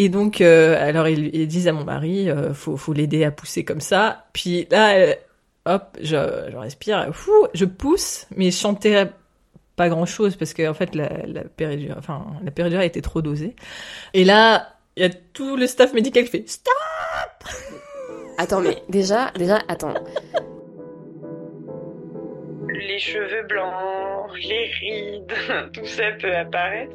Et donc, euh, alors ils, ils disent à mon mari, euh, faut, faut l'aider à pousser comme ça. Puis là, euh, hop, je, je respire, fou, je pousse, mais je chantais pas grand chose parce que en fait la, la péridurale, enfin la péridurale était trop dosée. Et là, il y a tout le staff médical qui fait stop. Attends, mais déjà, déjà, attends. Les cheveux blancs, les rides, tout ça peut apparaître.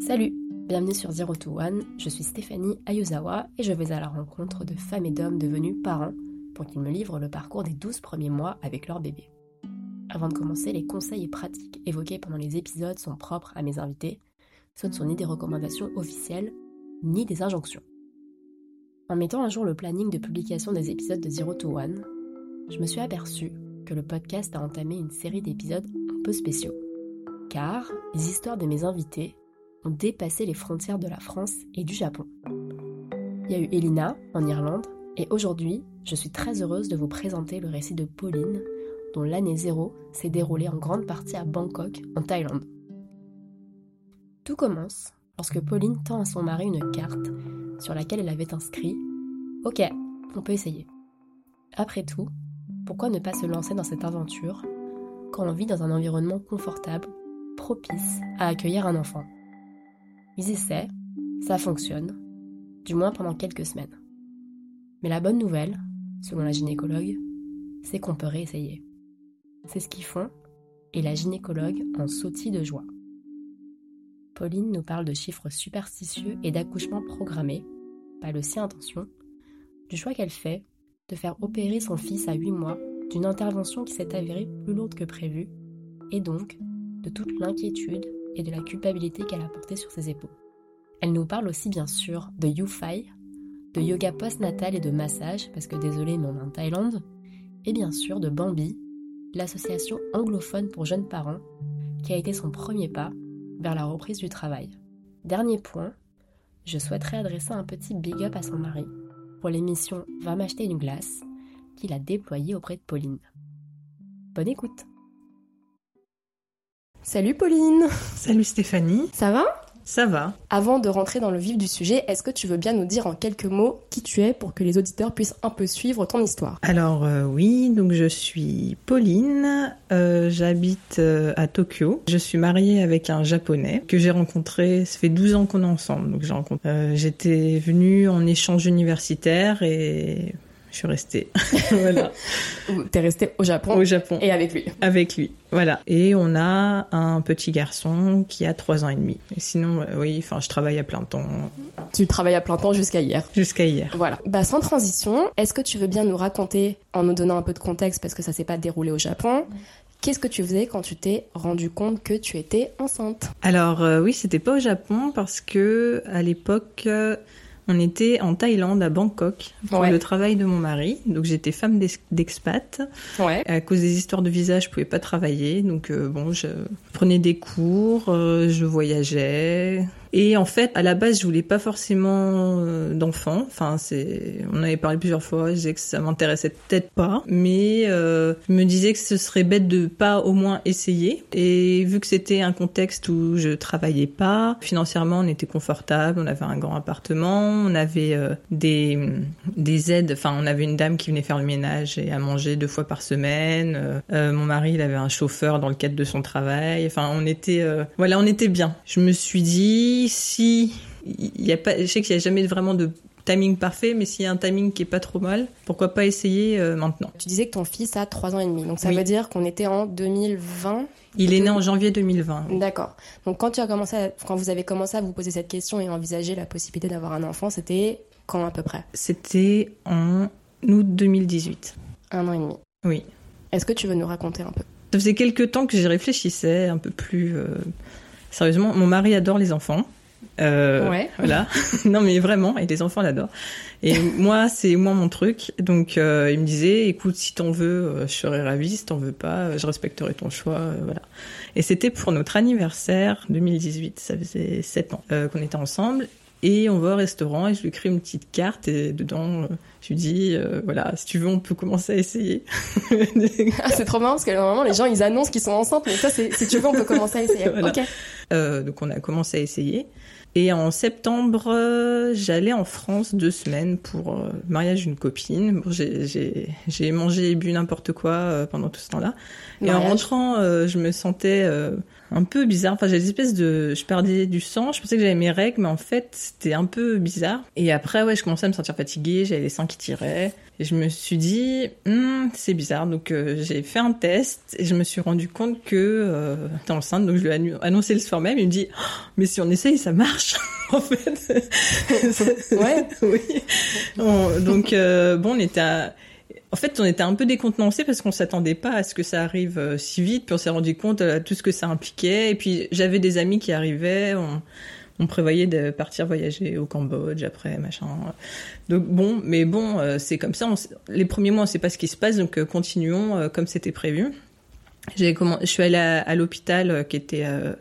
Salut, bienvenue sur Zero to One, je suis Stéphanie Ayuzawa et je vais à la rencontre de femmes et d'hommes devenus parents pour qu'ils me livrent le parcours des 12 premiers mois avec leur bébé. Avant de commencer, les conseils et pratiques évoqués pendant les épisodes sont propres à mes invités, ce ne sont ni des recommandations officielles, ni des injonctions. En mettant à jour le planning de publication des épisodes de Zero to One, je me suis aperçue le podcast a entamé une série d'épisodes un peu spéciaux. Car les histoires de mes invités ont dépassé les frontières de la France et du Japon. Il y a eu Elina en Irlande et aujourd'hui, je suis très heureuse de vous présenter le récit de Pauline, dont l'année zéro s'est déroulée en grande partie à Bangkok, en Thaïlande. Tout commence lorsque Pauline tend à son mari une carte sur laquelle elle avait inscrit Ok, on peut essayer. Après tout, pourquoi ne pas se lancer dans cette aventure quand on vit dans un environnement confortable, propice à accueillir un enfant? Ils essaient, ça fonctionne, du moins pendant quelques semaines. Mais la bonne nouvelle, selon la gynécologue, c'est qu'on peut réessayer. C'est ce qu'ils font, et la gynécologue en sautille de joie. Pauline nous parle de chiffres superstitieux et d'accouchements programmés, pas le si intention, du choix qu'elle fait de faire opérer son fils à 8 mois d'une intervention qui s'est avérée plus lourde que prévu, et donc de toute l'inquiétude et de la culpabilité qu'elle a portée sur ses épaules. Elle nous parle aussi bien sûr de YouFi, de yoga post-natal et de massage, parce que désolé mais on est en Thaïlande, et bien sûr de Bambi, l'association anglophone pour jeunes parents, qui a été son premier pas vers la reprise du travail. Dernier point, je souhaiterais adresser un petit big up à son mari pour l'émission Va m'acheter une glace qu'il a déployée auprès de Pauline. Bonne écoute. Salut Pauline. Salut Stéphanie, Ça va? Ça va. Avant de rentrer dans le vif du sujet, est-ce que tu veux bien nous dire en quelques mots qui tu es pour que les auditeurs puissent un peu suivre ton histoire? Alors euh, oui, donc je suis Pauline, euh, j'habite euh, à Tokyo. Je suis mariée avec un japonais que j'ai rencontré, ça fait 12 ans qu'on est ensemble. Donc j'ai rencontré. Euh, j'étais venue en échange universitaire et je suis restée. voilà, T'es resté au Japon au Japon et avec lui. avec lui. Voilà. Et on a un petit garçon qui a 3 ans et demi. Et sinon euh, oui, enfin je travaille à plein temps Tu travailles à plein temps jusqu'à hier. jusqu'à hier. Voilà. Bah sans transition, est-ce que tu veux bien nous raconter, en nous donnant un peu de contexte parce que ça s'est pas déroulé au Japon, qu'est-ce que tu faisais quand tu t'es rendu compte que tu étais enceinte? Alors euh, oui, c'était pas au Japon parce que à l'époque euh, on était en Thaïlande à Bangkok pour Ouais. le travail de mon mari. Donc j'étais femme d'ex- d'expat. Ouais. À cause des histoires de visa, je pouvais pas travailler. Donc euh, bon, je prenais des cours, euh, je voyageais. Et en fait, à la base, je voulais pas forcément euh, d'enfants. Enfin, c'est, on avait parlé plusieurs fois. Je disais que ça m'intéressait peut-être pas, mais euh, je me disais que ce serait bête de pas au moins essayer. Et vu que c'était un contexte où je travaillais pas, financièrement, on était confortable. On avait un grand appartement, on avait euh, des des aides. Enfin, on avait une dame qui venait faire le ménage et à manger deux fois par semaine. Euh, euh, mon mari, il avait un chauffeur dans le cadre de son travail. Enfin, on était, euh, voilà, on était bien. Je me suis dit, si il y a pas, je sais qu'il y a jamais vraiment de timing parfait, mais s'il y a un timing qui est pas trop mal, pourquoi pas essayer euh, maintenant. Tu disais que ton fils a 3 ans et demi, donc ça Oui. veut dire qu'on était en 2020. Il est né en janvier 2020. oui. D'accord. Donc quand tu as commencé, à- quand vous avez commencé à vous poser cette question et envisager la possibilité d'avoir un enfant, c'était quand à peu près? C'était en août 2018. Un an et demi. Oui. Est-ce que tu veux nous raconter un peu? Ça faisait quelques temps que j'y réfléchissais un peu plus euh, sérieusement. Mon mari adore les enfants. Euh, Ouais. Voilà. non, mais vraiment, et les enfants l'adorent. Et moi, c'est moins mon truc. Donc, euh, il me disait, écoute, si t'en veux, euh, je serais ravie. Si t'en veux pas, je respecterai ton choix. euh, voilà. Et c'était pour notre anniversaire 2018. Ça faisait sept ans qu'on était ensemble. Et on va au restaurant et je lui écris une petite carte et dedans, euh, je lui dis, euh, voilà, si tu veux, on peut commencer à essayer. Ah, c'est trop marrant parce que normalement les gens ils annoncent qu'ils sont enceintes, mais ça c'est si tu veux on peut commencer à essayer. Voilà. Euh, donc on a commencé à essayer. Et en septembre, euh, j'allais en France deux semaines pour le mariage d'une copine. Bon, j'ai- mangé et bu n'importe quoi pendant tout ce temps-là. Et en rentrant, je me sentais un peu bizarre. Enfin, j'avais des espèces de... Je perdais du sang, je pensais que j'avais mes règles, mais en fait, c'était un peu bizarre. Et après, ouais, je commençais à me sentir fatiguée, j'avais les seins qui tiraient. Et je me suis dit, Hmm, c'est bizarre. Donc, euh, j'ai fait un test et je me suis rendu compte que euh, t'es enceinte. Donc, je lui ai annoncé le soir même. Il me dit, Oh, mais si on essaye, ça marche. en fait. Ouais. oui. On- donc, euh, bon, on était à... En fait, on était un peu décontenancés parce qu'on s'attendait pas à ce que ça arrive euh, si vite. Puis on s'est rendu compte de tout ce que ça impliquait. Et puis j'avais des amis qui arrivaient. On, prévoyait de partir voyager au Cambodge après, machin. Donc bon, mais bon, euh, c'est comme ça. Les premiers mois, on sait pas ce qui se passe, donc euh, continuons euh, comme c'était prévu. J'ai je suis allée à, à l'hôpital euh, qui était euh,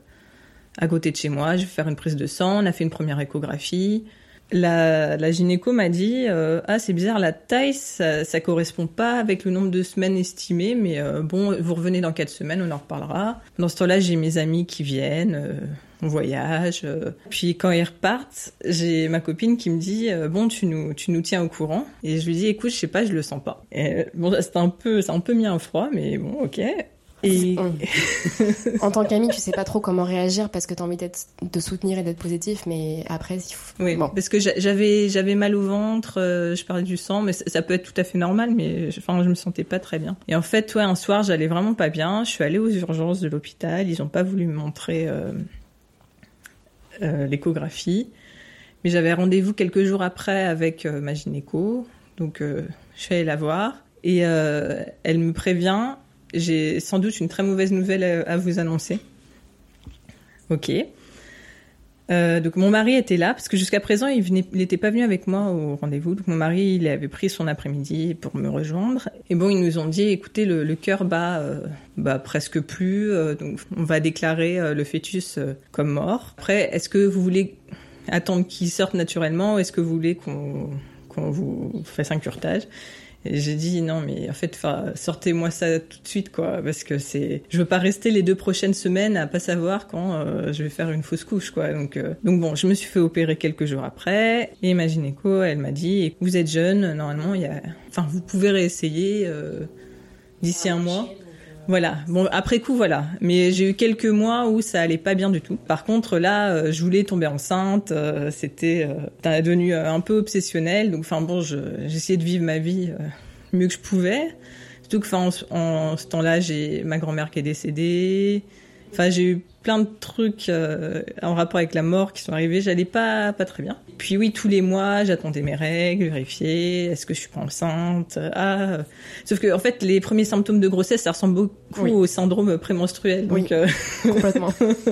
à côté de chez moi. Je vais faire une prise de sang. On a fait une première échographie. La, la gynéco m'a dit euh, ah c'est bizarre la taille ça, ça correspond pas avec le nombre de semaines estimées mais euh, bon vous revenez dans quatre semaines on en reparlera. Dans ce temps-là j'ai mes amis qui viennent euh, on voyage euh. puis quand ils repartent j'ai ma copine qui me dit euh, bon tu nous tu nous tiens au courant. Et je lui dis écoute je sais pas je le sens pas. Et, euh, bon c'est un peu un peu mis un froid mais bon ok et en tant qu'ami, tu sais pas trop comment réagir parce que t'as envie d'être, de soutenir et d'être positif, mais après, il faut... Oui, bon. parce que j'a- j'avais j'avais mal au ventre, euh, je perdais du sang, mais ça, ça peut être tout à fait normal, mais je, enfin je me sentais pas très bien. Et en fait, ouais, un soir, j'allais vraiment pas bien. Je suis allée aux urgences de l'hôpital. Ils ont pas voulu me montrer euh, euh, l'échographie, mais j'avais rendez-vous quelques jours après avec ma gynéco, donc je suis allée la voir et elle me prévient. J'ai sans doute une très mauvaise nouvelle à, vous annoncer. Ok. Euh, donc mon mari était là parce que jusqu'à présent il venait, il était pas venu avec moi au rendez-vous. Donc mon mari il avait pris son après-midi pour me rejoindre. Et bon ils nous ont dit écoutez le, cœur bat, euh, bat presque plus, euh, donc on va déclarer le fœtus comme mort. Après est-ce que vous voulez attendre qu'il sorte naturellement ou est-ce que vous voulez qu'on qu'on vous fasse un curtage? Et j'ai dit non mais en fait sortez-moi ça tout de suite quoi parce que c'est je veux pas rester les deux prochaines semaines à pas savoir quand euh, je vais faire une fausse couche quoi. Donc euh, donc bon je me suis fait opérer quelques jours après. Et ma gynéco elle m'a dit vous êtes jeune normalement il y a enfin vous pouvez réessayer euh, d'ici un mois voilà. Bon, après coup, voilà. Mais j'ai eu quelques mois où ça allait pas bien du tout. Par contre, là, euh, je voulais tomber enceinte. euh, C'était euh, devenu euh, un peu obsessionnel. Donc, enfin bon, je- j'essayais de vivre ma vie mieux que je pouvais. Surtout que, enfin, en, en ce temps-là, j'ai ma grand-mère qui est décédée. Enfin, j'ai eu plein de trucs euh, en rapport avec la mort qui sont arrivés. J'allais pas pas très bien. Puis oui, tous les mois, j'attendais mes règles, vérifier est-ce que je suis pas enceinte? Ah, sauf que en fait, les premiers symptômes de grossesse, ça ressemble beaucoup Oui. au syndrome prémenstruel. Donc Oui. euh, Complètement.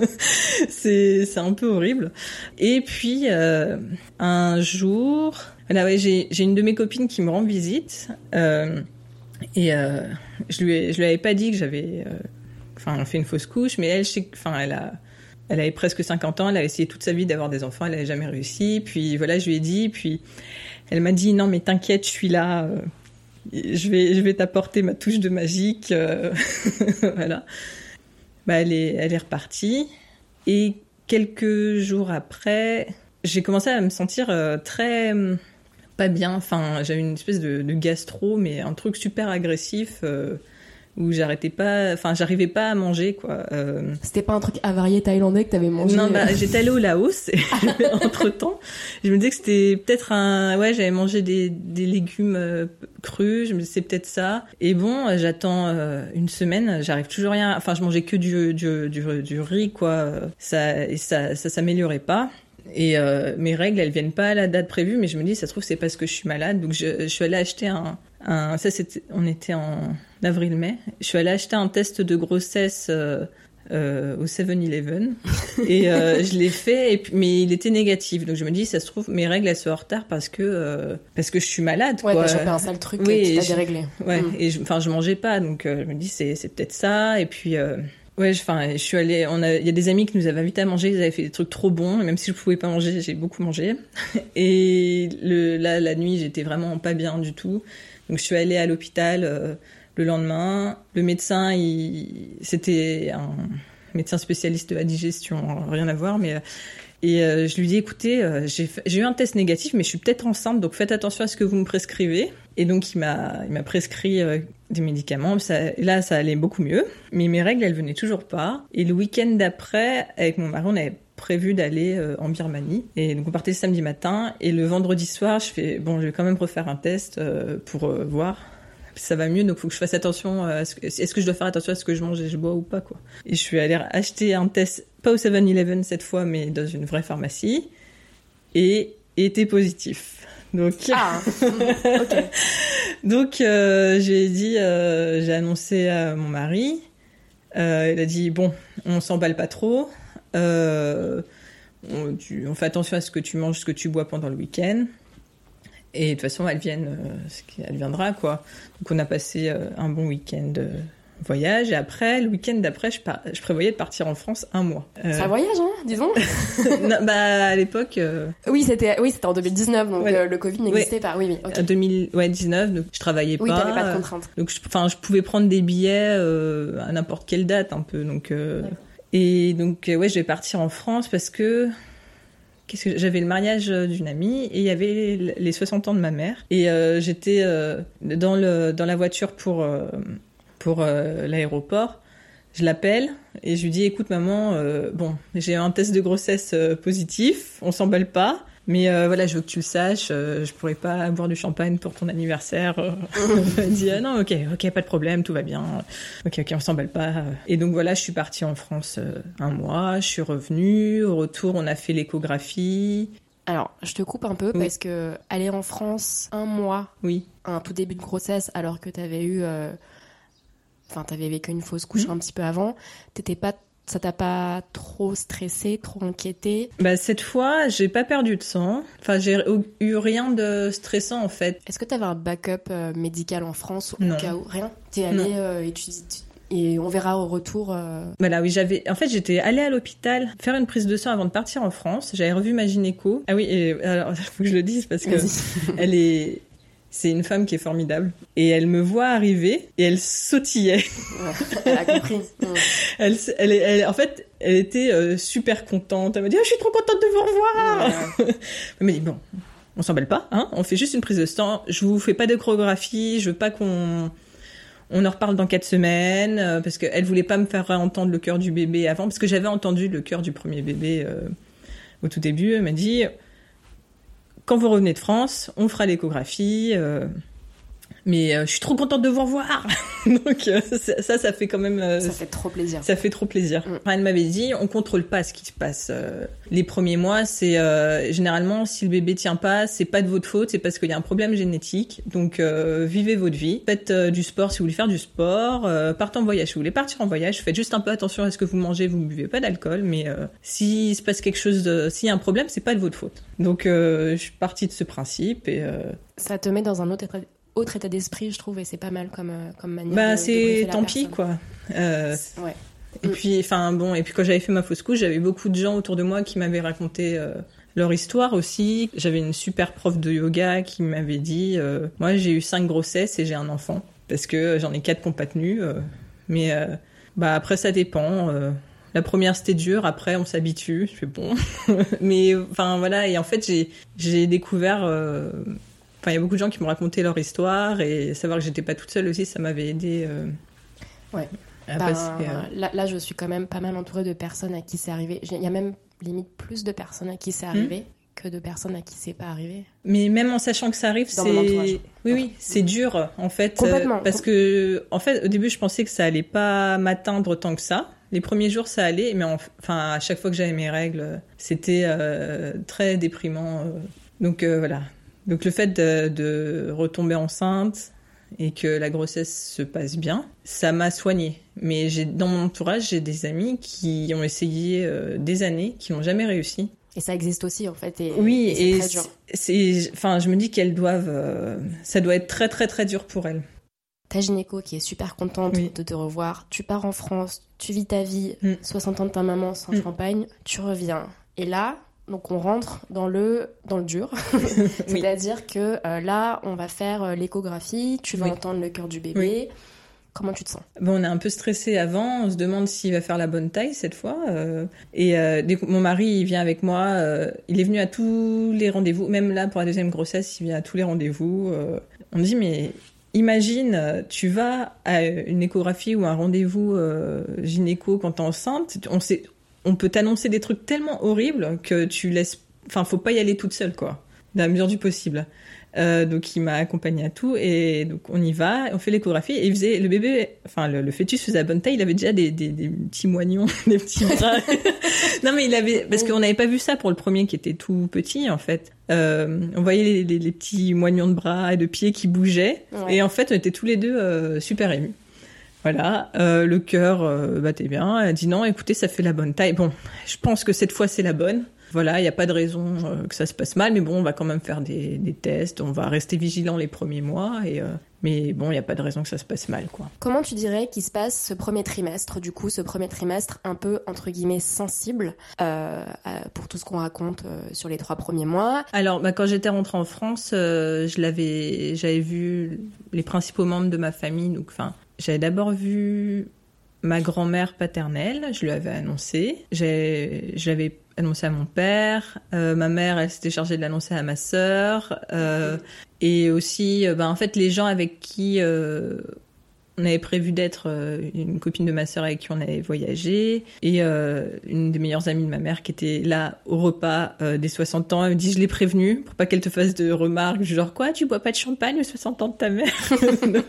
c'est c'est un peu horrible. Et puis euh, un jour, voilà, ouais, j'ai j'ai une de mes copines qui me rend visite et je lui ai, je lui avais pas dit que j'avais enfin fait une fausse couche, mais elle, je enfin elle a elle avait presque 50 ans, elle a essayé toute sa vie d'avoir des enfants, elle n'avait jamais réussi. Puis voilà, je lui ai dit, puis elle m'a dit non mais t'inquiète, je suis là. euh, je vais, je vais t'apporter ma touche de magique. euh, voilà. Bah, elle est, elle est repartie. Et quelques jours après, j'ai commencé à me sentir euh, très pas bien. Enfin, j'avais une espèce de, gastro, mais un truc super agressif où j'arrêtais pas. Enfin, j'arrivais pas à manger quoi. Euh, C'était pas un truc avarié thaïlandais que t'avais mangé non, euh, bah, j'étais allée au Laos entre temps, je me disais que c'était peut-être un, ouais, j'avais mangé des, des légumes euh, crus, je me disais c'est peut-être ça. Et bon, euh, j'attends euh, une semaine, j'arrive toujours rien, enfin, je mangeais que du, du, du, du riz, quoi. Ça, et ça, ça s'améliorait pas. Et euh, mes règles, elles viennent pas à la date prévue, mais je me dis, ça se trouve, c'est parce que je suis malade. Donc, je, je suis allée acheter un, un ça, c'était, on était en avril-mai. Je suis allée acheter un test de grossesse euh, euh, au 7-Eleven et euh, je l'ai fait, et mais il était négatif. Donc je me dis, ça se trouve, mes règles elles sont en retard parce que parce que je suis malade. Ouais, t'as chopé un sale truc Oui, qui t'a je- déréglé. Ouais, Mm. et je, enfin, je mangeais pas, donc je me dis c'est c'est peut-être ça. Et puis ouais, je- enfin, je suis allée. On a, il y a des amis qui nous avaient invités à manger. Ils avaient fait des trucs trop bons. Et même si je pouvais pas manger, j'ai beaucoup mangé. Et le là, la nuit, j'étais vraiment pas bien du tout. Donc je suis allée à l'hôpital euh, le lendemain. Le médecin, c'était un médecin spécialiste de la digestion, rien à voir, mais euh, et euh, je lui dis écoutez, euh, j'ai eu un test négatif, mais je suis peut-être enceinte, donc faites attention à ce que vous me prescrivez. Et donc il m'a prescrit des médicaments. Là, ça allait beaucoup mieux, mais mes règles, elles venaient toujours pas. Et le week-end d'après, avec mon mari, on avait prévu d'aller en Birmanie. Et donc on partait samedi matin. Et le vendredi soir, je fais bon, je vais quand même refaire un test pour voir. Ça va mieux, donc faut que je fasse attention. À ce que, est-ce que je dois faire attention à ce que je mange et je bois ou pas quoi Et je suis allée acheter un test, pas au 7-Eleven cette fois, mais dans une vraie pharmacie, et était positif. Donc Ah, donc euh, j'ai dit, euh, j'ai annoncé à mon mari. Euh, il a dit bon, on s'emballe pas trop. Euh, on, tu- on fait attention à ce que tu manges, ce que tu bois pendant le week-end. Et de toute façon, elle vienne, euh, ce qui adviendra quoi. Donc on a passé euh, un bon week-end voyage. Et après, le week-end d'après, je, par- je prévoyais de partir en France un mois. Euh, Ça voyage, hein, disons. non, bah à l'époque. euh, Oui, c'était oui, c'était en 2019, donc Ouais. euh, le Covid n'existait pas. Oui, oui. ok. 2019, donc je travaillais Oui, pas. t'avais pas de euh, contraintes. Donc, je, enfin, je pouvais prendre des billets euh, à n'importe quelle date, un peu. Donc, euh, et donc, euh, ouais, je vais partir en France parce que j'avais le mariage euh, d'une amie et il y avait les 60 ans de ma mère et euh, j'étais euh, dans le dans la voiture pour pour l'aéroport. Je l'appelle et je lui dis écoute maman, bon, j'ai un test de grossesse positif, on s'emballe pas. Mais euh, voilà, je veux que tu le saches, euh, je pourrais pas boire du champagne pour ton anniversaire. euh. Elle dit ah non, ok, ok, pas de problème, tout va bien. Ok, ok, on s'emballe pas. Et donc voilà, je suis partie en France euh, un mois, je suis revenue. Au retour, on a fait l'échographie. Alors, je te coupe un peu Oui. parce que aller en France un mois, Oui, un tout début de grossesse, alors que t'avais eu, euh, enfin, t'avais vécu une fausse couche Mhm. un petit peu avant, t'étais pas, ça t'a pas trop stressé, trop inquiété. bah cette fois, j'ai pas perdu de sang. Enfin, j'ai eu rien de stressant en fait. Est-ce que t'avais un backup euh, médical en France Non. au cas où? Rien? T'es allé euh, tu- et on verra au retour. euh, Voilà, oui, j'avais. En fait, j'étais allée à l'hôpital faire une prise de sang avant de partir en France. J'avais revu ma gynéco. Ah oui, et alors faut que je le dise parce que elle est. C'est une femme qui est formidable. Et elle me voit arriver et elle sautillait. Ouais, elle a compris. Mm. Elle, elle, elle- en fait, elle était euh, super contente. Elle m'a dit, Ah, je suis trop contente de vous revoir. Ouais. Elle m'a dit, bon, on s'emballe pas, hein. On fait juste une prise de sang. Je vous fais pas d'échographie. Je veux pas qu'on, on en reparle dans quatre semaines, euh, parce qu'elle voulait pas me faire entendre le cœur du bébé avant, parce que j'avais entendu le cœur du premier bébé euh, au tout début. Elle m'a dit, quand vous revenez de France, on fera l'échographie. euh, mais euh, je suis trop contente de vous revoir. Donc euh, ça, ça, fait quand même. euh, Ça fait trop plaisir. ça fait trop plaisir. Mm. Enfin, Elle m'avait dit, on contrôle pas ce qui se passe. euh, les premiers mois, c'est euh, généralement si le bébé tient pas, c'est pas de votre faute, c'est parce qu'il y a un problème génétique. Donc euh, vivez votre vie, faites du sport si vous voulez faire du sport, euh, partez en voyage si vous voulez partir en voyage, faites juste un peu attention à ce que vous mangez, vous ne buvez pas d'alcool, mais euh, s'il se passe quelque chose, s'il y a un problème, c'est pas de votre faute. Donc euh, je suis partie de ce principe et euh, Ça te met dans un autre état, autre état d'esprit, je trouve, et c'est pas mal comme, euh, comme manière bah c'est tant pis quoi. Euh, Ouais. Et Mm. puis, enfin bon, et puis quand j'avais fait ma fausse couche, j'avais beaucoup de gens autour de moi qui m'avaient raconté euh, leur histoire aussi. J'avais une super prof de yoga qui m'avait dit, euh, moi j'ai eu cinq grossesses et j'ai un enfant parce que j'en ai quatre qui n'ont pas tenu. mais bah après ça dépend. la première c'était dur, après on s'habitue. Je fais bon, mais enfin voilà. Et en fait j'ai j'ai découvert. euh, Enfin, il y a beaucoup de gens qui m'ont raconté leur histoire et savoir que j'étais pas toute seule aussi, ça m'avait aidé. euh, Ouais. à Ben, passer, euh, là, là, je suis quand même pas mal entourée de personnes à qui c'est arrivé. Il y a même limite plus de personnes à qui c'est Hmm. arrivé que de personnes à qui c'est pas arrivé. Mais même en sachant que ça arrive, c'est oui oui, c'est dur en fait Complètement. euh, parce que en fait au début je pensais que ça allait pas m'atteindre tant que ça. Les premiers jours ça allait, mais en- enfin à chaque fois que j'avais mes règles, c'était euh, très déprimant. Donc euh, voilà. Donc le fait de, de retomber enceinte, et que la grossesse se passe bien, ça m'a soignée. Mais j'ai dans mon entourage, j'ai des amis qui ont essayé euh, des années, qui n'ont jamais réussi. Et ça existe aussi en fait. Et, oui, et c'est enfin, je me dis qu'elles doivent, euh, ça doit être très très très dur pour elles. Ta gynéco qui est super contente Oui. de te revoir, tu pars en France, tu vis ta vie, Mm. 60 ans de ta maman sans Mm. champagne, tu reviens. Et là, donc on rentre dans le dans le dur, Oui. c'est-à-dire que euh, là, on va faire euh, l'échographie, tu vas Oui. entendre le cœur du bébé. Comment tu te sens? Bon, on est un peu stressé avant, on se demande s'il va faire la bonne taille cette fois. euh, et euh, dès que mon mari il vient avec moi, euh, il est venu à tous les rendez-vous, même là pour la deuxième grossesse, il vient à tous les rendez-vous. on dit mais imagine, tu vas à une échographie ou un rendez-vous gynéco quand t'es enceinte, on sait, on peut t'annoncer des trucs tellement horribles que tu laisses, enfin faut pas y aller toute seule quoi, dans la mesure du possible. Euh, donc il m'a accompagné à tout et donc on y va, on fait l'échographie et il faisait le bébé, enfin le, le fœtus faisait la bonne taille, il avait déjà des, des, des petits moignons, des petits bras. non mais il avait parce qu'on n'avait pas vu ça pour le premier qui était tout petit en fait. Euh, on voyait les, les, les petits moignons de bras et de pieds qui bougeaient Ouais. et en fait on était tous les deux euh, super émus. Voilà, euh, le cœur euh, battait bien. Elle dit non, écoutez, ça fait la bonne taille. Bon, je pense que cette fois c'est la bonne. Voilà, il n'y a pas de raison euh, que ça se passe mal, mais bon, on va quand même faire des, des tests, on va rester vigilant les premiers mois, et euh, mais bon, il n'y a pas de raison que ça se passe mal, quoi. Comment tu dirais qu'il se passe ce premier trimestre, du coup, ce premier trimestre un peu, entre guillemets, sensible pour tout ce qu'on raconte sur les trois premiers mois? Alors, bah, quand j'étais rentrée en France, je l'avais, j'avais vu les principaux membres de ma famille, donc enfin, j'avais d'abord vu ma grand-mère paternelle, je lui avais annoncé, je l'avais annoncé à mon père, euh, ma mère, elle s'était chargée de l'annoncer à ma sœur, euh, et aussi, euh, bah, en fait, les gens avec qui on avait prévu d'être euh, une copine de ma sœur avec qui on avait voyagé et euh, une des meilleures amies de ma mère qui était là au repas euh, des 60 ans. Elle me dit je l'ai prévenue pour pas qu'elle te fasse de remarques genre quoi tu bois pas de champagne aux 60 ans de ta mère?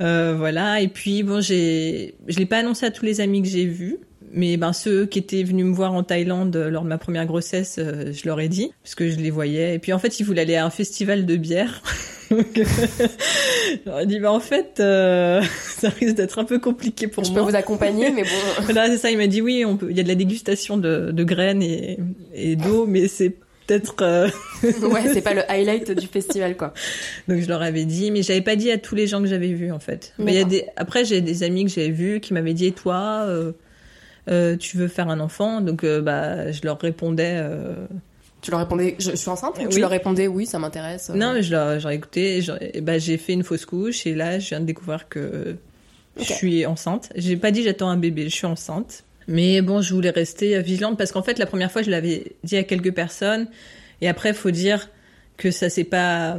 Euh, voilà et puis bon j'ai je l'ai pas annoncé à tous les amis que j'ai vus. Mais ben ceux qui étaient venus me voir en Thaïlande euh, lors de ma première grossesse, euh, je leur ai dit parce que je les voyais. Et puis en fait, ils voulaient aller à un festival de bière. Donc, je leur ai dit bah en fait, euh, ça risque d'être un peu compliqué pour Je peux moi. vous accompagner, mais bon. Voilà, c'est ça. Il m'a dit oui, on peut. Il y a de la dégustation de, de graines et, et d'eau, mais c'est peut-être. euh, ouais, c'est pas le highlight du festival, quoi. Donc je leur avais dit, mais j'avais pas dit à tous les gens que j'avais vus en fait. Mais il y a D'accord. des. Après, j'ai des amis que j'avais vus qui m'avaient dit, et toi, euh, tu veux faire un enfant Donc euh, bah, je leur répondais. euh, Tu leur répondais, je, je suis enceinte ou Tu Oui. leur répondais, oui, ça m'intéresse. euh. Non, mais je leur, écouté. j'aurais- et bah, j'ai fait une fausse couche et là, je viens de découvrir que je suis enceinte. J'ai pas dit j'attends un bébé, je suis enceinte. Mais bon, je voulais rester vigilante parce qu'en fait, la première fois, je l'avais dit à quelques personnes. Et après, faut dire que ça s'est pas,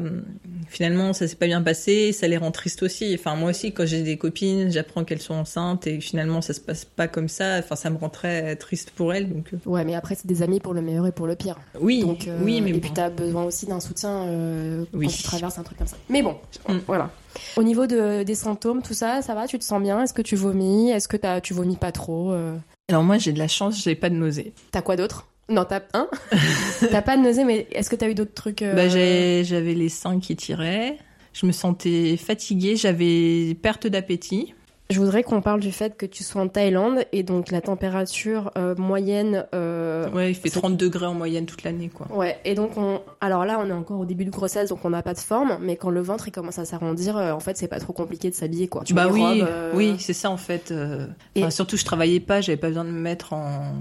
finalement, ça s'est pas bien passé. Ça les rend tristes aussi. Enfin, moi aussi, quand j'ai des copines, j'apprends qu'elles sont enceintes et finalement, ça se passe pas comme ça. Enfin, ça me rend très triste pour elles. Donc, euh, Ouais, mais après, c'est des amis pour le meilleur et pour le pire. oui, Donc, euh, oui, mais et bon. puis t'as besoin aussi d'un soutien euh, Oui. quand tu traverses un truc comme ça. Mais bon, Mm. voilà. Au niveau de, des symptômes, tout ça, ça va? Tu te sens bien? Est-ce que tu vomis? Est-ce que t'as, tu vomis pas trop euh? Alors moi, j'ai de la chance, j'ai pas de nausée. T'as quoi d'autre? Non, t'as un. t'as pas de nausée, mais est-ce que t'as eu d'autres trucs euh, Bah, j'ai- j'avais les seins qui tiraient. Je me sentais fatiguée, j'avais perte d'appétit. Je voudrais qu'on parle du fait que tu sois en Thaïlande et donc la température euh, moyenne. euh, Ouais, il fait c'est- 30 degrés en moyenne toute l'année, quoi. Ouais, et donc on. Alors là, on est encore au début de grossesse, donc on n'a pas de forme, mais quand le ventre il commence à s'arrondir, euh, en fait, c'est pas trop compliqué de s's'habiller, quoi. Tu bah oui, euh, oui, c'est ça en fait. euh, Et- enfin, surtout, je travaillais pas, j'avais pas besoin de me mettre en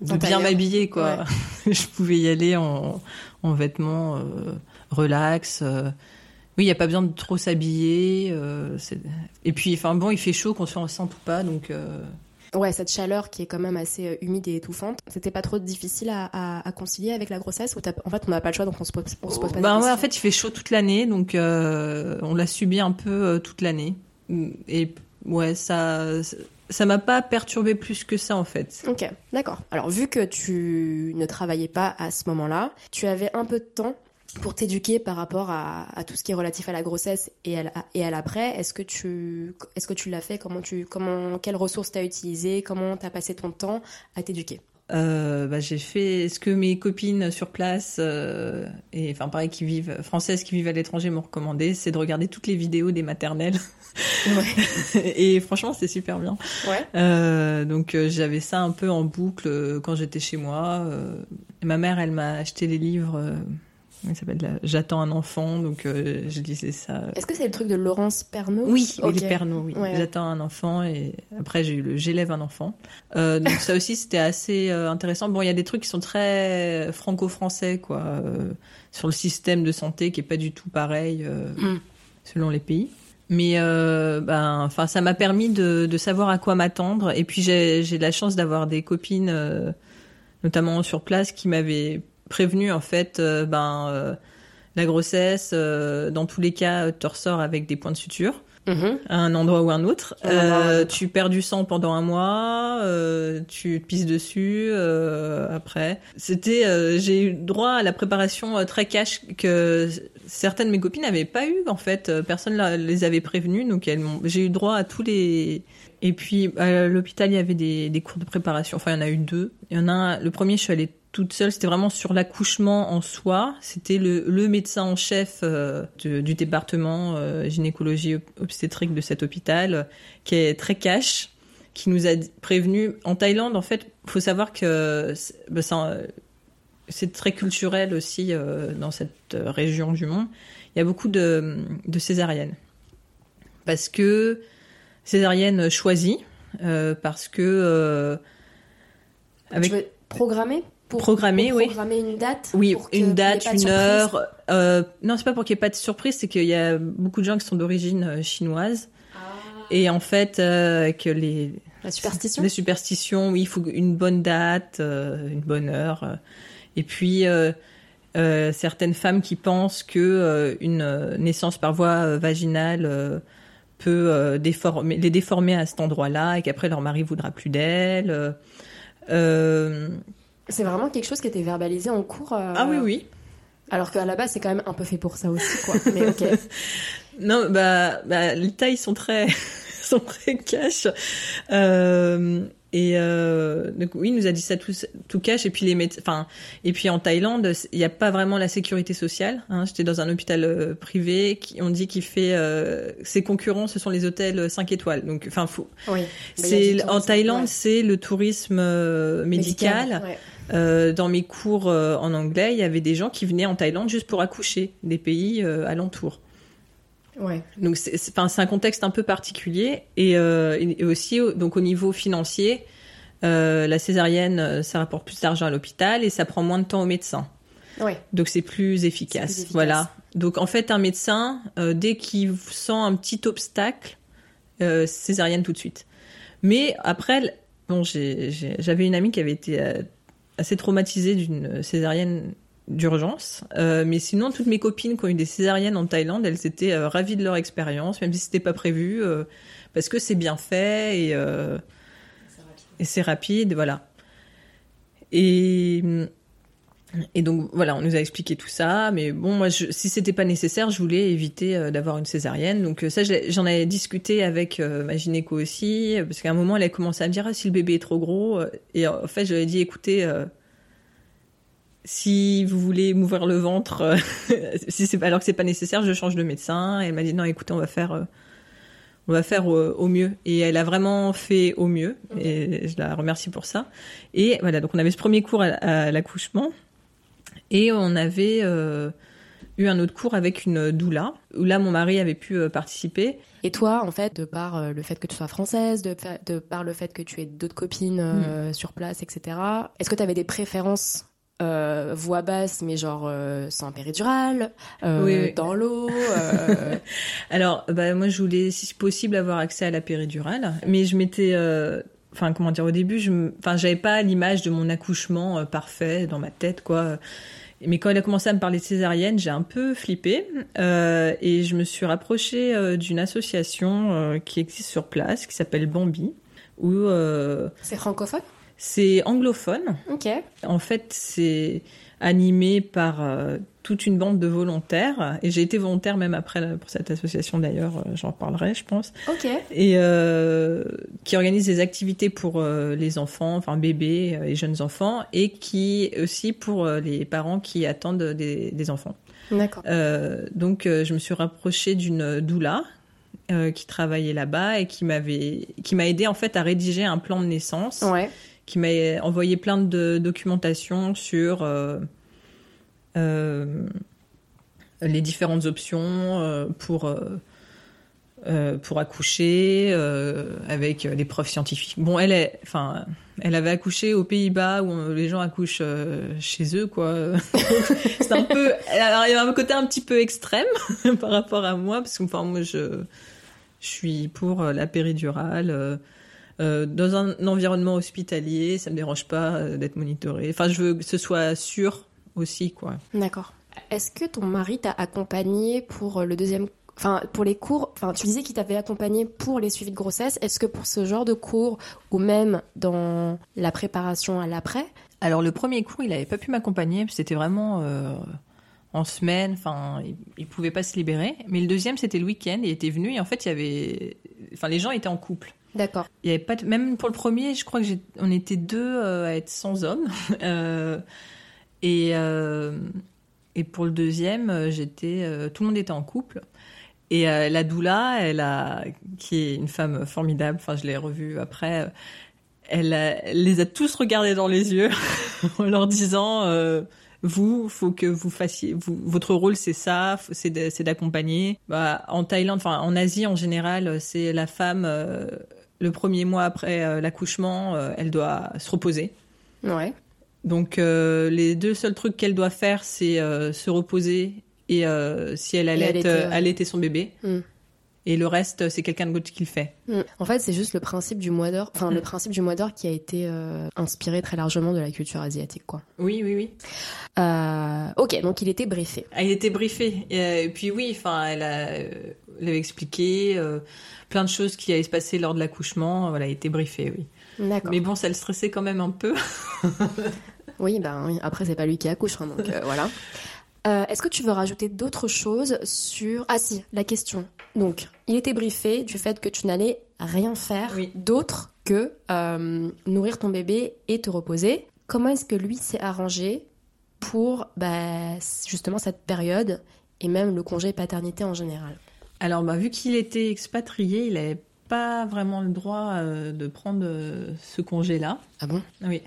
de En bien m'habiller, quoi. je pouvais y aller en, en vêtements euh, relax. euh. Oui, il y a pas besoin de trop s'habiller. euh, et puis, enfin bon, il fait chaud qu'on soit enceinte ou pas, donc. euh, Ouais, cette chaleur qui est quand même assez humide et étouffante, c'était pas trop difficile à, à- à concilier avec la grossesse ou en fait on n'a pas le choix donc on se pose, on se pose pas Bah ouais, en fait, il fait chaud toute l'année, donc euh, on l'a subi un peu euh, toute l'année. Et ouais, ça, ça m'a pas perturbé plus que ça en fait. Ok, d'accord. Alors vu que tu ne travaillais pas à ce moment-là, tu avais un peu de temps pour t'éduquer par rapport à, tout ce qui est relatif à la grossesse et à, et à l'après. Est-ce que tu, est-ce que tu l'as fait? Comment tu, comment, quelles ressources t'as utilisées? Comment t'as passé ton temps à t'éduquer? Euh, bah, j'ai fait ce que mes copines sur place euh, et enfin pareil qui vivent françaises qui vivent à l'étranger m'ont recommandé, c'est de regarder toutes les vidéos des maternelles. et franchement, c'est super bien. Ouais. Euh, donc euh, j'avais ça un peu en boucle euh, quand j'étais chez moi. euh, ma mère, elle m'a acheté les livres. Il s'appelle J'attends un enfant, donc euh, je lisais ça. Est-ce que c'est le truc de Laurence Pernaut Oui, oui, Ok. les Pernod, oui. Ouais. J'attends un enfant et après j'ai eu le j'élève un enfant. Euh, donc ça aussi c'était assez euh, intéressant. Bon, il y a des trucs qui sont très franco-français quoi, euh, sur le système de santé qui est pas du tout pareil Mm. selon les pays. Mais euh, ben, enfin, ça m'a permis de, de savoir à quoi m'attendre. Et puis j'ai j'ai de la chance d'avoir des copines, euh, notamment sur place, qui m'avaient prévenu en fait, euh, ben euh, la grossesse, euh, dans tous les cas, tu ressors avec des points de suture Mhm. à un endroit ou un autre. Un Euh, tu perds du sang pendant un mois, euh, tu te pisses dessus euh, après. C'était, j'ai eu droit à la préparation très cash que certaines de mes copines n'avaient pas eu en fait. Personne la- les avait prévenues, donc elles j'ai eu droit à tous les. Et puis à l'hôpital, il y avait des, des cours de préparation. Enfin, il y en a eu deux. Il y en a un, le premier, je suis allée toute seule. C'était vraiment sur l'accouchement en soi. C'était le, médecin en chef euh, du département euh, gynécologie ob- obstétrique de cet hôpital, qui est très cash, qui nous a prévenu. En Thaïlande, en fait, faut savoir que euh, c'est très culturel aussi euh, dans cette région du monde. Il y a beaucoup de, de césariennes. Parce que césarienne choisie, parce que avec Tu veux programmer? Pour, Programmer, pour oui. Programmer une date oui, pour une date, une surprise heure. Euh, non, c'est pas pour qu'il n'y ait pas de surprise, c'est qu'il y a beaucoup de gens qui sont d'origine euh, chinoise. Et en fait, euh, que les, La superstition les superstitions, oui, il faut une bonne date, euh, une bonne heure. euh. Et puis, certaines femmes qui pensent que une naissance par voie vaginale peut déformer, les déformer à cet endroit-là et qu'après leur mari voudra plus d'elles. euh. C'est vraiment quelque chose qui était verbalisé en cours. euh, Ah oui, oui. Alors qu'à la base, c'est quand même un peu fait pour ça aussi, quoi. Mais ok. Non, bah, bah les tailles sont très, sont très cash. Euh, et euh, donc oui, il nous a dit ça tout, tout cash. Et puis les méde- enfin, et puis en Thaïlande, il n'y a pas vraiment la sécurité sociale. Hein. J'étais dans un hôpital privé qui on dit qu'il fait euh, ses concurrents, ce sont les hôtels 5 étoiles. Donc, enfin, faut. Oui. C'est en Thaïlande, c'est le tourisme médical. ouais. Euh, dans mes cours euh, en anglais, il y avait des gens qui venaient en Thaïlande juste pour accoucher des pays euh, alentours. Ouais. Donc c'est c'est- enfin, c'est un contexte un peu particulier et, euh, et aussi au- donc au niveau financier, la césarienne ça rapporte plus d'argent à l'hôpital et ça prend moins de temps au médecin. Ouais. Donc c'est plus efficace. C'est plus efficace. Voilà. Donc en fait un médecin dès qu'il sent un petit obstacle, césarienne tout de suite. Mais après bon j'ai- j'ai- j'avais une amie qui avait été assez traumatisée d'une césarienne d'urgence. Euh, mais sinon, toutes mes copines qui ont eu des césariennes en Thaïlande, elles étaient euh, ravies de leur expérience, même si c'était pas prévu, euh, parce que c'est bien fait et, euh, et c'est rapide, voilà. Et, et donc voilà, on nous a expliqué tout ça, mais bon, moi, je, si c'était pas nécessaire, je voulais éviter euh, d'avoir une césarienne. Donc euh, ça, j'en avais discuté avec euh, ma gynéco aussi, parce qu'à un moment, elle a commencé à me dire ah, si le bébé est trop gros, et en fait, je lui ai dit écoutez. si vous voulez m'ouvrir le ventre, si c'est alors que c'est pas nécessaire, je change de médecin. Et elle m'a dit non, écoutez, on va faire, on va faire au, au mieux. Et elle a vraiment fait au mieux. Et je la remercie pour ça. Et voilà, donc on avait ce premier cours à, à l'accouchement, et on avait euh, eu un autre cours avec une doula où là mon mari avait pu euh, participer. Et toi, en fait, de par euh, le fait que tu sois française, de, par le fait que tu aies d'autres copines Mm. sur place, etc., est-ce que tu avais des préférences euh, voix basse, mais genre euh, sans péridurale, Oui, oui. dans l'eau Alors, bah, moi, je voulais, si possible, avoir accès à la péridurale. Mais je m'étais, enfin, comment dire, au début, je, enfin, j'avais pas l'image de mon accouchement euh, parfait dans ma tête, quoi. Mais quand elle a commencé à me parler de césarienne, j'ai un peu flippé euh, et je me suis rapprochée euh, d'une association euh, qui existe sur place, qui s'appelle Bambi, où C'est francophone? c'est anglophone. Ok. En fait, c'est animé par toute une bande de volontaires et j'ai été volontaire même après pour cette association d'ailleurs, euh, j'en reparlerai, je pense. Ok. Et euh, qui organise des activités pour euh, les enfants, enfin bébés et jeunes enfants, et qui aussi pour les parents qui attendent des, des enfants. D'accord. Euh, donc, je me suis rapprochée d'une doula euh, qui travaillait là-bas et qui m'avait, qui m'a aidé en fait à rédiger un plan de naissance, Ouais. qui m'a envoyé plein de documentation sur les différentes options euh, pour euh, euh, pour accoucher euh, avec les preuves scientifiques. Bon, elle est, elle avait accouché aux Pays-Bas où les gens accouchent euh, chez eux, quoi. C'est un peu, alors il y a un côté un petit peu extrême par rapport à moi parce que moi je je suis pour euh, la péridurale. euh, euh, dans un environnement hospitalier, ça me dérange pas euh, d'être monitorée. Enfin, je veux que ce soit sûr aussi, quoi. D'accord. Est-ce que ton mari t'a accompagné pour le deuxième, enfin pour les cours, enfin tu disais qu'il t'avait accompagné pour les suivis de grossesse. Est-ce que pour ce genre de cours ou même dans la préparation à l'après, Alors le premier cours, il avait pas pu m'accompagner, c'était vraiment euh, en semaine, enfin, il, il pouvait pas se libérer. Mais le deuxième, c'était le week-end, il était venu et en fait, il y avait, enfin, les gens étaient en couple. d'accord. Il y avait pas, de- même pour le premier, je crois que j'ai, on était deux euh, à être sans hommes. Euh, et euh, et pour le deuxième, euh, j'étais, euh, tout le monde était en couple. Et la doula, qui est une femme formidable. Enfin, je l'ai revue après. Elle, les a tous regardés dans les yeux en leur disant. euh, vous, faut que vous fassiez, votre rôle c'est ça, c'est d'accompagner. Bah, en Thaïlande, enfin en Asie en général, c'est la femme le premier mois après l'accouchement, elle doit se reposer. Ouais. Donc euh, les deux seuls trucs qu'elle doit faire, c'est euh, se reposer et euh, si elle allait allaiter, ouais. allaiter son bébé. Mm. Et le reste, c'est quelqu'un d'autre qui le fait. Mm. En fait, c'est juste le principe du mois d'or, enfin le principe du mois d'or qui a été inspiré très largement de la culture asiatique, quoi. Oui, oui, oui. Ok, donc il était briefé. Elle était briefée. Et, et puis oui, enfin, elle, a, avait expliqué euh, plein de choses qui allaient se passer lors de l'accouchement. Voilà, elle a été briefée, oui. D'accord. Mais bon, ça le stressait quand même un peu. Oui, ben oui. Après, c'est pas lui qui accouche, hein, donc euh, voilà. Euh, Est-ce que tu veux rajouter d'autres choses sur Ah si, la question. Donc, il était briefé du fait que tu n'allais rien faire Oui. d'autre que euh, nourrir ton bébé et te reposer. Comment est-ce que lui s'est arrangé pour bah, justement cette période et même le congé paternité en général? Alors, bah, vu qu'il était expatrié, il n'avait pas vraiment le droit euh, de prendre euh, ce congé-là. Ah bon? Oui.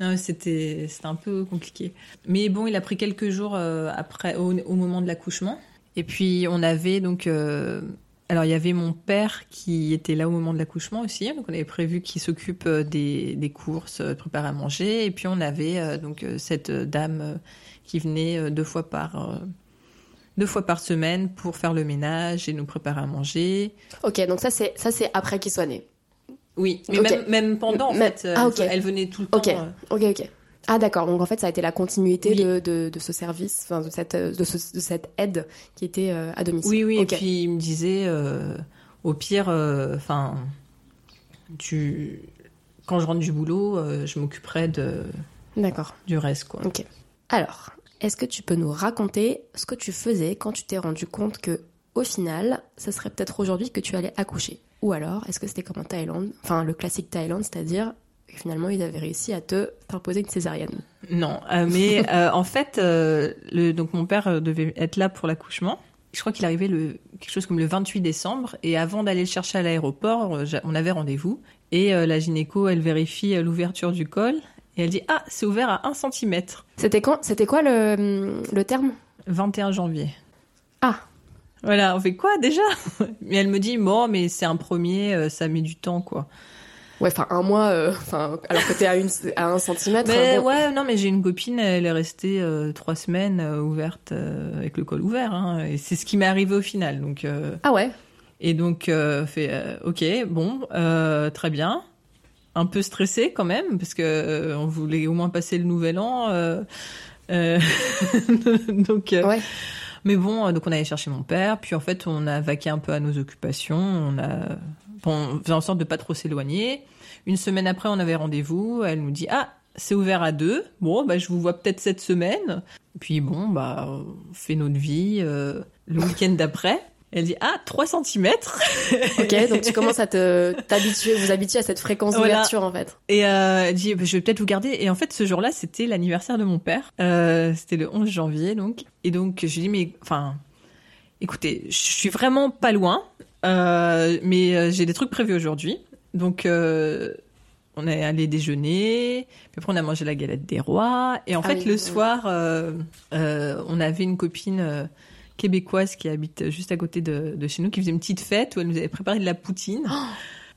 Non, c'était un peu compliqué. Mais bon, il a pris quelques jours euh, après, au, moment de l'accouchement. Et puis, on avait donc. euh, alors, il y avait mon père qui était là au moment de l'accouchement aussi. Donc, on avait prévu qu'il s'occupe euh, des, des courses, de préparer à manger. Et puis, on avait donc cette dame qui venait deux fois par. deux fois par semaine pour faire le ménage et nous préparer à manger. Ok, donc ça c'est ça c'est après qu'il soit né. Oui, mais même, même pendant, en fait. euh, ah, elle- ok. Elle venait tout le temps. Ok, euh, ok, ok. Ah d'accord, donc en fait ça a été la continuité Oui. de, de, de ce service, enfin de cette, de, ce- de cette aide qui était euh, à domicile. Oui, oui, Ok. et puis il me disait, euh, au pire, enfin, tu, quand je rentre du boulot, euh, je m'occuperai de D'accord. du reste, quoi. Ok. Alors, est-ce que tu peux nous raconter ce que tu faisais quand tu t'es rendu compte que, au final, ça serait peut-être aujourd'hui que tu allais accoucher? Ou alors, est-ce que c'était comme en Thaïlande, enfin le classique Thaïlande, c'est-à-dire que finalement ils avaient réussi à te t'imposer une césarienne Non, euh, mais euh, en fait, euh, le, donc mon père devait être là pour l'accouchement. Je crois qu'il arrivait le quelque chose comme le 28 décembre, et avant d'aller le chercher à l'aéroport, on avait rendez-vous, et la gynéco, elle vérifie l'ouverture du col, et elle dit ah c'est ouvert à 1 cm. C'était quand C'était quoi le, le terme? 21 janvier. Ah, Voilà, on fait quoi déjà? Mais elle me dit bon, mais c'est un premier, euh, ça met du temps quoi. ouais, enfin un mois, euh, alors que t'es à, une, à un centimètre. Mais hein, bon. ouais, non, mais j'ai une copine, elle est restée euh, trois semaines euh, ouverte euh, avec le col ouvert, hein, et c'est ce qui m'est arrivé au final. Donc euh, Ah ouais? et donc euh, fait euh, ok, bon, euh, très bien, un peu stressée quand même parce que euh, on voulait au moins passer le nouvel an. euh, euh, donc euh, Ouais. Mais bon, euh, donc on allait chercher mon père, puis en fait on a vaqué un peu à nos occupations, on a on faisait en sorte de pas trop s'éloigner. Une semaine après, on avait rendez-vous, elle nous dit ah c'est ouvert à deux. Bon, bah, je vous vois peut-être cette semaine. Puis bon, bah, on fait notre vie euh, le week-end d'après. Elle dit ah 3 cm. ok, donc tu commences à te t'habituer, vous habituer à cette fréquence Voilà. d'ouverture en fait. Et euh, elle dit bah, je vais peut-être vous garder. Et en fait ce jour-là c'était l'anniversaire de mon père. Euh, c'était le 11 janvier donc. Et donc je lui dis mais enfin écoutez je suis vraiment pas loin, euh, mais j'ai des trucs prévus aujourd'hui. Donc on est allé déjeuner, puis après on a mangé la galette des rois. Et en Ah fait oui, le oui. soir on avait une copine. Québécoise qui habite juste à côté de, de chez nous, qui faisait une petite fête où elle nous avait préparé de la poutine.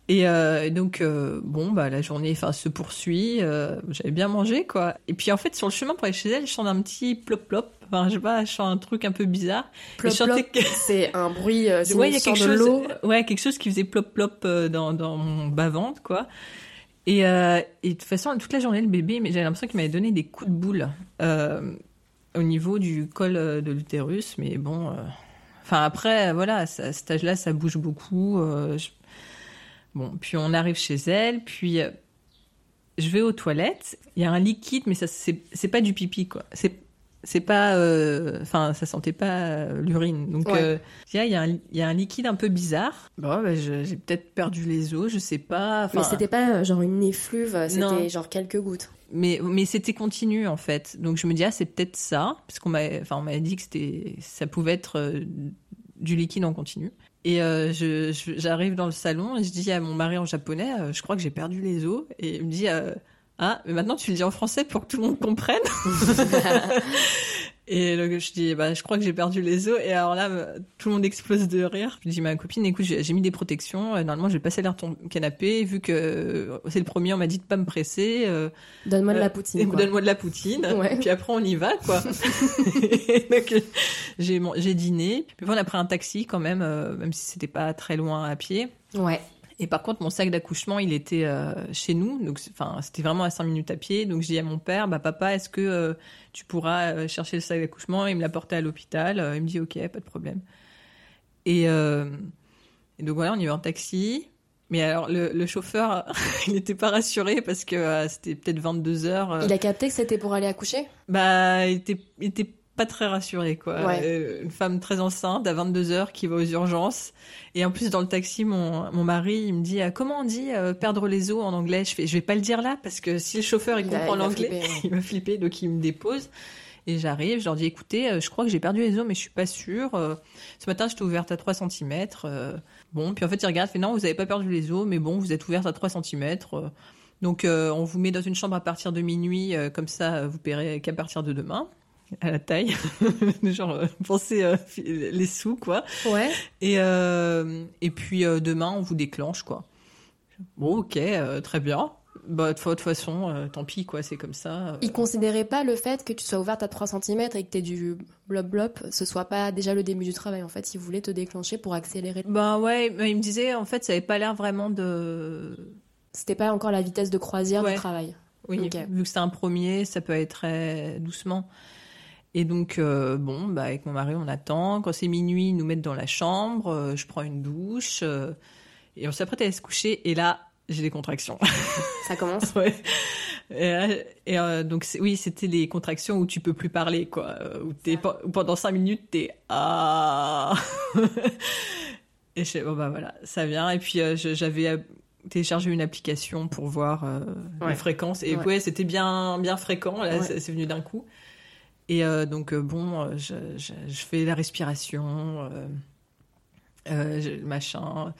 Et, euh, et donc, euh, bon, bah, la journée enfin, se poursuit. euh, J'avais bien mangé, quoi. Et puis, en fait, sur le chemin pour aller chez elle, je chante un petit plop-plop. Enfin, je sais pas, je chante un truc un peu bizarre. Plop, Et je chantais plop, c'est un bruit, c'est ouais, il y a quelque chose, ouais, quelque chose qui faisait plop plop euh, dans, dans mon bas-ventre, quoi. Et, et de toute façon, toute la journée, le bébé, mais j'avais l'impression qu'il m'avait donné des coups de boule au niveau du col euh, de l'utérus, mais bon. euh, Enfin, après, voilà, à cet âge-là, ça bouge beaucoup. euh, Bon, puis on arrive chez elle, puis je vais aux toilettes. Il y a un liquide, mais ça, c'est c'est pas du pipi, quoi. C'est pas euh, enfin ça sentait pas euh, l'urine. Donc Ouais. euh, il y a- il y, a un- liquide un peu bizarre. Bon bah, je- j'ai peut-être perdu les os je sais pas Mais c'était pas euh, genre une effluve, c'était genre quelques gouttes. mais mais c'était continu en fait. Donc je me dis ah c'est peut-être ça parce qu'on m'a enfin on m'avait dit que c'était ça pouvait être euh, du liquide en continu. Et euh, je- je- j'arrive dans le salon et je dis à mon mari en japonais euh, je crois que j'ai perdu les os. Et il me dit euh, ah mais maintenant tu le dis en français pour que tout le monde comprenne Et le- je dis, bah, je crois que j'ai perdu les os. Et alors là, euh, tout le monde explose de rire. Je dis, ma copine, écoute, j'ai mis des protections. Euh, Normalement, je vais passer l'air ton canapé. Vu que euh, c'est le premier, on m'a dit de pas me presser. euh, Donne-moi de la poutine. Donne-moi de la poutine. Ouais. Puis après, on y va, quoi. Donc, j'ai dîné. Puis après, on a pris un taxi quand même, euh, même si c'était pas très loin à pied. Ouais. Et par contre, mon sac d'accouchement, il était euh, chez nous, donc enfin, c'était vraiment à 5 minutes à pied. Donc je dis à mon père, bah papa, est-ce que euh, tu pourras euh, chercher le sac d'accouchement? Et me l'apporter à l'hôpital Il me dit ok, pas de problème. Et, euh, et donc voilà, on y va en taxi. Mais alors le, le chauffeur, il n'était pas rassuré parce que c'était peut-être 22 heures. Il a capté que c'était pour aller accoucher? Bah, il était, il était pas très rassuré, quoi. Ouais. Euh, une femme très enceinte à 22 heures qui va aux urgences. Et en plus, dans le taxi, mon, mon mari, il me dit, ah, comment on dit euh, perdre les os en anglais? Je fais, je vais pas le dire là parce que si le chauffeur, il, comprend l'anglais, il va flipper. Donc, il me dépose. Et j'arrive, je leur dis, écoutez, euh, je crois que j'ai perdu les os, mais je suis pas sûre. Ce matin, j'étais ouverte à 3 cm. bon, puis en fait, il regarde, fait, non, vous avez pas perdu les os, mais bon, vous êtes ouverte à 3 cm. donc, on vous met dans une chambre à partir de minuit, comme ça, vous paierez qu'à partir de demain, à la taille. Genre, euh, pensez euh, les sous, quoi. Ouais. Et, euh, et puis, euh, demain, on vous déclenche, quoi. Bon, ok, très bien. Bah, de toute façon, tant pis, quoi, c'est comme ça. Il considérait pas le fait que tu sois ouverte à 3 cm et que t'aies du blob-blob, ce soit pas déjà le début du travail. En fait, il voulait te déclencher pour accélérer. Ben ouais, mais il me disait, en fait, ça avait pas l'air vraiment de... C'était pas encore la vitesse de croisière Ouais. du travail. Oui, Ok. vu que c'est un premier, ça peut aller très doucement. Et donc, euh, bon, bah, avec mon mari, on attend. Quand c'est minuit, ils nous mettent dans la chambre. euh, je prends une douche. euh, et on s'apprête à aller se coucher. Et là, j'ai des contractions. Ça commence. ouais. Et, là, et, euh, donc, c'est- oui, c'était les contractions où tu peux plus parler, quoi. euh, Où t'es, où pendant cinq minutes, t'es ah. et je fais, bon, bah voilà, ça vient. Et puis, euh, je- j'avais euh, téléchargé une application pour voir euh, Ouais. les fréquences. Et Ouais. ouais, c'était bien, bien fréquent. Là, Ouais. c'est c'est venu d'un coup. Et euh, donc, euh, bon, euh, je, fais la respiration, machin.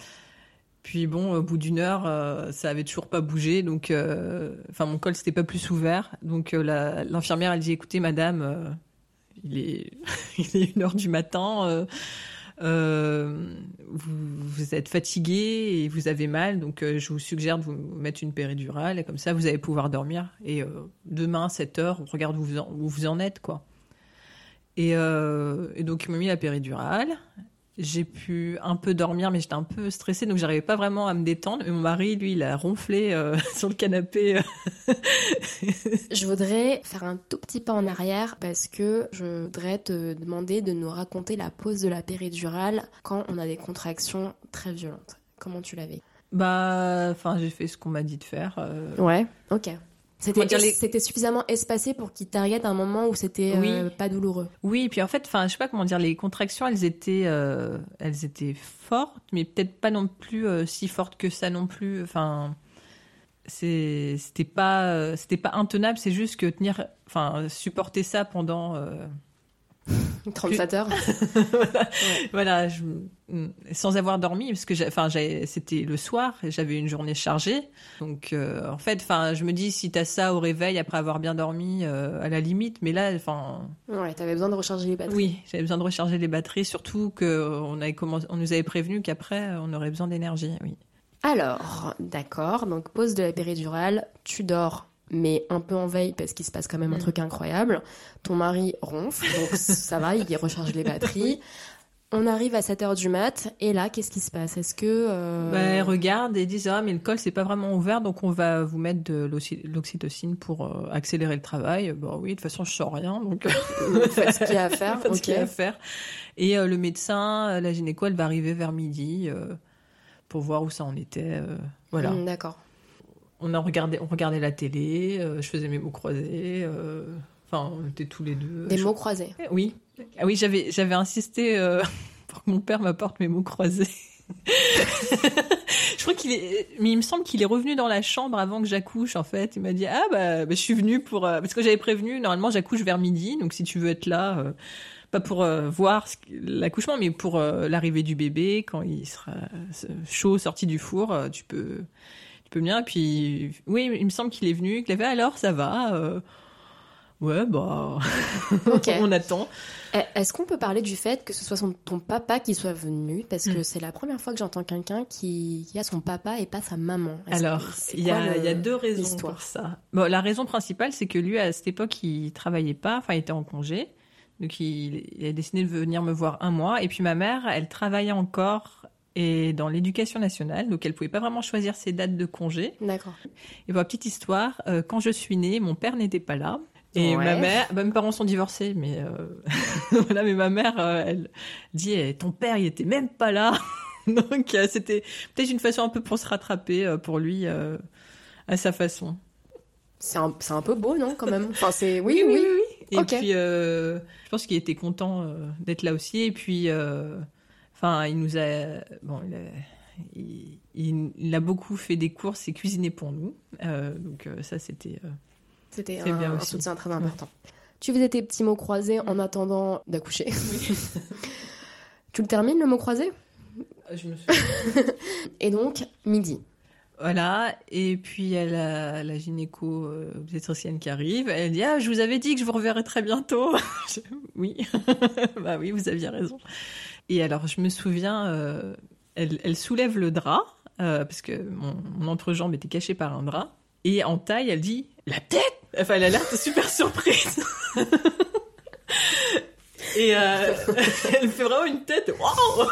Puis bon, au bout d'une heure, ça avait toujours pas bougé, donc, enfin, mon col s'était pas plus ouvert. Donc l'infirmière, elle dit, écoutez, madame, il est une heure du matin. Euh, vous, vous êtes fatigué et vous avez mal, donc euh, je vous suggère de vous mettre une péridurale et comme ça vous allez pouvoir dormir. Et euh, demain, 7 heures, on regarde où vous en, vous en êtes, quoi. Et, et donc, il m'a mis la péridurale. J'ai pu un peu dormir, mais j'étais un peu stressée, donc j'arrivais pas vraiment à me détendre. Et mon mari, lui, il a ronflé euh, sur le canapé. euh. Je voudrais faire un tout petit pas en arrière parce que je voudrais te demander de nous raconter la pause de la péridurale quand on a des contractions très violentes. Comment tu l'avais bah, enfin, j'ai fait ce qu'on m'a dit de faire. euh. Ouais, ok. C'était les- suffisamment espacé pour qu'il t'arrête à un moment où c'était euh, pas douloureux. Oui, et puis en fait, enfin, je sais pas comment dire, les contractions, elles étaient, euh, elles étaient fortes, mais peut-être pas non plus euh, si fortes que ça non plus. Enfin, c'était pas, c'était pas intenable. C'est juste que tenir, enfin, supporter ça pendant, 37 heures. voilà, je- mm, sans avoir dormi, parce que, c'était le soir, et j'avais une journée chargée. Donc, euh, en fait, enfin, je me dis, si t'as ça au réveil après avoir bien dormi, euh, à la limite, mais là, enfin. Ouais, t'avais besoin de recharger les batteries. Oui, j'avais besoin de recharger les batteries, surtout qu'on on nous avait prévenu qu'après on aurait besoin d'énergie. Oui. Alors, d'accord, donc pause de la péridurale, tu dors, mais un peu en veille parce qu'il se passe quand même un Mm. truc incroyable. Ton mari ronfle, donc ça va, il recharge les batteries. On arrive à 7h du mat, et là, qu'est-ce qui se passe? Est-ce que... euh, Bah, ils regardent et disent ah mais le col c'est pas vraiment ouvert donc on va vous mettre de l'oxy- l'oxytocine pour euh, accélérer le travail. Bon oui de toute façon je sens rien donc faites ce qu'il y a à faire, Faites ce ok. qu'il y a à faire. Et euh, le médecin, euh, la gynéco, elle va arriver vers midi euh, pour voir où ça en était. euh, voilà. Mm, D'accord. On a regardé, on regardait la télé. euh, je faisais mes mots croisés. euh, Enfin, on était tous les deux. Des Je- mots croisés. Oui. Ah oui, j'avais j'avais insisté euh, pour que mon père m'apporte mes mots croisés. je crois qu'il est, mais il me semble qu'il est revenu dans la chambre avant que j'accouche. En fait, il m'a dit ah bah, bah, je suis venu pour euh, parce que j'avais prévenu. Normalement, j'accouche vers midi, donc si tu veux être là, euh, pas pour euh, voir l'accouchement, mais pour euh, l'arrivée du bébé quand il sera chaud sorti du four, euh, tu peux tu peux bien. Puis oui, il me semble qu'il est venu, qu'il avait alors ça va. euh, Ouais, bah, on attend. Eh, Est-ce qu'on peut parler du fait que ce soit son- ton papa qui soit venu? Parce que Mm. c'est la première fois que j'entends quelqu'un qui, qui a son papa et pas sa maman. Alors, il y, a, le- il y a deux raisons pour ça. Bon, la raison principale, c'est que lui, à cette époque, il travaillait pas, enfin, il était en congé. Donc, il, il a décidé de venir me voir un mois. Et puis, ma mère, elle travaillait encore et dans l'éducation nationale. Donc, elle pouvait pas vraiment choisir ses dates de congé. D'accord. Et pour la petite histoire, euh, quand je suis née, mon père n'était pas là. Et Ouais. ma mère, bah, mes parents sont divorcés, mais euh, voilà, mais ma mère, euh, elle dit, eh, ton père, il était même pas là. Donc c'était peut-être une façon un peu pour se rattraper pour lui à sa façon. C'est un, c'est un peu beau, non, quand même? Enfin, c'est... Oui, oui. Et Ok. puis je pense qu'il était content d'être là aussi. Et puis, enfin, il nous a, bon, il a, il, il- il a beaucoup fait des courses et cuisiné pour nous. Euh, donc euh, ça, c'était. euh, C'était un, bien un aussi. soutien très important. Tu faisais tes petits mots croisés en attendant d'accoucher. tu le termines, le mot croisé? Je me souviens. Et donc, midi. Voilà, et puis il y a la, gynéco obstétricienne qui arrive, elle dit Ah, je vous avais dit que je vous reverrai très bientôt. Oui, bah oui, vous aviez raison. Et alors, je me souviens, euh, elle, soulève le drap, euh, parce que mon, entrejambe était cachée par un drap, et en taille, elle dit La tête Enfin, elle a l'air super surprise. Et euh, elle fait vraiment une tête. Waouh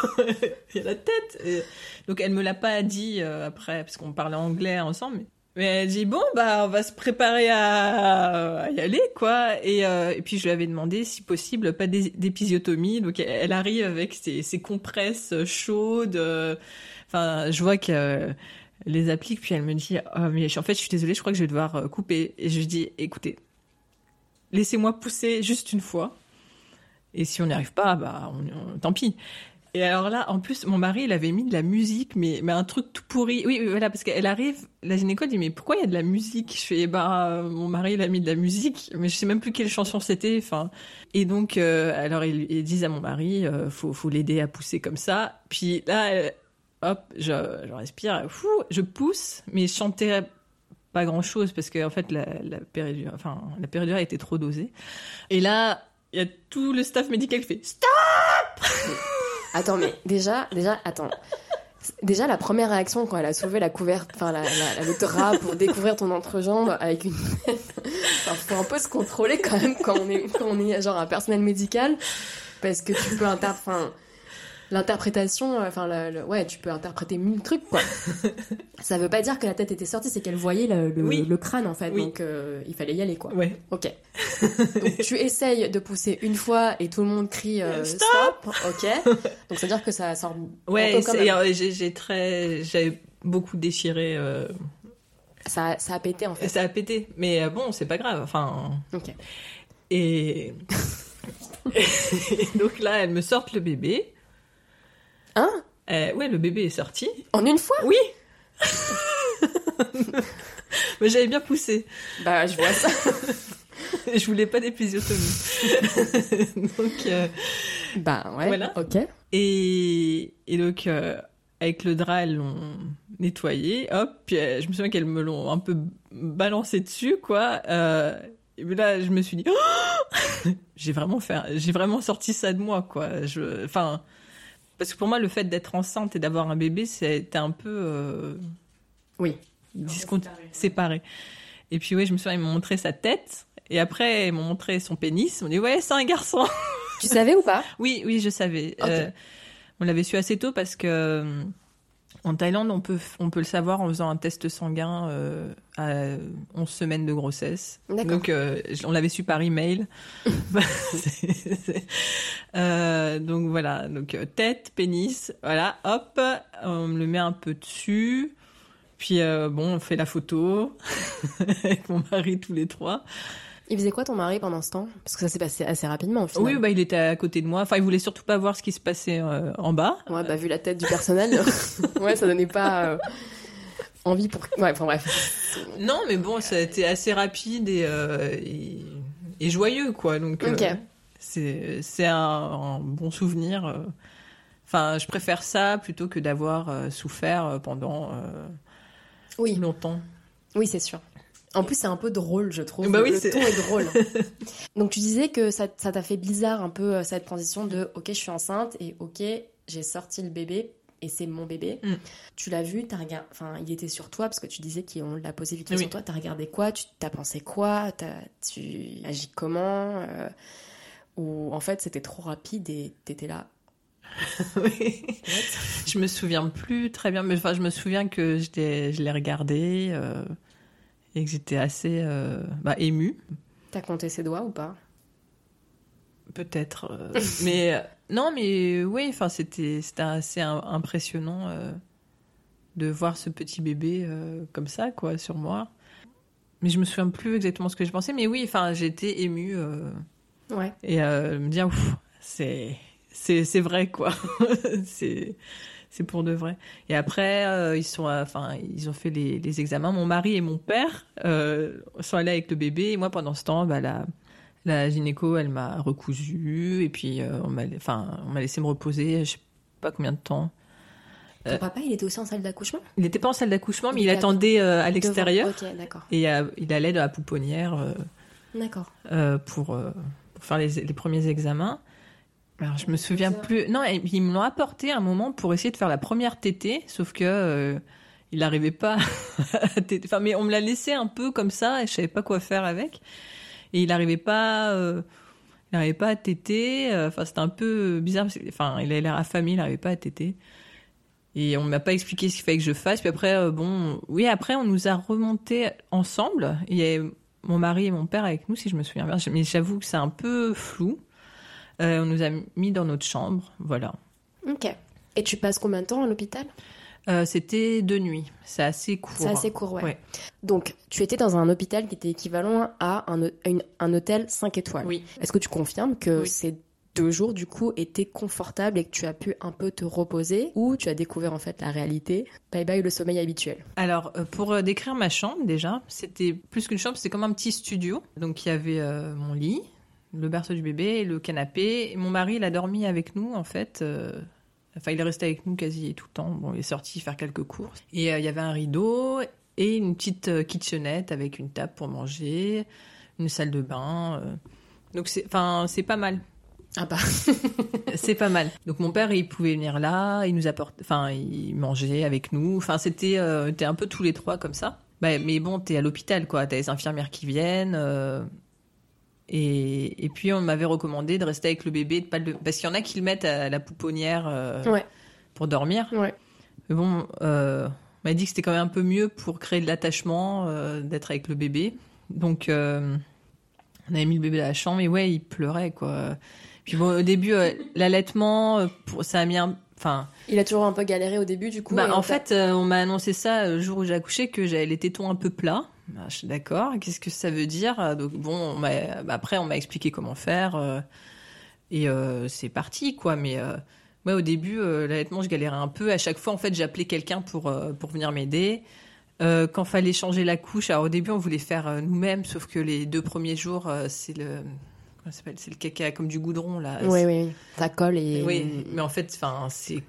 Il y a la tête. Et donc elle me l'a pas dit après parce qu'on parlait anglais ensemble. Mais elle dit bon bah on va se préparer à, y aller quoi. Et, euh, et puis je lui avais demandé si possible pas d'é- d'épisiotomie. Donc elle, arrive avec ses, ses compresses chaudes. euh, Enfin je vois que les applique puis elle me dit oh, mais en fait je suis désolée je crois que je vais devoir euh, couper. Et je dis écoutez laissez-moi pousser juste une fois. Et si on n'y arrive pas, bah, on- on- tant pis. Et alors là, en plus, mon mari, il avait mis de la musique, mais, mais un truc tout pourri. Oui, voilà, parce qu'elle arrive, la gynéco dit, mais pourquoi il y a de la musique? Je fais, bah, euh, mon mari, il a mis de la musique, mais je sais même plus quelle chanson c'était. Enfin, et donc, euh, alors ils, disent à mon mari, euh, faut, faut l'aider à pousser comme ça. Puis là, hop, je, respire, fou, je pousse, mais je chantais pas grand chose parce que en fait la, la enfin la était trop dosée. Et là, il y a tout le staff médical qui fait stop. Attends, mais déjà, déjà, attends. Déjà, la première réaction quand elle a soulevé la couverte, enfin, la, la- le drap pour découvrir ton entrejambe avec une. Enfin, faut un peu se contrôler quand même quand on est, quand on est genre un personnel médical. Parce que tu peux inter, enfin, l'interprétation, enfin, le- le- ouais, tu peux interpréter mille trucs, quoi. Ça veut pas dire que la tête était sortie, c'est qu'elle voyait le, le- Oui. le crâne, en fait. Oui. Donc, euh, il fallait y aller, quoi. Ouais. Ok. Donc tu essayes de pousser une fois et tout le monde crie euh, Stop stop. Ok. Donc ça veut dire que ça sort. Ouais, euh, j'ai très, j'avais beaucoup déchiré euh, Ça, ça a pété en fait. Ça a pété. Mais euh, bon, c'est pas grave. Enfin. Ok. Et... et donc là, elle me sort le bébé. Hein Euh, ouais, le bébé est sorti. En une fois Oui. Mais j'avais bien poussé. Bah, je vois ça. Je voulais pas d'épisiotomie. donc, euh, bah, ouais. Voilà. Ok. et, et donc, euh, avec le drap, elles l'ont nettoyé. Hop, puis je me souviens qu'elles me l'ont un peu balancé dessus, quoi. Et là, je me suis dit, Oh j'ai vraiment fait, j'ai vraiment sorti ça de moi, quoi. Je, enfin, parce que pour moi, le fait d'être enceinte et d'avoir un bébé, c'était un peu euh, Oui. discont- séparé. Et puis, ouais, je me souviens, ils m'ont montré sa tête. Et après, ils m'ont montré son pénis. Ils m'ont dit, ouais, c'est un garçon. Tu savais ou pas? Oui, oui, je savais. Euh, on l'avait su assez tôt parce que euh, en Thaïlande, on peut, on peut le savoir en faisant un test sanguin euh, à 11 semaines de grossesse. Donc, euh, on l'avait su par email. Euh, donc voilà, donc tête, pénis, voilà, hop, on me le met un peu dessus. Puis bon, on fait la photo avec mon mari tous les trois. Il faisait quoi ton mari pendant ce temps? Parce que ça s'est passé assez rapidement au final. Oui, bah il était à côté de moi. Enfin, il voulait surtout pas voir ce qui se passait euh, en bas. Ouais, bah vu la tête du personnel, ouais, ça donnait pas euh, envie pour. Ouais, enfin bref. Non, mais bon, ça a été assez rapide et, euh, et, et joyeux, quoi. Donc, euh, Ok. c'est c'est un, un bon souvenir. Enfin, je préfère ça plutôt que d'avoir souffert pendant Oui, longtemps. oui, c'est sûr. En plus, c'est un peu drôle, je trouve. Bah oui, le c'est- ton est drôle. Donc, tu disais que ça t'a fait bizarre un peu euh, cette transition de OK, je suis enceinte et OK, j'ai sorti le bébé et c'est mon bébé. Mm. Tu l'as vu, t'as regardé. Enfin, il était sur toi parce que tu disais qu'on l'a posé vite fait Oui. sur toi. T'as regardé quoi? Tu t'as pensé quoi? T'as- Tu agis comment Euh, Ou en fait, c'était trop rapide et t'étais là. Oui. Je me souviens plus très bien, mais enfin, je me souviens que je l'ai regardé euh, et que j'étais assez euh, bah, émue. T'as compté ses doigts ou pas? Peut-être. euh, mais euh, non, mais oui, enfin, c'était assez im- impressionnant euh, de voir ce petit bébé comme ça, quoi, sur moi. Mais je me souviens plus exactement ce que je pensais. Mais oui, enfin, j'étais émue Ouais. et me dire, c'est c'est vrai, quoi. c'est c'est pour de vrai. Et après, euh, ils sont, enfin, ils ont fait les, les examens. Mon mari et mon père euh, sont allés avec le bébé. Et moi, pendant ce temps, bah, la, la gynéco, elle m'a recousu. Et puis, euh, on m'a, enfin, on m'a laissé me reposer. Je sais pas combien de temps. Ton papa, il était aussi en salle d'accouchement? Il n'était pas en salle d'accouchement, mais Il attendait à l'extérieur. Et il allait dans la pouponnière D'accord. pour, pour faire les, les premiers examens. Alors, je me souviens plus. Non, ils me l'ont apporté un moment pour essayer de faire la première tétée, sauf que euh, il n'arrivait pas à téter. Enfin, mais on me l'a laissé un peu comme ça et je savais pas quoi faire avec. Et il n'arrivait pas, euh, il n'arrivait pas à téter. euh, Enfin, c'était un peu bizarre. parce que- Enfin, il avait l'air affamé, il n'arrivait pas à téter. Et on m'a pas expliqué ce qu'il fallait que je fasse. Puis après, euh, bon, oui, après, on nous a remonté ensemble. Il y avait mon mari et mon père avec nous, si je me souviens bien. Mais j'avoue que c'est un peu flou. Euh, on nous a mis dans notre chambre, voilà. Ok. Et tu passes combien de temps à l'hôpital? Euh, C'était deux nuits. C'est assez court. C'est assez court, ouais. Ouais. Donc, tu étais dans un hôpital qui était équivalent à un, une- un hôtel 5 étoiles. Oui. Est-ce que tu confirmes que Oui. ces deux jours, du coup, étaient confortables et que tu as pu un peu te reposer ou tu as découvert en fait la réalité? Bye bye le sommeil habituel. Alors, euh, pour décrire ma chambre, déjà, c'était plus qu'une chambre, c'était comme un petit studio. Donc, il y avait euh, mon lit, le berceau du bébé, le canapé. Et mon mari, il a dormi avec nous, en fait. euh, Enfin, il est resté avec nous quasi tout le temps. Bon, il est sorti faire quelques courses. Et euh, il y avait un rideau et une petite euh, kitchenette avec une table pour manger, une salle de bain. Donc, c'est, enfin, c'est pas mal. Ah bah. C'est pas mal. Donc mon père, il pouvait venir là, il nous apporte, enfin, il mangeait avec nous. Enfin, c'était, euh, t'es un peu tous les trois comme ça. Bah, mais bon, t'es à l'hôpital, quoi. T'as les infirmières qui viennent. euh, et, et puis on m'avait recommandé de rester avec le bébé, de pas le, parce qu'il y en a qui le mettent à la pouponnière euh, Ouais. pour dormir. Ouais. Mais bon, euh, on m'a dit que c'était quand même un peu mieux pour créer de l'attachement euh, d'être avec le bébé. Donc, on avait mis le bébé dans la chambre et ouais, il pleurait quoi. Puis bon, au début, l'allaitement, ça a mis un, Enfin, Il a toujours un peu galéré au début, du coup. bah, en fait, euh, on m'a annoncé ça le jour où j'ai accouché que j'avais les tétons un peu plats. Bah, je suis d'accord. Qu'est-ce que ça veut dire? Euh, Donc bon, on bah, après on m'a expliqué comment faire euh, et euh, c'est parti quoi. Mais euh, moi au début, l'allaitement, je galérais un peu. À chaque fois, en fait, j'appelais quelqu'un pour pour venir m'aider. Quand fallait changer la couche, alors au début, on voulait faire nous-mêmes, sauf que les deux premiers jours, c'est le comment ça s'appelle? C'est le caca comme du goudron là. Oui, oui, ça colle et. Oui, mais en fait, enfin, c'est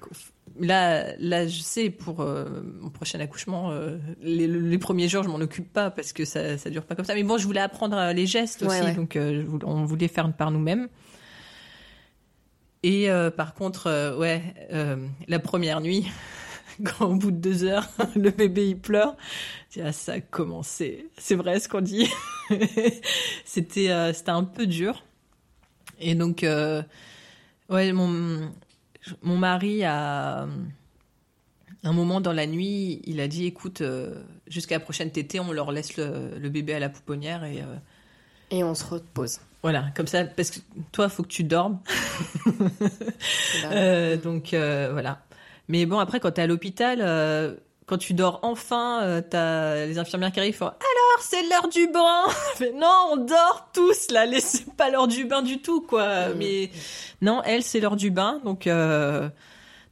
là, là, je sais pour euh, mon prochain accouchement, euh, les, les premiers jours, je m'en occupe pas parce que ça, ça dure pas comme ça. Mais bon, je voulais apprendre euh, les gestes Ouais, aussi, ouais. donc euh, on voulait faire par nous-mêmes. Et par contre, ouais, la première nuit, quand au bout de deux heures, le bébé il pleure, je dis, ah, ça a commencé. C'est vrai ce qu'on dit. c'était, c'était un peu dur. Et donc, ouais, mon, mon mari a un moment dans la nuit, il a dit, écoute, euh, jusqu'à la prochaine tétée, on leur laisse le, le bébé à la pouponnière et euh, Et on se repose. voilà, comme ça, parce que toi, faut que tu dormes. Euh, donc euh, voilà. Mais bon, après, quand t'es à l'hôpital, euh, quand tu dors enfin, euh, t'as les infirmières qui arrivent, font alors c'est l'heure du bain. Mais non, on dort tous là. C'est pas l'heure du bain du tout, quoi. Mm. Mais non, elle, c'est l'heure du bain. Donc euh,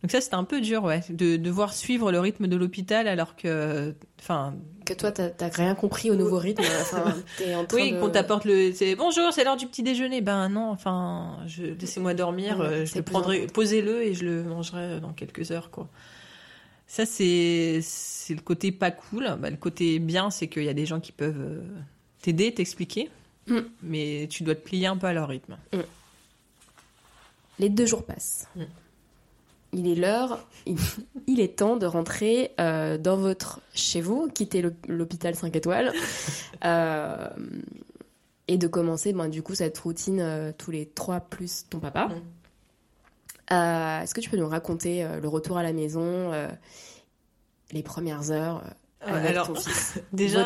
donc ça, c'était un peu dur, ouais, de devoir suivre le rythme de l'hôpital alors que, enfin, Que toi, t'as rien compris au nouveau rythme. Enfin, t'es en train oui, de... qu'on t'apporte le. C'est bonjour, c'est l'heure du petit déjeuner. Ben non, enfin, je... laissez-moi dormir. Ouais, euh, je le prendrai, posez-le et je le mangerai dans quelques heures, quoi. Ça, c'est le côté pas cool. Bah, le côté bien, c'est qu'il y a des gens qui peuvent euh, t'aider, t'expliquer, Mm. mais tu dois te plier un peu à leur rythme. Les deux jours passent. Mm. Il est l'heure, il, il est temps de rentrer euh, dans votre chez vous, quitter l'hôpital 5 étoiles euh, et de commencer ben, du coup cette routine euh, tous les trois plus ton papa. Euh, Est-ce que tu peux nous raconter euh, le retour à la maison, euh, les premières heures avec alors, ton fils, déjà,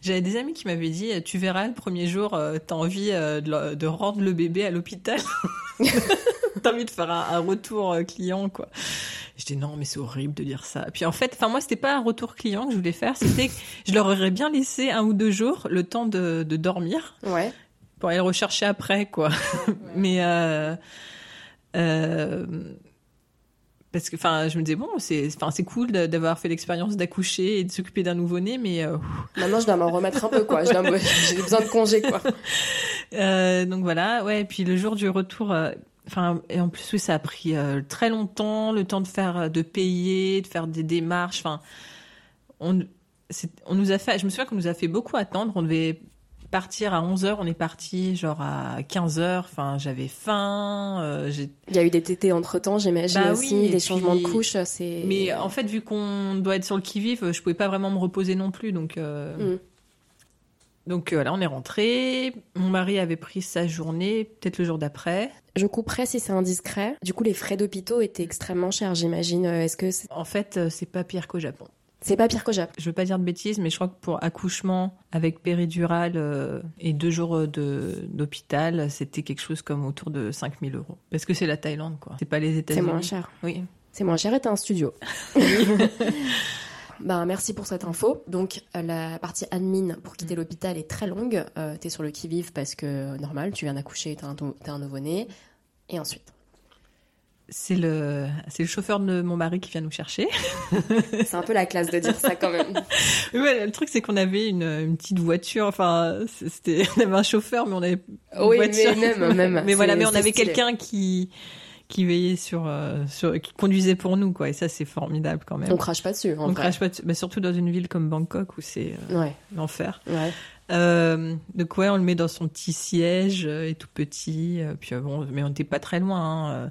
J'avais des amis qui m'avaient dit, tu verras, le premier jour, t'as envie de, rendre le bébé à l'hôpital. t'as envie de faire un, un retour client, quoi. Je dis non, mais c'est horrible de dire ça. Puis en fait, enfin moi, c'était pas un retour client que je voulais faire, c'était que je leur aurais bien laissé un ou deux jours le temps de, de dormir Ouais. pour aller le rechercher après, quoi. mais euh, parce que, enfin, je me disais bon, c'est, cool d'avoir fait l'expérience d'accoucher et de s'occuper d'un nouveau-né, mais euh, Maintenant, je dois m'en remettre un peu, quoi. J'ai besoin de congé, quoi. Euh, donc voilà, ouais. Et puis le jour du retour, enfin, et en plus oui, ça a pris très longtemps, le temps de faire, de payer, de faire des démarches. Enfin, on, on nous a fait, je me souviens qu'on nous a fait beaucoup attendre. On devait partir à 11 h on est parti genre à 15 h Enfin, j'avais faim. euh, Il y a eu des tétés entre temps, j'imagine Bah aussi, oui, des changements de. C'est. Mais en fait, vu qu'on doit être sur le qui-vive, je pouvais pas vraiment me reposer non plus, donc. euh, Mm. Donc euh, voilà, on est rentré. Mon mari avait pris sa journée, peut-être le jour d'après. Je couperai si c'est indiscret. Du coup, les frais d'hôpitaux étaient extrêmement chers, j'imagine. Euh, Est-ce que c'est En fait, euh, c'est pas pire qu'au Japon. C'est pas pire qu'au Japon Je veux pas dire de bêtises, mais je crois que pour accouchement avec péridurale euh, et deux jours de d'hôpital, c'était quelque chose comme autour de 5000 euros. Parce que c'est la Thaïlande, quoi. C'est pas les C'est États-Unis. moins cher. Oui. C'est moins cher et t'as un studio. Ben, merci pour cette info. Donc, euh, la partie admin pour quitter l'hôpital est très longue. Euh, t'es sur le qui-vive parce que, normal, tu viens d'accoucher, t'as un, t'as un nouveau-né. Et ensuite? C'est le c'est le chauffeur de mon mari qui vient nous chercher. C'est un peu la classe de dire ça quand même. Ouais, le truc c'est qu'on avait une, une petite voiture. Enfin, c'était on avait un chauffeur, mais on avait une Oui, voiture. mais même, même. mais voilà, mais on avait quelqu'un qui qui veillait sur, euh, sur qui conduisait pour nous, quoi. Et ça, c'est formidable quand même. On crache pas dessus, en On vrai. crache pas, dessus. mais surtout dans une ville comme Bangkok où c'est euh, Ouais, l'enfer. ouais. Euh, donc ouais, on le met dans son petit siège, euh, et tout petit. euh, puis bon, mais on n'était pas très loin, hein,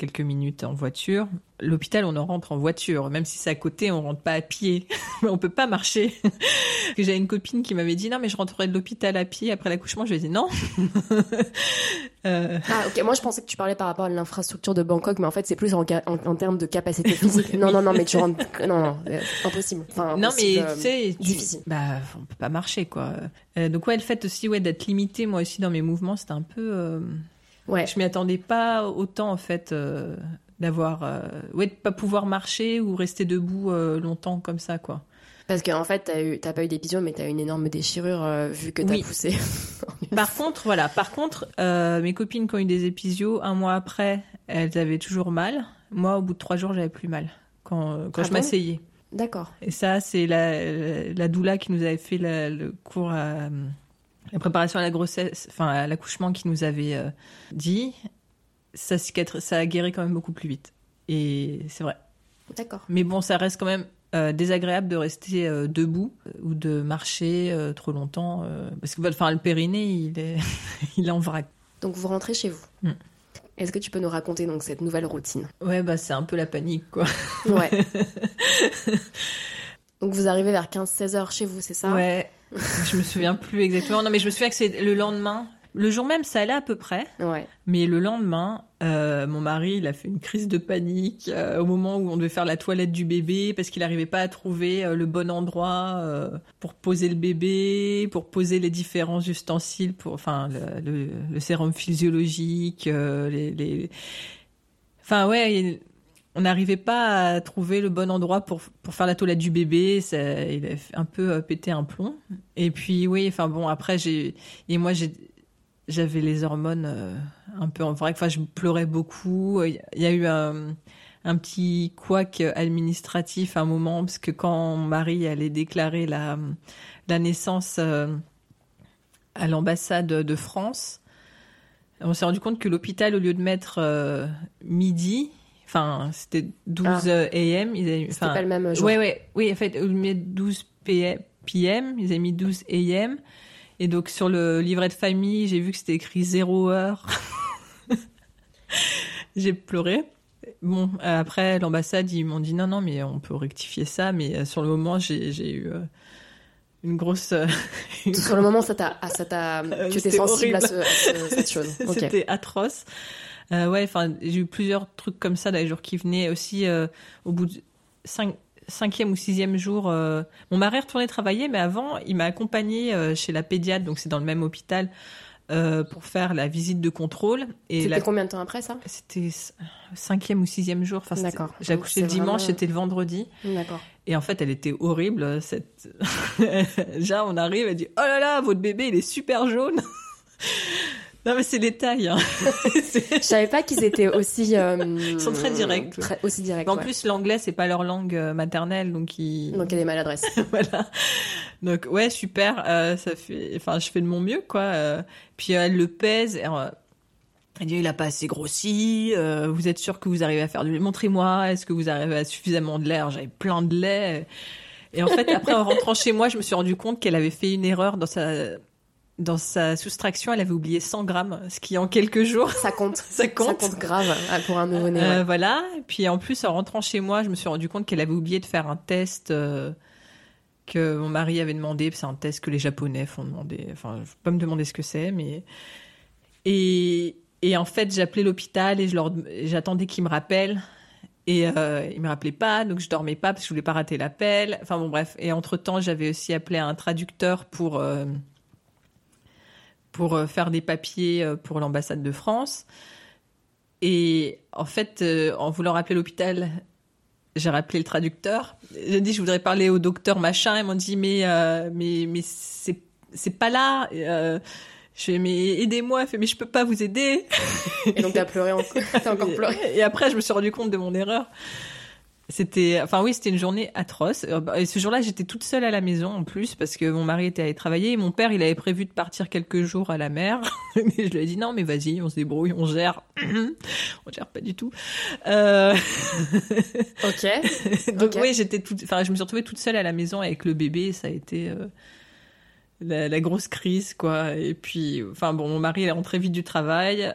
quelques minutes en voiture. L'hôpital, on en rentre en voiture, même si c'est à côté, on rentre pas à pied. on peut pas marcher. J'avais une copine qui m'avait dit non, mais je rentrerai de l'hôpital à pied après l'accouchement. Je lui ai dit non. Euh, Ah, ok. Moi, je pensais que tu parlais par rapport à l'infrastructure de Bangkok, mais en fait, c'est plus en, en, en termes de capacité physique. non, non, non, mais tu rentres. Non, non, euh, impossible. Enfin, Non, mais euh, tu sais, difficile. bah, on peut pas marcher, quoi. Euh, donc ouais, le fait aussi, ouais, d'être limité, moi aussi, dans mes mouvements, c'était un peu. Ouais. Je m'y attendais pas autant, en fait, euh, d'avoir, euh, ouais, de pas pouvoir marcher ou rester debout euh, longtemps comme ça, quoi. Parce qu'en fait, t'as eu, t'as pas eu d'épisode, mais t'as eu une énorme déchirure euh, vu que t'as Oui. poussé. Par contre, voilà, par contre, mes copines qui ont eu des épisiodes, un mois après, elles avaient toujours mal. Moi, au bout de trois jours, j'avais plus mal quand, quand Ah je bon? m'asseyais. D'accord. Et ça, c'est la, la doula qui nous avait fait la- le cours à la préparation à la grossesse, enfin à l'accouchement qui nous avait euh, dit. Ça, ça a guéri quand même beaucoup plus vite. Et c'est vrai. D'accord. Mais bon, ça reste quand même euh, désagréable de rester euh, debout ou de marcher trop longtemps. parce que enfin, le périnée, il est, il est en vrac. Donc vous rentrez chez vous. Mm. Est-ce que tu peux nous raconter donc cette nouvelle routine? Ouais, bah c'est un peu la panique, quoi. Ouais. donc vous arrivez vers 15-16 heures chez vous, c'est ça? Ouais. Je me souviens plus exactement. Non, mais je me souviens que c'est le lendemain. Le jour même, ça allait à peu près. Ouais. Mais le lendemain, euh, mon mari, il a fait une crise de panique euh, au moment où on devait faire la toilette du bébé parce qu'il n'arrivait pas à trouver euh, le bon endroit pour poser le bébé, pour poser les différents ustensiles, pour, enfin, le, le- le sérum physiologique, les, les... Enfin, ouais, on n'arrivait pas à trouver le bon endroit pour, pour faire la toilette du bébé. Ça, il a un peu euh, pété un plomb. Et puis, oui, enfin bon, après, j'ai... Et moi, j'ai j'avais les hormones euh, un peu en vrac. Enfin, je pleurais beaucoup. Il y a eu un, un petit couac administratif à un moment, parce que quand mon mari allait déclarer la, la naissance euh, à l'ambassade de France, on s'est rendu compte que l'hôpital, au lieu de mettre midi, enfin, c'était 12 Ah. AM, ils avaient, C'était pas le même jour. Ouais, ouais, oui, en fait, au lieu de mettre 12 PM, PM, ils avaient mis 12 AM. Et donc, sur le livret de famille, j'ai vu que c'était écrit 0 heure. j'ai pleuré. Bon, après, l'ambassade, ils m'ont dit non, non, mais on peut rectifier ça. Mais euh, sur le moment, j'ai j'ai eu euh, une grosse. euh, une Sur le moment, ça t'a, ah, ça t'a, tu étais c'était sensible à, horrible. ce- à ce- cette chose. C'était atroce. Euh, ouais, enfin, j'ai eu plusieurs trucs comme ça dans les jours qui venaient. Aussi, euh, au bout de cinq, cinquième ou sixième jour, euh, mon mari est retourné travailler, mais avant, il m'a accompagné chez la pédiatre, donc c'est dans le même hôpital, pour faire la visite de contrôle. C'était la- combien de temps après ça? C'était cinquième ou sixième jour. Enfin, D'accord. J'ai accouché le dimanche, vraiment- c'était le vendredi. D'accord. Et en fait, elle était horrible. Cette... Déjà, on arrive, elle dit Oh là là, votre bébé, il est super jaune. Non, mais c'est les tailles. hein. Je savais pas qu'ils étaient aussi. euh, Ils sont très directs. très- aussi directs. en ouais. plus, l'anglais, c'est pas leur langue euh, maternelle, donc ils. Donc il y a des maladresses. voilà. Donc ouais, super. euh, ça fait, enfin, je fais de mon mieux, quoi. puis elle le pèse. et, elle dit, il a pas assez grossi. euh, vous êtes sûr que vous arrivez à faire du lait? Montrez-moi. Est-ce que vous arrivez à suffisamment de lait? J'avais plein de lait. Et en fait, après, en rentrant chez moi, je me suis rendu compte qu'elle avait fait une erreur dans sa dans sa soustraction. Elle avait oublié 100 grammes, ce qui en quelques jours, Ça compte. ça compte. Ça compte grave ah, pour un nouveau-né. Euh, ouais. Voilà. Puis en plus, en rentrant chez moi, je me suis rendu compte qu'elle avait oublié de faire un test euh, que mon mari avait demandé. C'est un test que les Japonais font demander. Enfin, je vais pas me demander ce que c'est, mais et et en fait, appelé l'hôpital et je leur j'attendais qu'ils me rappellent. Et euh, ils me rappelaient pas, donc je dormais pas parce que je voulais pas rater l'appel. Enfin bon, bref. Et entre temps, j'avais aussi appelé un traducteur pour euh, pour euh, faire des papiers euh, pour l'ambassade de France. Et en fait, euh, en voulant rappeler l'hôpital, j'ai rappelé le traducteur. J'ai dit je voudrais parler au docteur machin. Ils m'ont dit mais euh, mais mais c'est c'est pas là. Et, euh, je fais mais aidez-moi. Elle fait mais je peux pas vous aider. Et donc t'as pleuré encore. T'as encore pleuré. Et après je me suis rendu compte de mon erreur. C'était, enfin oui, c'était une journée atroce. Et ce jour-là, j'étais toute seule à la maison en plus parce que mon mari était allé travailler et mon père, il avait prévu de partir quelques jours à la mer. mais je lui ai dit non, mais vas-y, on se débrouille, on gère. on gère pas du tout. Euh... Ok. Donc oui, j'étais toute, enfin, je me suis retrouvée toute seule à la maison avec le bébé. Ça a été euh, la, la grosse crise, quoi. Et puis, enfin bon, mon mari il est rentré vite du travail.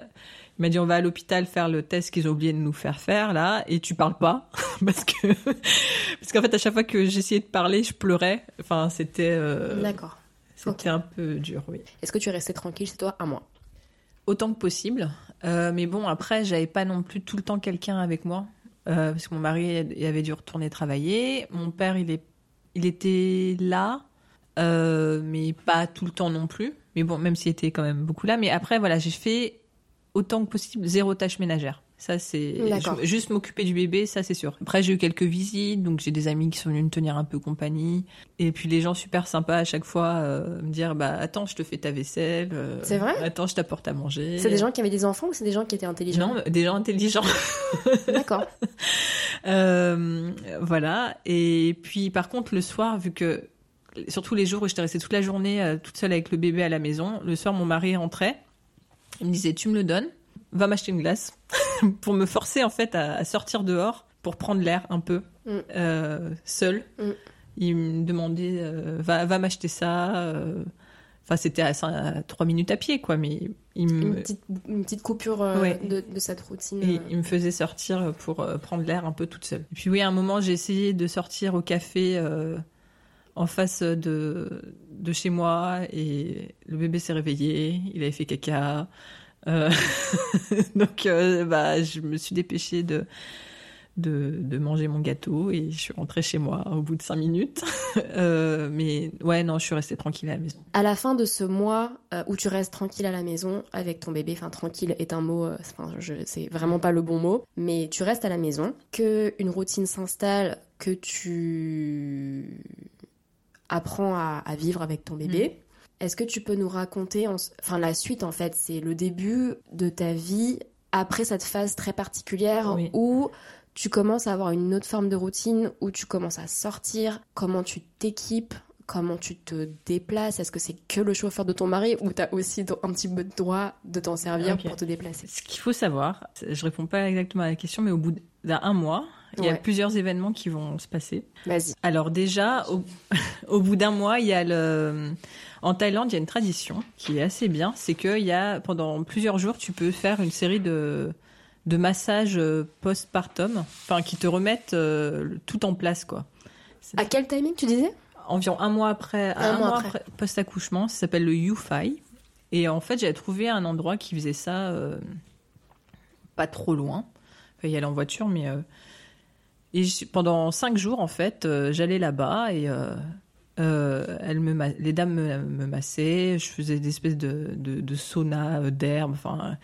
Il m'a dit on va à l'hôpital faire le test qu'ils ont oublié de nous faire faire là et tu parles pas parce que parce qu'en fait à chaque fois que j'essayais de parler je pleurais. Enfin c'était euh, D'accord. c'était un peu dur oui. Est-ce que tu es resté tranquille chez toi un mois? Autant que possible. Euh, mais bon après j'avais pas non plus tout le temps quelqu'un avec moi euh, parce que mon mari il avait dû retourner travailler. Mon père il est il était là euh, mais pas tout le temps non plus. Mais bon même s'il était quand même beaucoup là. Mais après voilà j'ai fait autant que possible zéro tâche ménagère Ça, c'est juste m'occuper du bébé, ça c'est sûr. Après, j'ai eu quelques visites, donc j'ai des amis qui sont venus me tenir un peu compagnie. Et puis les gens super sympas à chaque fois euh, me dire bah attends, je te fais ta vaisselle. euh, C'est vrai? Attends, je t'apporte à manger. C'est des gens qui avaient des enfants ou c'est des gens qui étaient intelligents? Non, des gens intelligents. D'accord. Euh, voilà. Et puis, par contre, le soir, vu que, surtout les jours où j'étais restée toute la journée euh, toute seule avec le bébé à la maison, le soir, mon mari rentrait. Il me disait, tu me le donnes, va m'acheter une glace. pour me forcer, en fait, à, à sortir dehors, pour prendre l'air un peu, Mm. euh, seul. Mm. Il me demandait, euh, va, va m'acheter ça. euh. Enfin, c'était à, cin- à trois minutes à pied, quoi, mais il me, Une petite, une petite coupure euh, Ouais. de, de cette routine. et il me faisait sortir pour prendre l'air un peu toute seule. Et puis oui, à un moment, j'ai essayé de sortir au café euh, en face de, de chez moi et le bébé s'est réveillé, il avait fait caca. Euh, donc euh, bah, je me suis dépêchée de, de, de manger mon gâteau et je suis rentrée chez moi au bout de cinq minutes. Euh, mais ouais, non, je suis restée tranquille à la maison. À la fin de ce mois où tu restes tranquille à la maison avec ton bébé, enfin tranquille est un mot, c'est vraiment pas le bon mot, mais tu restes à la maison, que une routine s'installe, que tu apprends à, à vivre avec ton bébé. Est-ce que tu peux nous raconter, en- enfin la suite en fait, c'est le début de ta vie après cette phase très particulière Oui. où tu commences à avoir une autre forme de routine, où tu commences à sortir, comment tu t'équipes, comment tu te déplaces, est-ce que c'est que le chauffeur de ton mari ou t'as aussi un petit peu de droit de t'en servir pour te déplacer? Ce qu'il faut savoir, je réponds pas exactement à la question, mais au bout d'un mois, il y a plusieurs événements qui vont se passer. Vas-y. Alors déjà, au, au bout d'un mois, il y a le... En Thaïlande, il y a une tradition qui est assez bien, c'est qu'il y a, pendant plusieurs jours, tu peux faire une série de, de massages euh, post-partum, enfin, qui te remettent euh, tout en place, quoi. C'est À quel timing tu disais? Environ un mois après, Un un, mois mois après. après post-accouchement, ça s'appelle le YouFi. Et en fait, j'avais trouvé un endroit qui faisait ça euh, pas trop loin. Enfin, y aller en voiture, mais euh, et je- pendant cinq jours, en fait, euh, j'allais là-bas et euh, euh, elle me les dames me, me massaient. Je faisais des espèces de, de, de sauna euh, d'herbe. Enfin,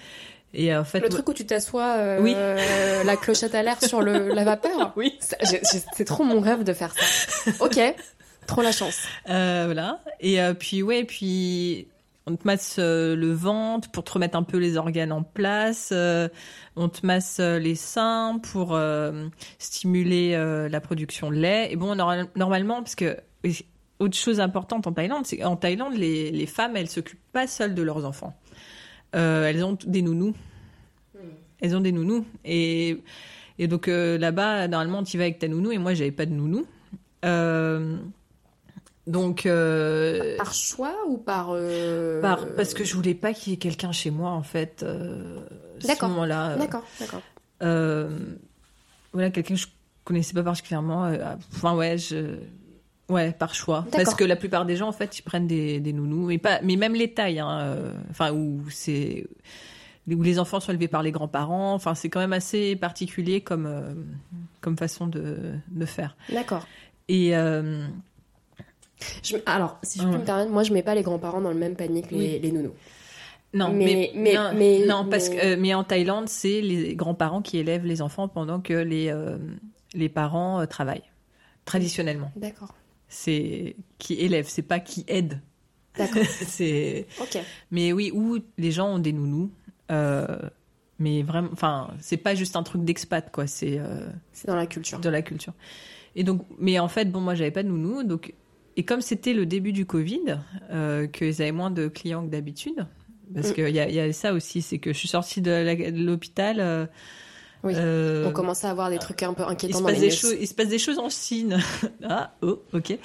et en fait, Le truc où tu t'assois, euh, Oui. la clochette à l'air sur le, la vapeur oui. C'est trop mon rêve de faire ça. Ok, trop la chance. Voilà. Et puis ouais, puis on te masse euh, le ventre pour te remettre un peu les organes en place. euh, on te masse euh, les seins pour stimuler la production de lait. Et bon, nor- normalement, parce que autre chose importante en Thaïlande, c'est qu'en Thaïlande, les, les femmes, elles s'occupent pas seules de leurs enfants. Euh, elles ont des nounous. Elles ont des nounous. Et, et donc euh, là-bas, normalement, tu vas avec ta nounou. Et moi, j'avais pas de nounou. Euh, donc, euh, Par choix ou par... euh, par- parce que je voulais pas qu'il y ait quelqu'un chez moi, en fait, euh, ce moment-là. euh, D'accord, d'accord. voilà, quelqu'un que je connaissais pas particulièrement. euh, Enfin, ouais, je. Ouais, par choix. Parce que la plupart des gens, en fait, ils prennent des, des nounous. Mais, pas, mais même les tailles, hein, enfin, où c'est. Où les enfants sont élevés par les grands-parents. Enfin, c'est quand même assez particulier comme, comme façon de, de faire. D'accord. Et. Je- alors, si je peux me permettre, moi je mets pas les grands-parents dans le même panier que les, Oui. les nounous. Non, Mais- mais, mais- non, mais- non, parce que euh, mais en Thaïlande, c'est les grands-parents qui élèvent les enfants pendant que les euh, les parents euh, travaillent traditionnellement. D'accord. C'est qui élève, c'est pas qui aide. D'accord. c'est Ok. mais oui, où les gens ont des nounous. euh, mais vraiment, enfin, c'est pas juste un truc d'expat, quoi. C'est C'est dans la culture. de la culture. Et donc, mais en fait, bon, moi, j'avais pas de nounou, donc et comme c'était le début du Covid, euh, qu'ils avaient moins de clients que d'habitude, parce Mm. qu'il y, il y a ça aussi, c'est que je suis sortie de l'hôpital. euh, Oui. euh, On commence à avoir des trucs un peu il inquiétants se, dans passe les des choses, il se passe des choses en Chine. ah, oh, ok.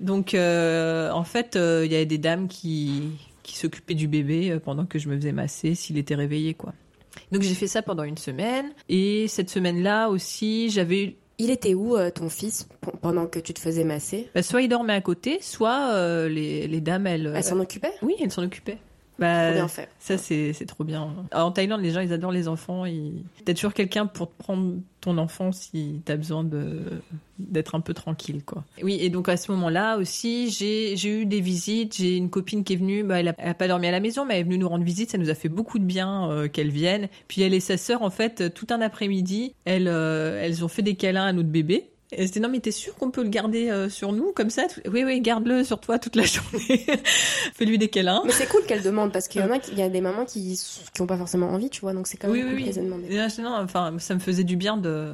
Donc, euh, en fait, il y avait des dames qui, qui s'occupaient du bébé pendant que je me faisais masser s'il était réveillé, quoi. Donc, j'ai fait ça pendant une semaine. Et cette semaine-là aussi, j'avais eu Il était où euh, ton fils pendant que tu te faisais masser? Bah, soit il dormait à côté, soit euh, les, les dames, elles. Elle s'en occupait Oui, elles s'en occupaient. Bah, Trop bien fait. Ça, c'est c'est trop bien. En Thaïlande, les gens, ils adorent les enfants. Ils... T'as toujours quelqu'un pour te prendre ton enfant si t'as besoin de d'être un peu tranquille, quoi. Oui, et donc à ce moment-là aussi, j'ai j'ai eu des visites. J'ai une copine qui est venue. Bah, elle, a, elle a pas dormi à la maison, mais elle est venue nous rendre visite. Ça nous a fait beaucoup de bien euh, qu'elle vienne. Puis elle et sa sœur, en fait, tout un après-midi, elles euh, elles ont fait des câlins à notre bébé. Et dit non mais t'es sûr qu'on peut le garder euh, sur nous comme ça? Oui oui garde-le sur toi toute la journée. Fais-lui des câlins. Mais c'est cool qu'elle demande parce qu'il y en a, il y a des mamans qui, qui ont pas forcément envie, tu vois, donc c'est quand même Oui, cool oui, oui. qu'elles là, je- non, enfin, ça me faisait du bien de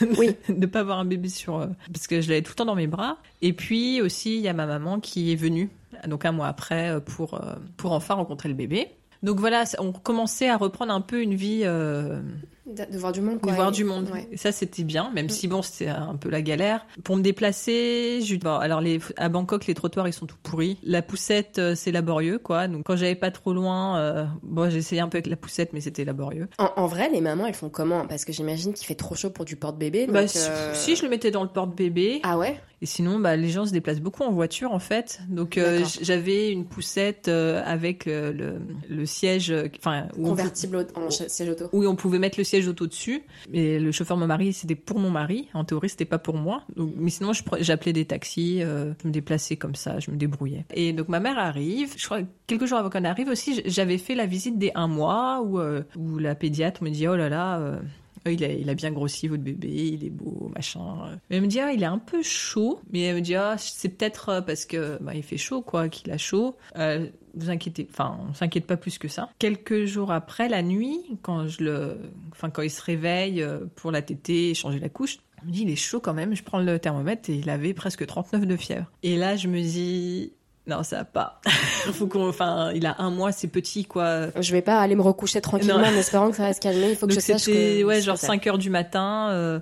Oui. de pas avoir un bébé sur euh, parce que je l'avais tout le temps dans mes bras. Et puis aussi, il y a ma maman qui est venue donc un mois après euh, pour euh, pour enfin rencontrer le bébé. Donc voilà, on commençait à reprendre un peu une vie, euh, De, de voir du monde, de quoi. voir et- du monde. ouais. Et ça, c'était bien, même Mm. si bon, c'était un peu la galère. Pour me déplacer, je... bon, alors les... à Bangkok, les trottoirs, ils sont tout pourris. La poussette, euh, c'est laborieux, quoi. Donc quand j'avais pas trop loin, euh, bon, essayé un peu avec la poussette, mais c'était laborieux. En, en vrai, les mamans, elles font comment? Parce que j'imagine qu'il fait trop chaud pour du porte-bébé. Bah, euh, si je le mettais dans le porte-bébé, Ah ouais? Et sinon, bah, les gens se déplacent beaucoup en voiture, en fait. Donc, euh, j'avais une poussette euh, avec euh, le, le siège, enfin, on, Convertible en siège auto. où on pouvait mettre le siège auto dessus. Mais le chauffeur de mon mari, c'était pour mon mari. En théorie, c'était pas pour moi. Donc, mais sinon, j'appelais des taxis, je me déplaçais comme ça, je me débrouillais. Et donc, ma mère arrive. Je crois que quelques jours avant qu'elle arrive aussi, j'avais fait la visite des un mois où, où la pédiatre me dit, oh là là, euh, il a, bien grossi votre bébé, il est beau, machin. Elle me dit, ah, il est un peu chaud. Mais elle me dit, ah, c'est peut-être euh, parce que bah, il fait chaud, quoi, qu'il a chaud. Euh, vous inquiétez, enfin, on s'inquiète pas plus que ça. Quelques jours après, la nuit, quand je le, enfin, quand il se réveille euh, pour la tétée, changer la couche, me il est chaud quand même. Je prends le thermomètre et il avait presque 39 de fièvre. Et là, je me dis, non, ça va pas. Faut qu'on, enfin, il a un mois, c'est petit, quoi. Je vais pas aller me recoucher tranquillement Non. en espérant que ça va se calmer. Il faut que je sache c'était que. ouais, genre ça. 5 heures du matin. euh,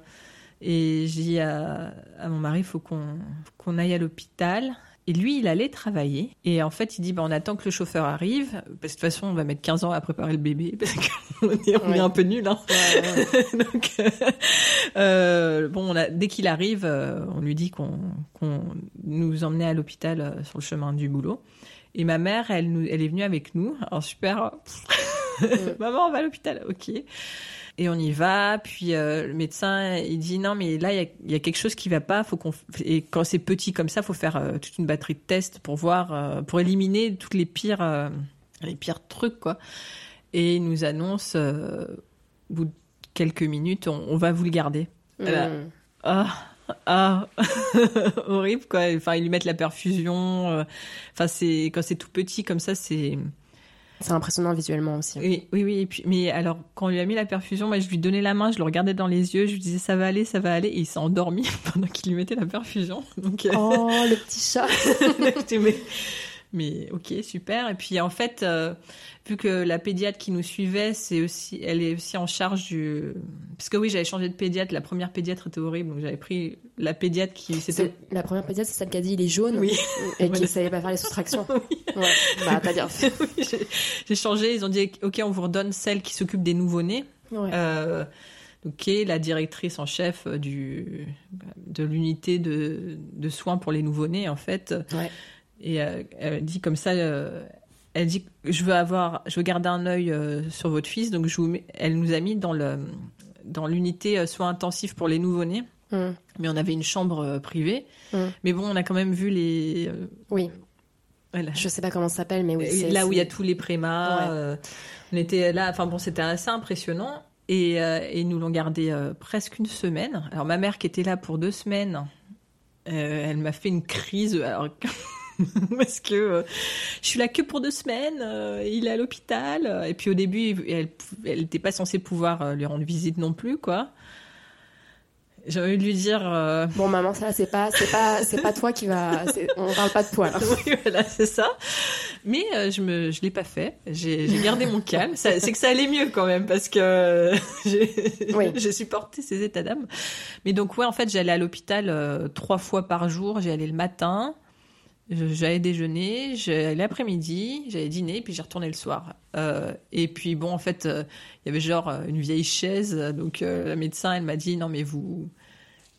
et j'ai dit à, à mon mari, il faut qu'on qu'on aille à l'hôpital. Et lui, il allait travailler. Et en fait, il dit, bah, on attend que le chauffeur arrive. Parce que de toute façon, on va mettre 15 ans à préparer le bébé. Parce qu'on est, on Ouais. est un peu nuls. Hein. Ouais, ouais. Donc, euh, euh, bon, on a, dès qu'il arrive, euh, on lui dit qu'on qu'on nous emmenait à l'hôpital euh, sur le chemin du boulot. Et ma mère, elle, elle est venue avec nous. Alors super, maman, on va à l'hôpital, ok. Et on y va, puis euh, le médecin, il dit non, mais là, il y a, il y a quelque chose qui va pas. Faut qu'on et quand c'est petit comme ça, faut faire euh, toute une batterie de tests pour voir, euh, pour éliminer toutes les pires, les pires trucs, quoi. Et il nous annonce, au bout de quelques minutes, on, on va vous le garder. Voilà. Mm. Ah, ah, horrible quoi. Enfin, ils lui mettent la perfusion. Enfin, c'est quand c'est tout petit comme ça, c'est. C'est impressionnant visuellement aussi. Oui, oui, oui. Et puis, mais alors, quand on lui a mis la perfusion, moi, je lui donnais la main, je le regardais dans les yeux, je lui disais ça va aller, ça va aller, et il s'est endormi pendant qu'il lui mettait la perfusion. Donc, euh, Oh, le petit chat. mais, mais ok, super. Et puis, en fait, euh, vu que la pédiatre qui nous suivait, c'est aussi, elle est aussi en charge du, parce que oui, j'avais changé de pédiatre. La première pédiatre était horrible, donc j'avais pris la pédiatre qui, c'était La première pédiatre, c'est celle qui a dit il est jaune Oui. et qui ne savait pas faire les soustractions. Oui. Ouais. Bah, t'as bien fait. Oui, j'ai- changé. Ils ont dit ok, on vous redonne celle qui s'occupe des nouveau-nés. Ouais. Euh, qui est la directrice en chef du de l'unité de, de soins pour les nouveau-nés en fait. Ouais. Et euh, elle dit comme ça. euh, elle dit je veux avoir, je veux garder un œil euh, sur votre fils. Donc je vous mets, elle nous a mis dans le dans l'unité soins intensifs pour les nouveau-nés. Mm. Mais on avait une chambre privée. Mm. Mais bon, on a quand même vu les. Oui. voilà. Je sais pas comment ça s'appelle, mais oui. Là où il y a tous les prémas, Ouais. euh, on était là. Enfin bon, c'était assez impressionnant. Et, euh, et nous l'ont gardé euh, presque une semaine. Alors ma mère qui était là pour deux semaines, elle m'a fait une crise. Alors parce que euh, je suis là que pour deux semaines. euh, il est à l'hôpital. Et puis au début, elle n'était pas censée pouvoir euh, lui rendre visite non plus, quoi. J'ai envie de lui dire. euh, Bon, maman, ça, c'est pas, c'est pas, c'est pas toi qui va. On parle pas de toi, là. oui, voilà, c'est ça. Mais euh, je me, je l'ai pas fait. J'ai gardé mon calme. C'est que ça allait mieux quand même parce que j'ai Oui. supporté ces états d'âme. Mais donc ouais, en fait, j'allais à l'hôpital euh, trois fois par jour. J'y allais le matin, j'allais déjeuner, j'allais l'après-midi, j'allais dîner, puis j'ai retourné le soir. Euh, et puis bon, en fait, euh, il y avait genre euh, une vieille chaise. Donc euh, la médecin, elle m'a dit non mais vous,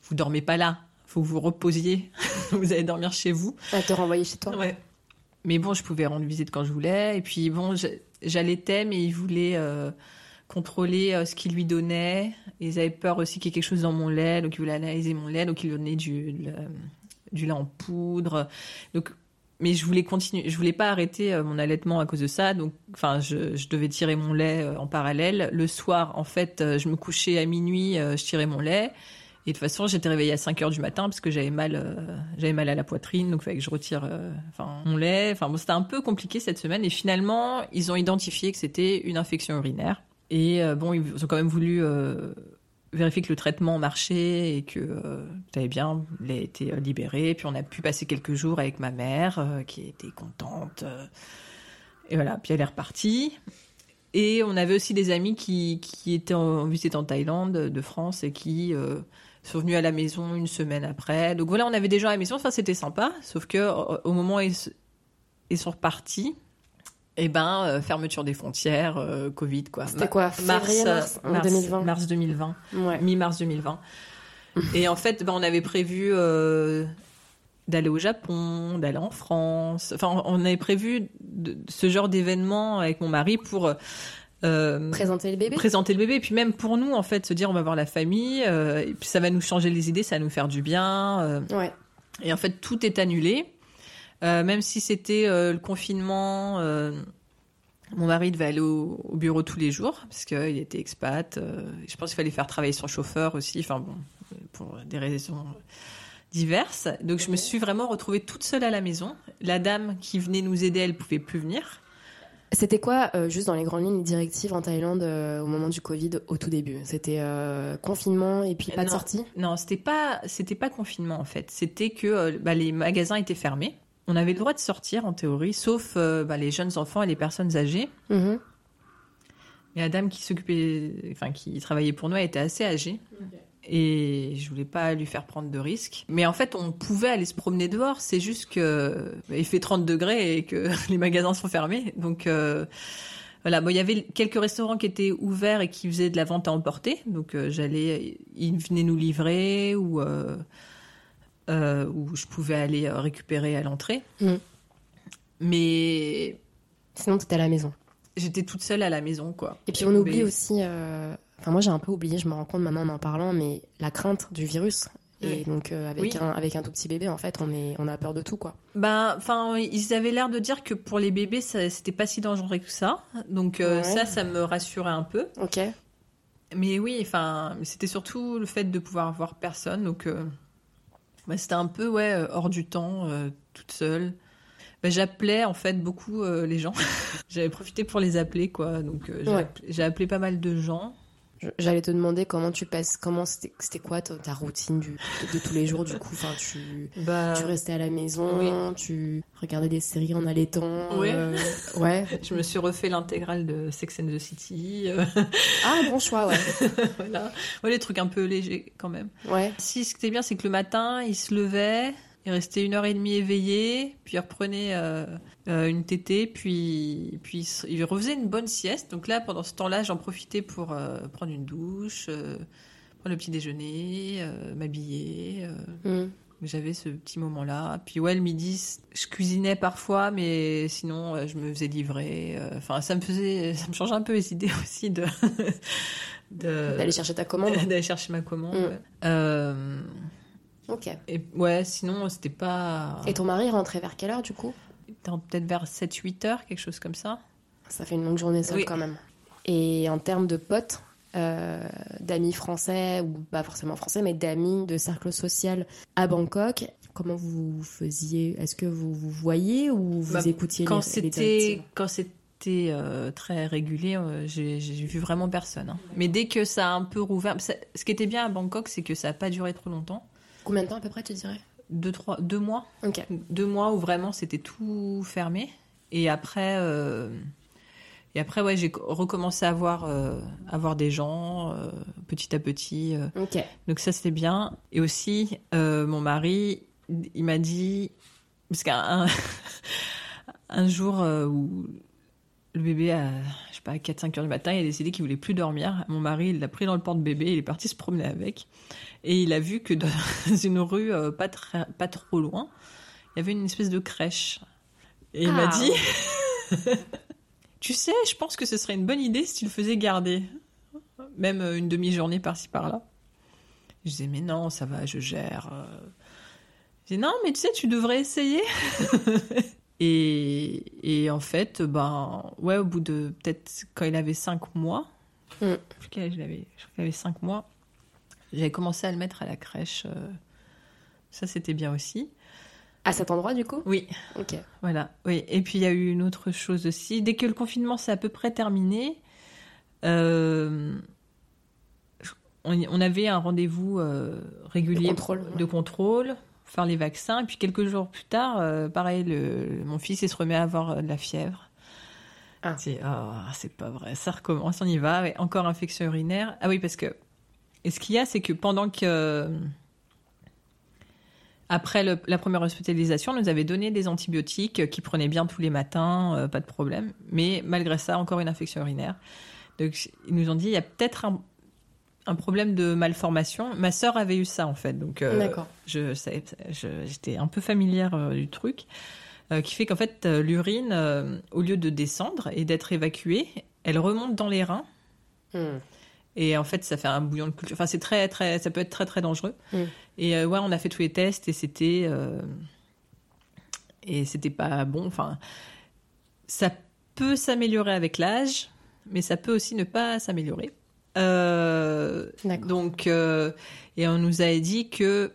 vous dormez pas là. Faut que vous reposiez. vous allez dormir chez vous. À te renvoyer chez toi. Ouais. mais bon, je pouvais rendre visite quand je voulais. Et puis bon, j'allaitais, mais ils voulaient euh, contrôler ce qu'ils lui donnaient. Ils avaient peur aussi qu'il y ait quelque chose dans mon lait, donc ils voulaient analyser mon lait, donc ils lui donnaient du, le- du lait en poudre. Donc, mais je voulais continuer, je voulais pas arrêter euh, mon allaitement à cause de ça. Donc, enfin, je, je devais tirer mon lait euh, en parallèle. Le soir, en fait, euh, je me couchais à minuit, je tirais mon lait. Et de toute façon, j'étais réveillée à 5 heures du matin parce que j'avais mal, j'avais mal à la poitrine, donc il fallait que je retire, enfin, mon lait. Enfin, bon, c'était un peu compliqué cette semaine. Et finalement, ils ont identifié que c'était une infection urinaire. Et bon, ils ont quand même voulu vérifier que le traitement marchait et que euh, tout bien. Il a été euh, libéré. Puis on a pu passer quelques jours avec ma mère, euh, qui était contente. euh. et voilà. Puis elle est repartie. Et on avait aussi des amis qui, qui étaient en visite en Thaïlande, de France, et qui sont venus à la maison une semaine après. Donc voilà, on avait des gens à la maison, enfin c'était sympa. Sauf que au moment où ils, ils sont repartis, eh ben, euh, fermeture des frontières, euh, Covid, quoi. C'était quoi, février, mars, en mars 2020? Mars 2020, Ouais. mi-mars 2020. Et en fait, ben, on avait prévu euh, d'aller au Japon, d'aller en France. Enfin, on avait prévu de- ce genre d'événement avec mon mari pour euh, Présenter le bébé présenter le bébé. Et puis même pour nous, en fait, se dire on va voir la famille. euh, et puis ça va nous changer les idées, ça va nous faire du bien. euh, Ouais. et en fait, tout est annulé. Euh, même si c'était euh, le confinement, euh, mon mari devait aller au, au bureau tous les jours parce qu'il était expat. je pense qu'il fallait faire travailler son chauffeur aussi. Enfin bon, pour des raisons diverses. Donc je me suis vraiment retrouvée toute seule à la maison. La dame qui venait nous aider, elle pouvait plus venir. C'était quoi, euh, juste dans les grandes lignes, les directives en Thaïlande euh, au moment du Covid, au tout début? C'était euh, confinement et puis pas de sortie? Non, c'était pas, c'était pas confinement en fait. C'était que bah, les magasins étaient fermés. On avait le droit de sortir en théorie, sauf euh, bah, les jeunes enfants et les personnes âgées. Mhm. Et la dame qui s'occupait, enfin qui travaillait pour nous, elle était assez âgée. Et je voulais pas lui faire prendre de risques. Mais en fait, on pouvait aller se promener dehors. C'est juste que bah, il fait 30 degrés et que les magasins sont fermés. Donc euh, voilà. Bon, il y avait quelques restaurants qui étaient ouverts et qui faisaient de la vente à emporter. Donc euh, j'allais, ils venaient nous livrer ou euh, ou je pouvais aller euh, récupérer à l'entrée. Mhm. Mais Sinon, t'étais à la maison. j'étais toute seule à la maison, quoi. Et puis on oublie Mais- aussi, euh, enfin moi j'ai un peu oublié, je me rends compte maintenant en en parlant, mais la crainte du virus. Et Oui. donc euh, avec, Oui. un, avec un tout petit bébé, en fait, on, est, on a peur de tout, quoi. Ben, enfin, ils avaient l'air de dire que pour les bébés, c'était pas si dangereux que ça. Donc Ouais. ça, ça me rassurait un peu. Ok. Mais oui, enfin, c'était surtout le fait de pouvoir voir personne. Donc ben, c'était un peu ouais euh, hors du temps, euh, toute seule. Ben, j'appelais en fait beaucoup euh, les gens. J'avais profité pour les appeler quoi. Donc euh, j'ai, Ouais. appelé, j'ai appelé pas mal de gens. J'allais te demander comment tu passes, comment c'était quoi ta, ta routine du, de, tous les jours, du coup, enfin tu... Bah, Tu restais à la maison, tu regardais des séries en allaitant. Oui. euh, ouais. je me suis refait l'intégrale de Sex and the City. euh, Ah, bon choix, ouais. voilà, ouais, les trucs un peu légers quand même. Ouais. Si ce qui était bien, c'est que le matin, il se levait, il restait une heure et demie éveillé, puis il reprenait euh, euh, une tétée, puis, puis il refaisait une bonne sieste. Donc là, pendant ce temps-là, j'en profitais pour euh, prendre une douche, prendre le petit déjeuner, m'habiller. Mm. J'avais ce petit moment-là. Puis ouais, le midi, je cuisinais parfois, mais sinon, je me faisais livrer. Enfin, ça me faisait, ça me changeait un peu les idées aussi de de- D'aller chercher ta commande. d'aller chercher ma commande. Mm. ouais. Ok. et ouais, sinon, c'était pas. Et ton mari rentrait vers quelle heure, du coup? Peut-être vers 7-8 heures, quelque chose comme ça. Ça fait une longue journée seule Oui. quand même. Et en termes de potes, euh, d'amis français, ou pas forcément français, mais d'amis de cercle social à Bangkok, comment vous faisiez? Est-ce que vous vous voyez ou vous Bah, écoutiez Quand c'était quand c'était euh, très régulier, euh, j'ai j'ai vu vraiment personne. hein. Mais dès que ça a un peu rouvert, ça- ce qui était bien à Bangkok, c'est que ça n'a pas duré trop longtemps. Combien de temps à peu près, tu dirais? Deux, trois, deux mois. Ok. deux mois où vraiment c'était tout fermé. Et après, euh, et après ouais, j'ai recommencé à voir, euh, à voir des gens euh, petit à petit. euh. Ok. donc ça c'était bien. Et aussi, mon mari, il m'a dit, parce qu'un un jour où le bébé à, je sais pas, 4-5 heures du matin, il a décidé qu'il voulait plus dormir. Mon mari, il l'a pris dans le porte-bébé, il est parti se promener avec. Et il a vu que dans une rue euh, pas, très, pas trop loin, il y avait une espèce de crèche. Et il m'a Ah. dit Tu sais, je pense que ce serait une bonne idée si tu le faisais garder. Même euh, une demi-journée par-ci par-là. Je disais Mais non, ça va, je gère. euh. Je disais Non, mais tu sais, tu devrais essayer. et, et en fait, ben, ouais, au bout de peut-être quand il avait 5 mois, Mm. je crois qu'il avait 5 mois, j'avais commencé à le mettre à la crèche. euh. Ça, c'était bien aussi. À cet endroit, du coup? Oui, Ok. voilà. Oui. Et puis il y a eu une autre chose aussi. Dès que le confinement s'est à peu près terminé, euh, on, on avait un rendez-vous euh, régulier De contrôle, ouais. de contrôle, faire les vaccins. Et puis quelques jours plus tard, euh, pareil, le, mon fils il se remet à avoir de la fièvre. Ah. C'est ah, c'est pas vrai, ça recommence, on y va. Ouais, encore infection urinaire. Ah oui, parce que et ce qu'il y a, c'est que pendant que après le- la première hospitalisation, on nous avait donné des antibiotiques euh, qui prenaient bien tous les matins, euh, pas de problème. Mais malgré ça, encore une infection urinaire. Donc ils nous ont dit il y a peut-être un, un problème de malformation. Ma sœur avait eu ça en fait, donc euh, je j'étais un peu familière euh, du truc, euh, qui fait qu'en fait euh, l'urine, euh, au lieu de descendre et d'être évacuée, elle remonte dans les reins. Hmm. Et en fait, ça fait un bouillon de culture. Enfin, c'est très, très, ça peut être très, très dangereux. Mm. Et euh, ouais, on a fait tous les tests et c'était, euh, et c'était pas bon. Enfin, ça peut s'améliorer avec l'âge, mais ça peut aussi ne pas s'améliorer. Euh, D'accord. donc, euh, et on nous a dit que,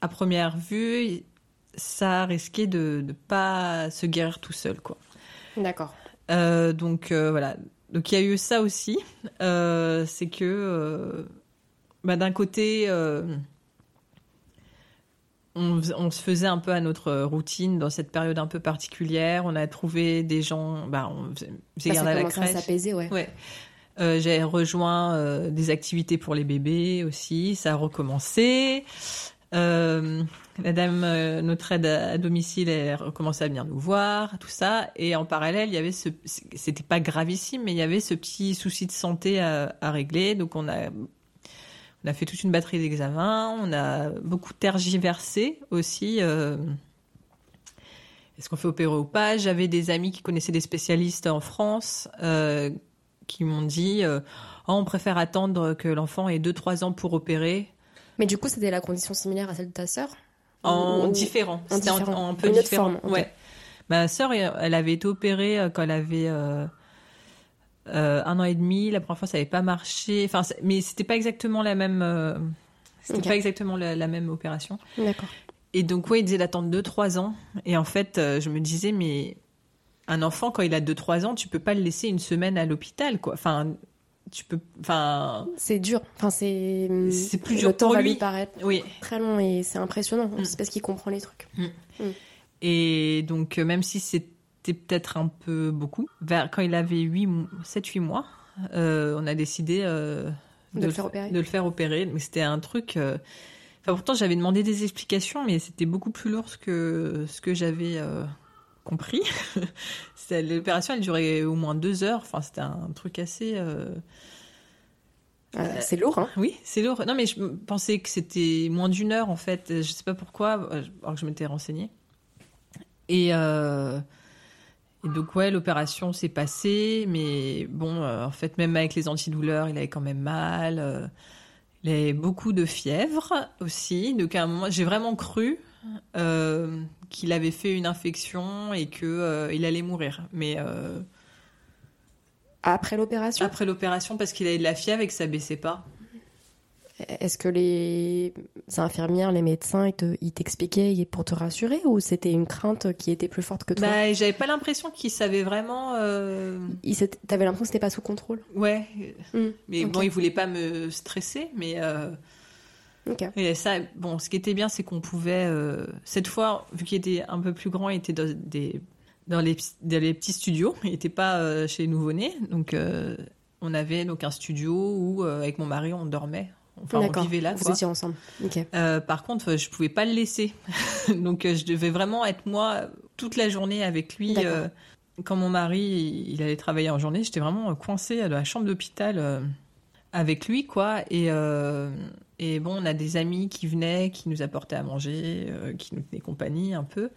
à première vue, ça risquait de ne pas se guérir tout seul, quoi. D'accord. Euh, donc voilà. Donc il y a eu ça aussi. Euh, c'est que euh, bah, d'un côté, euh, on, se faisait un peu à notre routine dans cette période un peu particulière. On a trouvé des gens. Bah, on faisait, Ça, garder ça à la crèche. s'apaiser, ouais. Ouais. J'ai rejoint des activités pour les bébés aussi. Ça a recommencé. Euh, la dame, euh, notre aide à, domicile, elle a recommencé à venir nous voir, tout ça. Et en parallèle, il y avait ce, c'était pas gravissime, mais il y avait ce petit souci de santé à, régler. Donc on a, on a fait toute une batterie d'examens. On a beaucoup tergiversé aussi. euh, est-ce qu'on fait opérer ou pas? J'avais des amis qui connaissaient des spécialistes en France euh, qui m'ont dit euh, Oh, on préfère attendre que l'enfant ait 2-3 ans pour opérer. Mais du coup, c'était la condition similaire à celle de ta sœur En Ou- différent. en C'était en, en un peu Une différent. forme. Ouais. Ma sœur, elle avait été opérée euh, quand elle avait euh, euh, un an et demi. La première fois, ça n'avait pas marché. Enfin, mais c'était pas exactement la même. euh, c'était pas exactement la, la même opération. D'accord. Et donc, ouais, il disait d'attendre 2-3 ans. Et en fait, je me disais, mais un enfant, quand il a 2-3 ans, tu peux pas le laisser une semaine à l'hôpital, quoi. Enfin, tu peux. Enfin, C'est dur. Enfin, c'est. C'est plus Le dur temps pour va lui. lui paraître oui. très long et c'est impressionnant. Mm. C'est parce qu'il comprend les trucs. Et donc, euh, même si c'était peut-être un peu beaucoup, vers, quand il avait 7-8 mois, euh, on a décidé euh, De le faire opérer. de le faire opérer. Mais c'était un truc. euh, Enfin, pourtant, j'avais demandé des explications, mais c'était beaucoup plus lourd que ce que j'avais compris. L'opération, elle durait au moins deux heures. Enfin, c'était un truc assez. euh, Euh, c'est lourd, hein Oui, c'est lourd. Non, mais je pensais que c'était moins d'une heure, en fait. Je sais pas pourquoi, euh, alors que je m'étais renseignée. Et, euh, et donc, ouais, l'opération s'est passée, mais bon, en fait, même avec les antidouleurs, il avait quand même mal. il avait beaucoup de fièvre aussi. Donc, à un moment, j'ai vraiment cru euh, qu'il avait fait une infection et que euh, il allait mourir. Mais euh, Après l'opération, après l'opération, parce qu'il avait de la fièvre et que ça baissait pas. est-ce que les infirmières, les médecins, ils te- ils t'expliquaient pour te rassurer ou c'était une crainte qui était plus forte que toi? Bah, j'avais pas l'impression qu'il savait vraiment. euh, Ils T'avais l'impression que c'était pas sous contrôle? Ouais, Hmm, mais bon, il voulait pas me stresser, mais euh, Et ça, bon, ce qui était bien, c'est qu'on pouvait euh, cette fois, vu qu'il était un peu plus grand, il était dans des dans les dans les petits studios, il était pas euh, chez les nouveau-nés, donc euh, on avait donc un studio où avec mon mari on dormait, enfin on vivait là. Vous quoi. étiez ensemble. Par contre, je pouvais pas le laisser. Donc, je devais vraiment être moi toute la journée avec lui. Quand mon mari, il allait travailler en journée, j'étais vraiment coincée dans la chambre d'hôpital avec lui, quoi. Et, et bon, on a des amis qui venaient, qui nous apportaient à manger, euh, qui nous tenaient compagnie un peu.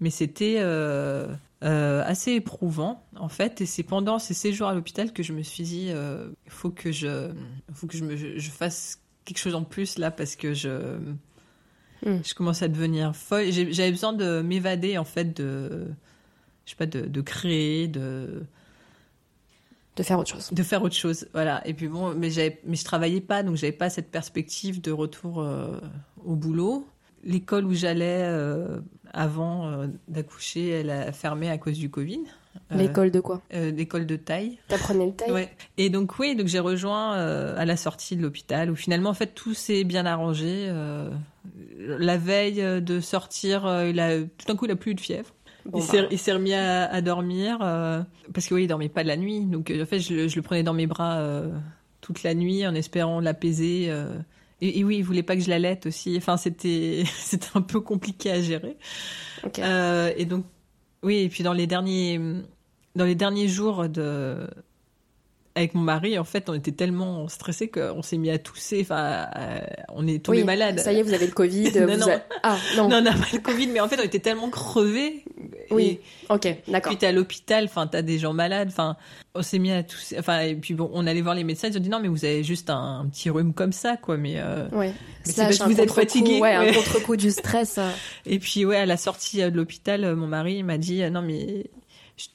mais c'était euh, euh, assez éprouvant en fait. Et c'est pendant ces séjours à l'hôpital que je me suis dit, il faut que je, faut que je, me, je fasse quelque chose en plus là parce que je, Mm. je commence à devenir folle. J'avais besoin de m'évader en fait, de, je sais pas, de, de créer, de De faire autre chose. de faire autre chose voilà. Et puis bon mais mais je travaillais pas donc j'avais pas cette perspective de retour euh, au boulot. L'école où j'allais euh, avant euh, d'accoucher elle a fermé à cause du covid. L'école de quoi? l'école de taille. T'apprenais le taille? Ouais. Et donc oui donc j'ai rejoint à la sortie de l'hôpital où finalement en fait tout s'est bien arrangé. La veille de sortir il a tout d'un coup il a plus eu de fièvre Bon, il s'est- bah, il s'est remis à, à dormir euh, parce que oui, il dormait pas de la nuit. Donc euh, en fait, je, le- je le prenais dans mes bras euh, toute la nuit en espérant l'apaiser. euh. et, et oui, il voulait pas que je l'allaite aussi. Enfin, c'était c'était un peu compliqué à gérer. ok. Euh, et donc oui, et puis dans les derniers dans les derniers jours de avec mon mari, en fait, on était tellement stressés qu'on s'est mis à tousser. Enfin, on est tombé oui, malade. Ça y est, vous avez le Covid. Non, vous non. a- Ah, non. Non, on n'a pas le Covid, mais en fait, on était tellement crevés. Oui, Et- ok, d'accord. Puis t'es à l'hôpital, enfin t'as des gens malades, enfin on s'est mis à tous, enfin et puis bon on allait voir les médecins, ils ont dit non mais vous avez juste un, un petit rhume comme ça quoi, mais euh, Ouais. c'est Slash parce que vous êtes fatigué, Ouais, un contre-coup du stress. et puis ouais à la sortie euh, de l'hôpital, euh, mon mari m'a dit euh, non mais